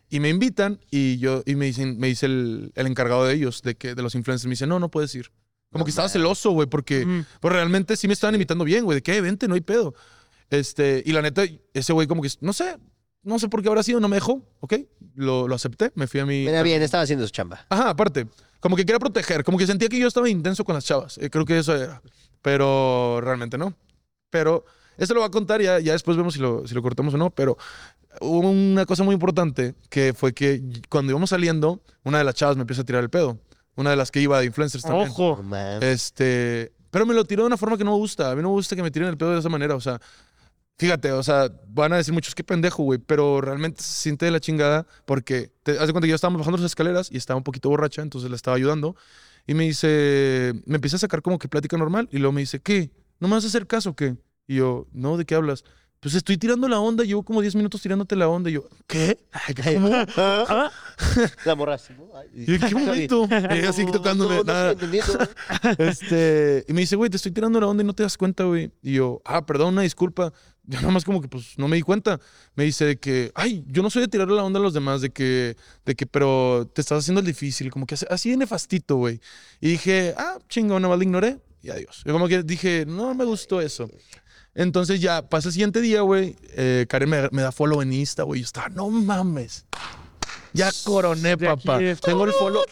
Y me invitan y yo y me dicen, me dice el, el encargado de ellos, de que de los influencers, me dice, no, no puedes ir. Como No que estaba celoso, güey, porque Mm. pues realmente sí me estaban invitando bien, güey, de que "Eh, vente, no hay pedo. Este, y la neta, ese güey como que, no sé, no sé por qué habrá sido, no me dejó, ¿ok? Lo, lo acepté, me fui a mi... Mira bien, estaba haciendo su chamba. Ajá, aparte, como que quería proteger, como que sentía que yo estaba intenso con las chavas. eh, creo que eso era. Pero realmente no. Pero esto lo voy a contar, ya, ya después vemos si lo, si lo cortamos o no. Pero hubo una cosa muy importante que fue que cuando íbamos saliendo, una de las chavas me empieza a tirar el pedo. Una de las que iba de influencers también. Ojo. Este, pero me lo tiró de una forma que no me gusta. A mí no me gusta que me tiren el pedo de esa manera. O sea, fíjate, o sea, van a decir muchos, qué pendejo, güey. Pero realmente se siente de la chingada porque, te, de cuenta que yo estábamos bajando las escaleras y estaba un poquito borracha, entonces la estaba ayudando. Y me dice, me empieza a sacar como que plática normal. Y luego me dice, ¿qué? ¿No me vas a hacer caso o qué? Y yo, no, ¿de qué hablas? Pues estoy tirando la onda, llevo como 10 minutos tirándote la onda. Y yo, ¿qué? ¿Cómo? Ah, La morra así, ¿Y en qué momento? Y así tocándome. nada. Este, y me dice, güey, te estoy tirando la onda y no te das cuenta, güey. Y yo, ah, perdón, una disculpa. Yo nada más como que, pues, no me di cuenta. Me dice que, ay, yo no soy de tirarle la onda a los demás, de que, de que, pero te estás haciendo el difícil, como que así- de nefastito, güey. Y dije, ah, chingón, nada más le ignoré y adiós. Yo como que dije, no me gustó eso. Entonces ya pasa el siguiente día, güey. eh, Karen me, me da follow en Insta, güey. Yo estaba, no mames. Ya coroné, De aquí papá. es- Tengo el follow.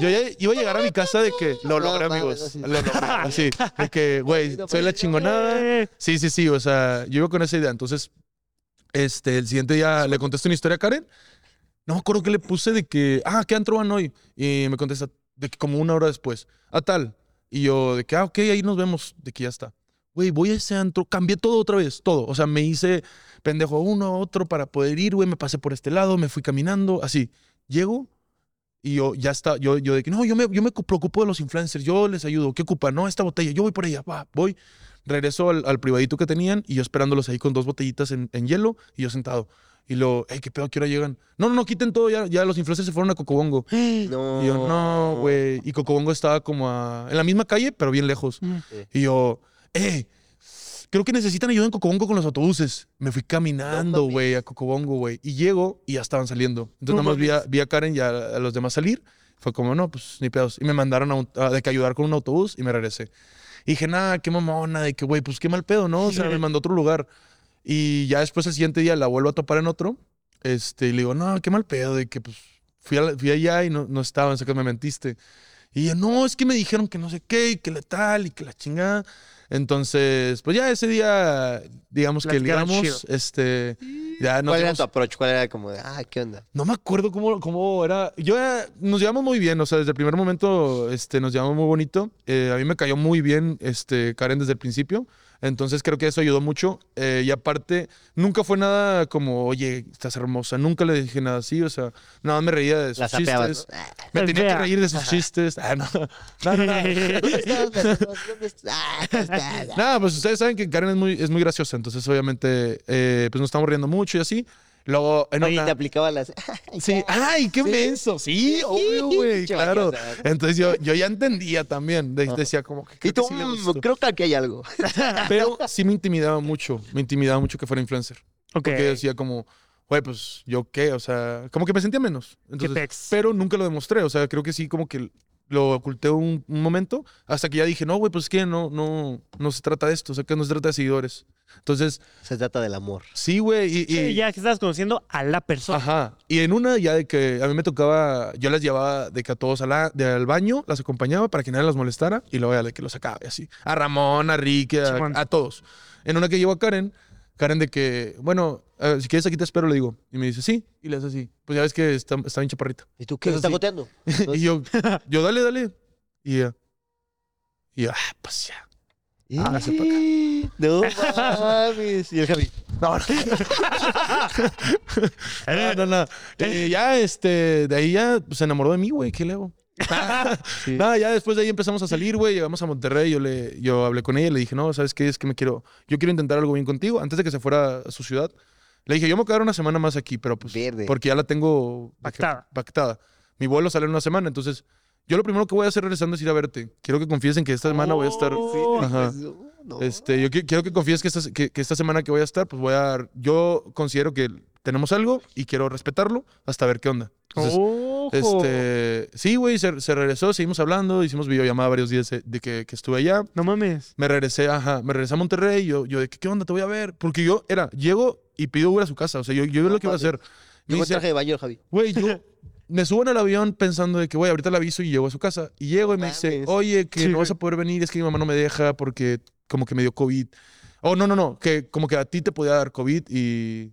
Yo ya iba a llegar a mi casa de que lo No logré, mames, amigos. así. Lo logré. Así. De que, güey, soy la chingonada. Sí, sí, sí. O sea, yo iba con esa idea. Entonces, este, el siguiente día le contesto una historia a Karen. No me acuerdo que le puse de que, ah, ¿qué antro van hoy? Y me contesta de que como una hora después, a tal. Y yo, de que, ah, ok, ahí nos vemos, de que ya está. Güey, voy a ese antro, cambié todo otra vez, todo. O sea, me hice, pendejo uno, otro para poder ir, güey. Me pasé por este lado, me fui caminando, así. Llego y yo ya está, yo, yo de que no, yo me, yo me preocupo de los influencers, yo les ayudo. ¿Qué ocupan? No, esta botella, yo voy por ella, va, voy. Regreso al, al privadito que tenían y yo esperándolos ahí con dos botellitas en, en hielo y yo sentado. Y luego, hey, ¿qué pedo? ¿A ¿Qué hora llegan? No, no, no, quiten todo, ya, ya los influencers se fueron a Cocobongo. No. Y yo, no, güey. Y Cocobongo estaba como a- en la misma calle, pero bien lejos. Mm. Y yo, eh, creo que necesitan ayuda en Cocobongo con los autobuses. Me fui caminando, güey, a Cocobongo, güey. Y llego y ya estaban saliendo. Entonces nada más vi a, vi a Karen y a, a los demás salir. Fue como, no, pues ni pedos. Y me mandaron a, un- a- de que ayudar con un autobús y me regresé. Y dije, nada, qué mamona, de que, güey, pues qué mal pedo, ¿no? O sea, me mandó a otro lugar. Y ya después el siguiente día la vuelvo a topar en otro. Este, y le digo, no, qué mal pedo, de que pues fui, a fui allá y no, no estaban, sé que me mentiste. Y ella, no, es que me dijeron que no sé qué, y que la tal, y que la chingada. Entonces, pues ya ese día, digamos que ligamos, este, ya no ¿Cuál era tu approach? ¿Cuál era como de, ah, qué onda? no me acuerdo cómo, cómo era. Yo eh, nos llevamos muy bien, o sea, desde el primer momento este, nos llevamos muy bonito. Eh, a mí me cayó muy bien este, Karen desde el principio. Entonces creo que eso ayudó mucho. Eh, y aparte, nunca fue nada como, oye, estás hermosa. Nunca le dije nada así. O sea, nada más me reía de sus La chistes. Ah, Me Es tenía que fea. reír de sus chistes. Ah, no. No, no, no. Ah. Nada, pues ustedes saben que Karen es muy, es muy graciosa. Entonces, obviamente, eh, pues nos estamos riendo mucho y así. Luego, en Oye, una- te aplicaba las. Sí, ay, qué Sí. menso. Sí, obvio, güey, claro. Entonces yo, yo ya entendía también. de- decía como que. Y creo que tú, sí le mm, gustó. creo que aquí hay algo. Pero sí me intimidaba mucho. Me intimidaba mucho que fuera influencer. Ok. Porque decía como, güey, pues yo qué, o sea, como que me sentía menos. Entonces, pero nunca lo demostré. O sea, creo que sí, como que lo oculté un, un momento hasta que ya dije, no, güey, pues es que no, no, no se trata de esto. O sea, que no se trata de seguidores. Entonces, Se trata del amor. sí, güey. Y, y- Sí, ya que estás conociendo a la persona. Ajá. Y en una ya de que a mí me tocaba, yo las llevaba de que a todos a la- de- al baño, las acompañaba para que nadie las molestara y luego ya de que los sacaba y así. A Ramón, a Ricky, a, a todos. En una que llevo a Karen, Karen de que, bueno, eh, si quieres aquí te espero, le digo. Y me dice, sí. Y le hace así. Pues ya ves que está, está bien chaparrita. ¿Y tú qué? ¿Está goteando? y yo, yo, dale, dale. Y ella, y yo, ah, pues ya. Ah, se pa' No mames. Y el Javi. No, no. no, no, no. Eh, ya, este, de ahí ya pues, se enamoró de mí, güey. ¿Qué le hago? Nada, ya después de ahí empezamos a salir, güey. Llegamos a Monterrey. Yo, le, yo hablé con ella y le dije, no, ¿sabes qué? Es que me quiero, yo quiero intentar algo bien contigo. Antes de que se fuera a su ciudad, le dije, yo me voy a quedar una semana más aquí, pero pues, Verde. porque ya la tengo Pactada. pactada. Mi vuelo sale en una semana, entonces yo lo primero que voy a hacer regresando es ir a verte. Quiero que confíes en que esta semana voy a estar. Oh. Ajá. No. Este, yo qui- quiero que confíes que esta, que, que esta semana que voy a estar, pues voy a. Yo considero que tenemos algo y quiero respetarlo hasta ver qué onda. Entonces, Ojo. este. Sí, güey, se, se regresó, seguimos hablando, hicimos videollamada varios días de, de que, que estuve allá. No mames. Me regresé, ajá, me regresé a Monterrey. Yo, yo de que, ¿qué onda? Te voy a ver. Porque yo era, llego y pido Uber a su casa. O sea, yo, yo lo que iba a hacer. Me en dice, traje de baño Javi. Güey, yo me subo en el avión pensando de que, güey, ahorita le aviso y llego a su casa. Y llego y me dice, oye, que Sí, no vas a poder venir, es que mi mamá no me deja porque como que me dio COVID. Oh, no, no, no, que como que a ti te podía dar COVID y...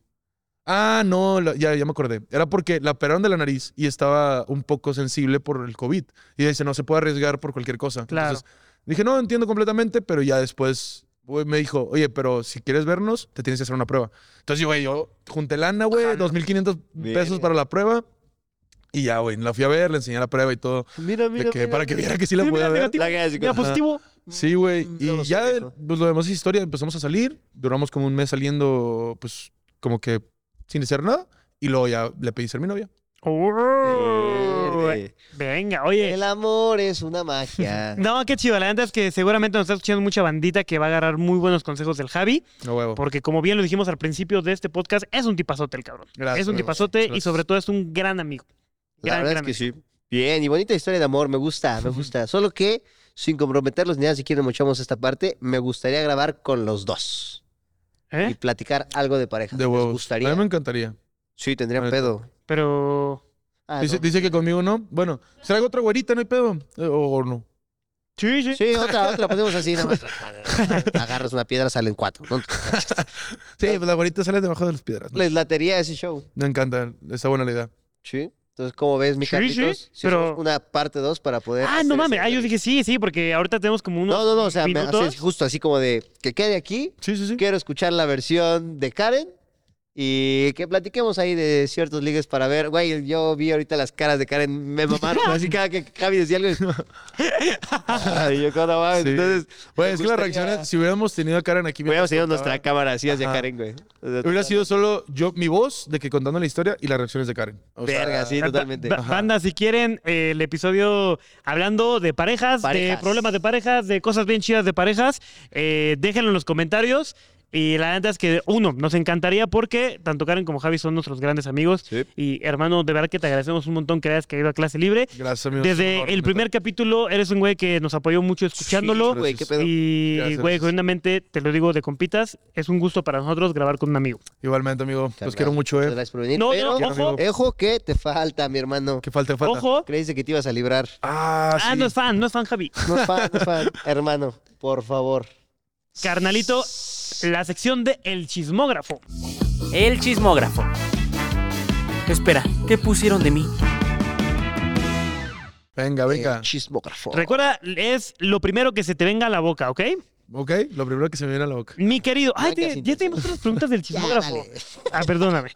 Ah, no, la- ya, ya me acordé. Era porque la operaron de la nariz y estaba un poco sensible por el COVID. Y dice, no se puede arriesgar por cualquier cosa. Claro. Entonces, dije, no, entiendo completamente, pero ya después güey, me dijo, oye, pero si quieres vernos, te tienes que hacer una prueba. Entonces, güey, yo junté lana, güey, 2.500 pesos para la prueba. Y ya, güey, la fui a ver, le enseñé la prueba y todo. Mira, mira. que, mira, para que mira. viera que sí la Sí, podía mira, ver. negativo. Mira, positivo. Sí, güey. Mm, Y no lo sé, ya, pues lo demás es historia. Empezamos a salir. Duramos como un mes saliendo, pues, como que sin hacer nada. Y luego ya le pedí ser mi novia. Oh, Verde. Venga, oye. El amor es una magia. No, qué chido. La neta es que seguramente nos está escuchando mucha bandita que va a agarrar muy buenos consejos del Javi. No huevo. Porque como bien lo dijimos al principio de este podcast, es un tipazote el cabrón. Gracias, es un tipazote y sobre todo es un gran amigo. La Gran, verdad gran es que sí. Bien, y bonita historia de amor, me gusta, me gusta. Solo que, sin comprometerlos ni nada, si quieren muchamos esta parte, me gustaría grabar con los dos. ¿Eh? Y platicar algo de pareja. De ¿Les huevos. gustaría? A mí me encantaría. Sí, tendrían neta. pedo. Pero. Ah, dice, no. dice que conmigo no. Bueno, traigo otra güerita, no hay pedo. Eh, O, o no. Sí, sí. Sí, otra, otra, ponemos así, nada más. Agarras una piedra, salen cuatro. ¿no? Sí, pues la güerita sale debajo de las piedras. ¿no? Les latería ese show. Me encanta. Está buena la idea. Sí. Entonces, ¿cómo ves, mi Sí, Carlitos? sí, Si pero- una parte dos para poder. Ah, no mames. Ah, yo dije sí, sí, porque ahorita tenemos como unos No, no, no, o sea, me justo así como de que quede aquí. Sí, sí, sí. Quiero escuchar la versión de Karen Y que platiquemos ahí de ciertos ligues para ver. Güey, yo vi ahorita las caras de Karen, me mamaron. así cada que Javi decía algo. Ay, yo, ¿cómo mames? Sí. Entonces, Güey, es que las gustaría- reacciones, si hubiéramos tenido a Karen aquí, Hubiéramos tenido nuestra cámara así hacia Ajá. Karen, güey. O sea, Hubiera sido solo yo, mi voz, de que contando la historia y las reacciones de Karen. O sea, Verga, sí, totalmente. ba- Banda, si quieren eh, el episodio hablando de parejas, de problemas de parejas, de cosas bien chidas de parejas, eh, déjenlo en los comentarios. Y la neta es que, uno, nos encantaría porque tanto Karen como Javi son nuestros grandes amigos. Sí. Y hermano, de verdad que te agradecemos un montón que hayas caído a clase libre. Gracias, amigos. Desde honor, el neta. primer capítulo eres un güey que nos apoyó mucho escuchándolo. Sí, güey, qué pedo. y, Gracias. güey, genuinamente, te lo digo de compitas, es un gusto para nosotros grabar con un amigo. Igualmente, amigo. Los quiero mucho, eh. Gracias por venir. No, pero, no, ojo, ojo que te falta, mi hermano. Que falta, falta. ojo. Creíste que te ibas a librar. Ah, sí. Ah, no es fan, no es fan, Javi. No es fan, no es fan. hermano, por favor. Carnalito, la sección de El Chismógrafo. El chismógrafo. Espera, ¿qué pusieron de mí? Venga, venga. El chismógrafo. Recuerda, es lo primero que se te venga a la boca, ¿ok? Ok, lo primero que se me viene a la boca. Mi querido. Ay, te- ya tenemos otras preguntas del chismógrafo. dale. Ah, perdóname.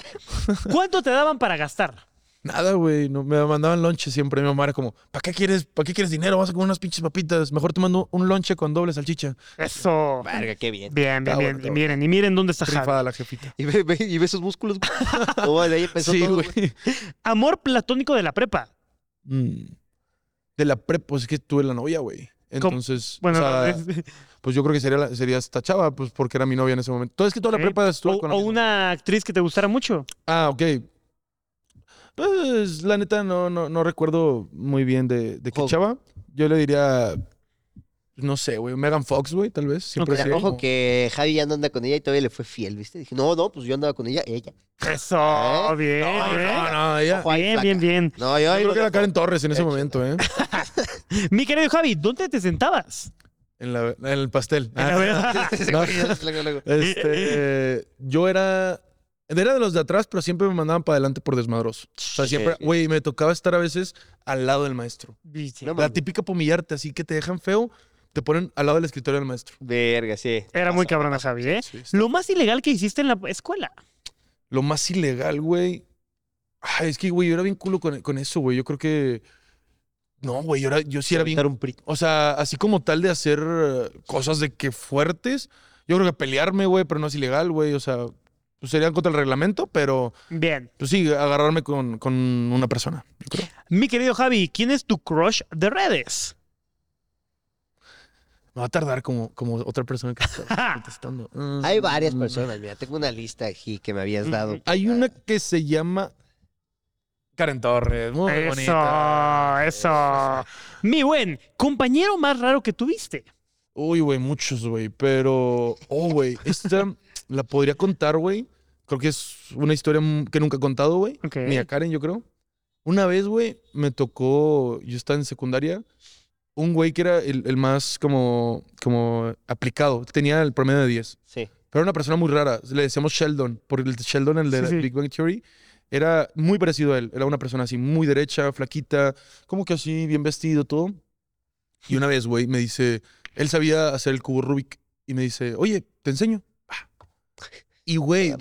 ¿Cuánto te daban para gastar? Nada, güey. No, me mandaban lonche siempre. Mi mamá era como, ¿para qué quieres, para qué quieres dinero? Vas a comer unas pinches papitas. Mejor te mando un lonche con doble salchicha. Eso. Verga, qué bien. Bien, bien, bien. Y miren, y miren dónde está Javi. La jefita. Y ve, ve- y ve esos músculos. güey. Oh, de ahí empezó Sí, todo, güey. Amor platónico de la prepa. Mm. De la prep, pues es que tuve la novia, güey. Entonces, Bueno, o sea, es- pues yo creo que sería, la- sería esta chava, pues porque era mi novia en ese momento. Todo es que toda la Ok. prepa estuve o, con la o misma. una actriz que te gustara mucho. Ah, ok. Pues la neta no, no, no recuerdo muy bien de, de qué Ojo. chava. Yo le diría, no sé, güey, Megan Fox, güey, tal vez. Siempre Ojo como- que Javi ya no anda con ella y todavía le fue fiel, ¿viste? Dije, no, no, pues yo andaba con ella, ella. Eso. ¿Eh? Bien, No, bien. no, no, ella. Ojo ahí, Bien, flaca. bien, bien. No, yo Yo creo que era. Karen Torres en ese Hecho. momento, ¿eh? Mi querido Javi, ¿dónde te sentabas? En, la- en el pastel. A ver. No. Luego, luego. Este, yo era, era de los de atrás, pero siempre me mandaban para adelante por desmadroso. O sea, siempre, güey, me tocaba estar a veces al lado del maestro. No La típica pomillarte, así que te dejan feo, te ponen al lado del escritorio del maestro. Verga, sí. Era muy cabrona, Javi, ¿eh? Sí, sí. Lo más ilegal que hiciste en la escuela. Lo más ilegal, güey. Ay, es que, güey, yo era bien culo con, con eso, güey. Yo creo que. No, güey, yo, era, yo sí era bien. Un pri- O sea, así como tal de hacer eh, cosas de que fuertes. Yo creo que pelearme, güey, pero no es ilegal, güey. O sea, pues serían contra el reglamento, pero Bien. pues sí, agarrarme con, con una persona. Yo creo. Mi querido Javi, ¿quién es tu crush de redes? Me va a tardar como, como otra persona que está contestando. Mm, Hay varias mm. personas, mira, tengo una lista aquí que me habías dado. Hay una que se llama Karen Torres. Muy Eso, bonita. eso. Mi buen, compañero más raro que tuviste. Uy, güey, muchos, güey. Pero, oh, güey, esta la podría contar, güey. Creo que es una historia que nunca he contado, güey. Ni a Karen, yo creo. Una vez, güey, me tocó, yo estaba en secundaria, un güey que era el, el más como, como aplicado. Tenía el promedio de 10. Sí. Pero era una persona muy rara. Le decíamos Sheldon, porque el Sheldon, el de Sí, sí. Big Bang Theory, era muy parecido a él. Era una persona así, muy derecha, flaquita, como que así, bien vestido, todo. Y una vez, güey, me dice, él sabía hacer el cubo Rubik. Y me dice, oye, te enseño. Y, güey,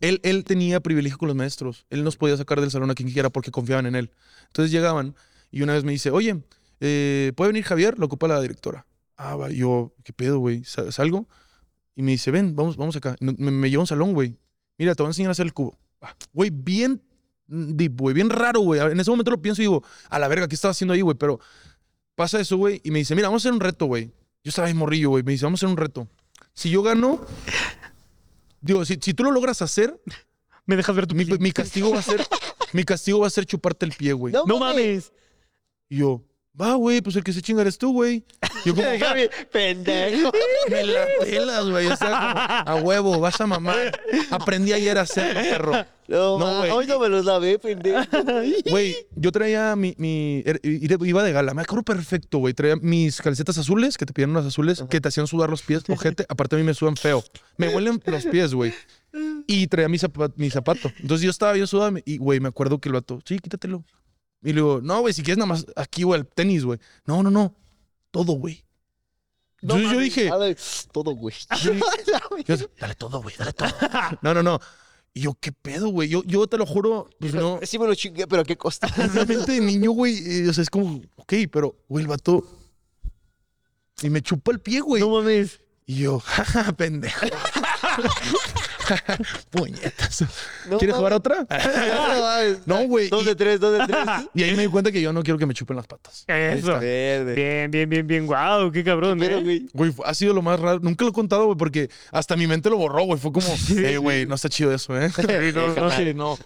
él, él tenía privilegio con los maestros. Él nos podía sacar del salón a quien quiera porque confiaban en él. Entonces llegaban y una vez me dice, oye, eh, ¿puede venir Javier? Lo ocupa la directora. Ah, va. Yo, ¿qué pedo, güey? Sa- ¿Salgo? Y me dice, ven, vamos, vamos acá. Me, me lleva a un salón, güey. Mira, te voy a enseñar a hacer el cubo. Ah, Güey, bien deep, güey, bien raro, güey. En ese momento lo pienso y digo, a la verga, ¿qué estaba haciendo ahí, güey? Pero pasa eso, güey, y me dice, mira, vamos a hacer un reto, güey. Yo estaba ahí morrillo, güey. Me dice, vamos a hacer un reto. Si yo gano, digo, si, si tú lo logras hacer, ¿Me dejas ver tu mi, mi castigo va a ser, mi castigo va a ser chuparte el pie, güey. No, No mames. Y yo, va, güey, pues el que se chinga eres tú, güey. Yo como, Javi, pendejo. me la pelas, güey. O sea, como, a huevo, vas a mamar. Aprendí ayer a hacerlo, perro. No, No, güey. hoy no me los lavé, pendejo. Güey, yo traía mi, mi er- iba de gala, me acuerdo perfecto, güey. Traía mis calcetas azules, que te pidieron unas azules, que te hacían sudar los pies, ojete. Aparte a mí me sudan feo. Me huelen los pies, güey. Y traía mi, zapa- mi zapato. Entonces yo estaba bien sudado y, güey, me acuerdo que el vato, sí, quítatelo. Y le digo, no, güey, si quieres nada más aquí, güey, el tenis, güey. No, no, no. Todo, güey. No Entonces yo dije, todo, güey. yo- dale todo, güey, dale todo. No, no, no. Y yo, ¿qué pedo, güey? Yo, yo te lo juro, pues no. Sí me lo chingué, pero ¿a qué costa? Realmente de niño, güey, eh, o sea, es como, ok, pero, güey, el vato. Y me chupa el pie, güey. No mames. Y yo, jaja, pendejo. Puñetas. No ¿Quieres jugar otra? No, güey. Dos de tres, dos de tres. y ahí me di cuenta que yo no quiero que me chupen las patas. Eso. Verde. Bien, bien, bien, bien. Wow, qué cabrón, Pero, ¿eh? güey. Güey, ha sido lo más raro. Nunca lo he contado, güey, porque hasta mi mente lo borró, güey. Fue como, eh, güey, no está chido eso, ¿eh? no, no. Sí, no.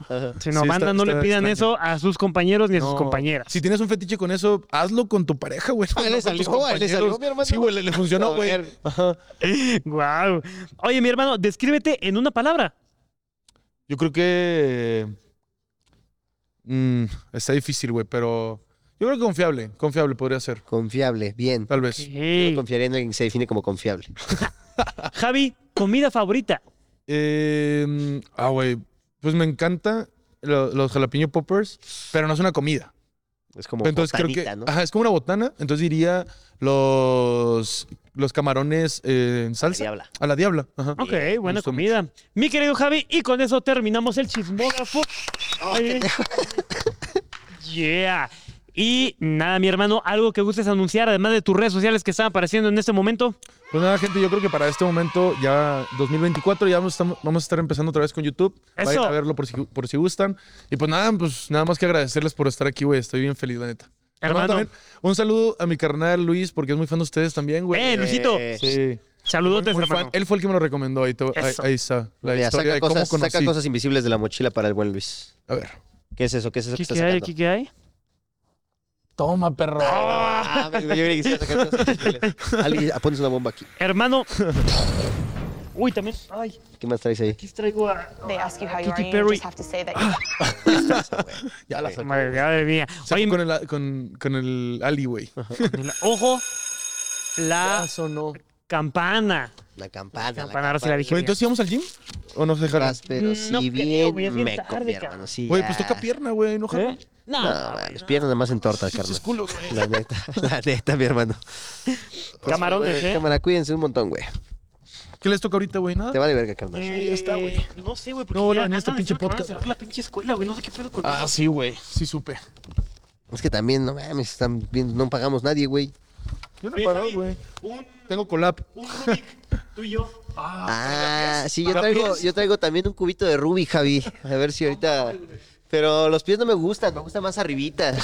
Si no, Sí, banda, está- no le pidan extraño. eso a sus compañeros ni a sus compañeras. Si tienes un fetiche con eso, hazlo con tu pareja, güey. Ah, le salió, le salió, mi hermano. Sí, güey, le, le funcionó, güey. Wow. Oye, mi hermano, descríbete en una palabra. Yo creo que. mm, está difícil, güey, pero. Yo creo que confiable. Confiable podría ser. Confiable, bien. Tal vez. Yo Ey. confiaría en alguien que se define como confiable. Javi, comida favorita. Eh, mm, ah, güey. Pues me encanta lo- los jalapeño poppers, pero no es una comida. Es como Entonces creo que. botanita, ¿no? Ajá, es como una botana. Entonces diría los. Los camarones eh, en salsa. Diabla. A la diabla. Ajá. Ok, buena comida. Mi querido Javi, y con eso terminamos el chismógrafo. Ay. yeah. Y nada, mi hermano, algo que gustes anunciar, además de tus redes sociales que están apareciendo en este momento. Pues nada, gente, yo creo que para este momento, ya 2024, ya vamos a estar, vamos a estar empezando otra vez con YouTube. Vayan Eso. a verlo por si, por si gustan. Y pues nada, pues nada más que agradecerles por estar aquí, güey. Estoy bien feliz, la neta. Hermano. también, un saludo a mi carnal Luis, porque es muy fan de ustedes también, güey. ¡Eh, Luisito! Eh, Sí. Saludotes, fan. hermano. Él fue el que me lo recomendó. Ahí, te- ahí, está. La Mira, historia saca de cómo cosas, conocí. saca cosas invisibles de la mochila para el buen Luis. A ver. ¿Qué es eso? ¿Qué es eso que ¿Qué, está qué hay? sacando? ¿Qué, qué hay? Toma, perro. Ah, yo creí que se sacar cosas invisibles. Alguien, ah, pones una bomba aquí. Hermano. Uy, también. Ay, ¿Qué más traes ahí? aquí traigo a. They ask you how you Katy Perry. just have to say that you Ya la saco. Madre, madre mía. Oye, con el, con, con el Ali, güey. ojo. La sonó. campana. La campana. la Campana, ahora sí la dije. ¿entonces íbamos al gym? ¿O no se dejaron? Pero No si creo, bien es bien me tarde, hermano. Sí, Güey, pues toca pierna, güey. No, ¿Eh? No, No, piernas nada más en torta, carnal. Culo. La neta, la neta, mi hermano. Camarones, ¿eh? Cámara, cuídense un montón, güey. ¿Qué les toca ahorita, güey? Nada. Te vale verga, carnal. Eh, ya está, güey. No sé, güey. porque No, ya en este pinche van a podcast. cerrar la pinche escuela, güey. No sé qué pedo con Ah, eso. sí, güey. Sí supe. Es que también, no mames, están viendo, no pagamos nadie, güey. Yo no paro, Javi, güey. Un, Tengo colap. un Rubik, tú y yo. Ah, sí, yo ¿Para traigo, yo traigo también un cubito de Ruby, Javi. A ver si ahorita. Pero los pies no me gustan, me gustan más arribita.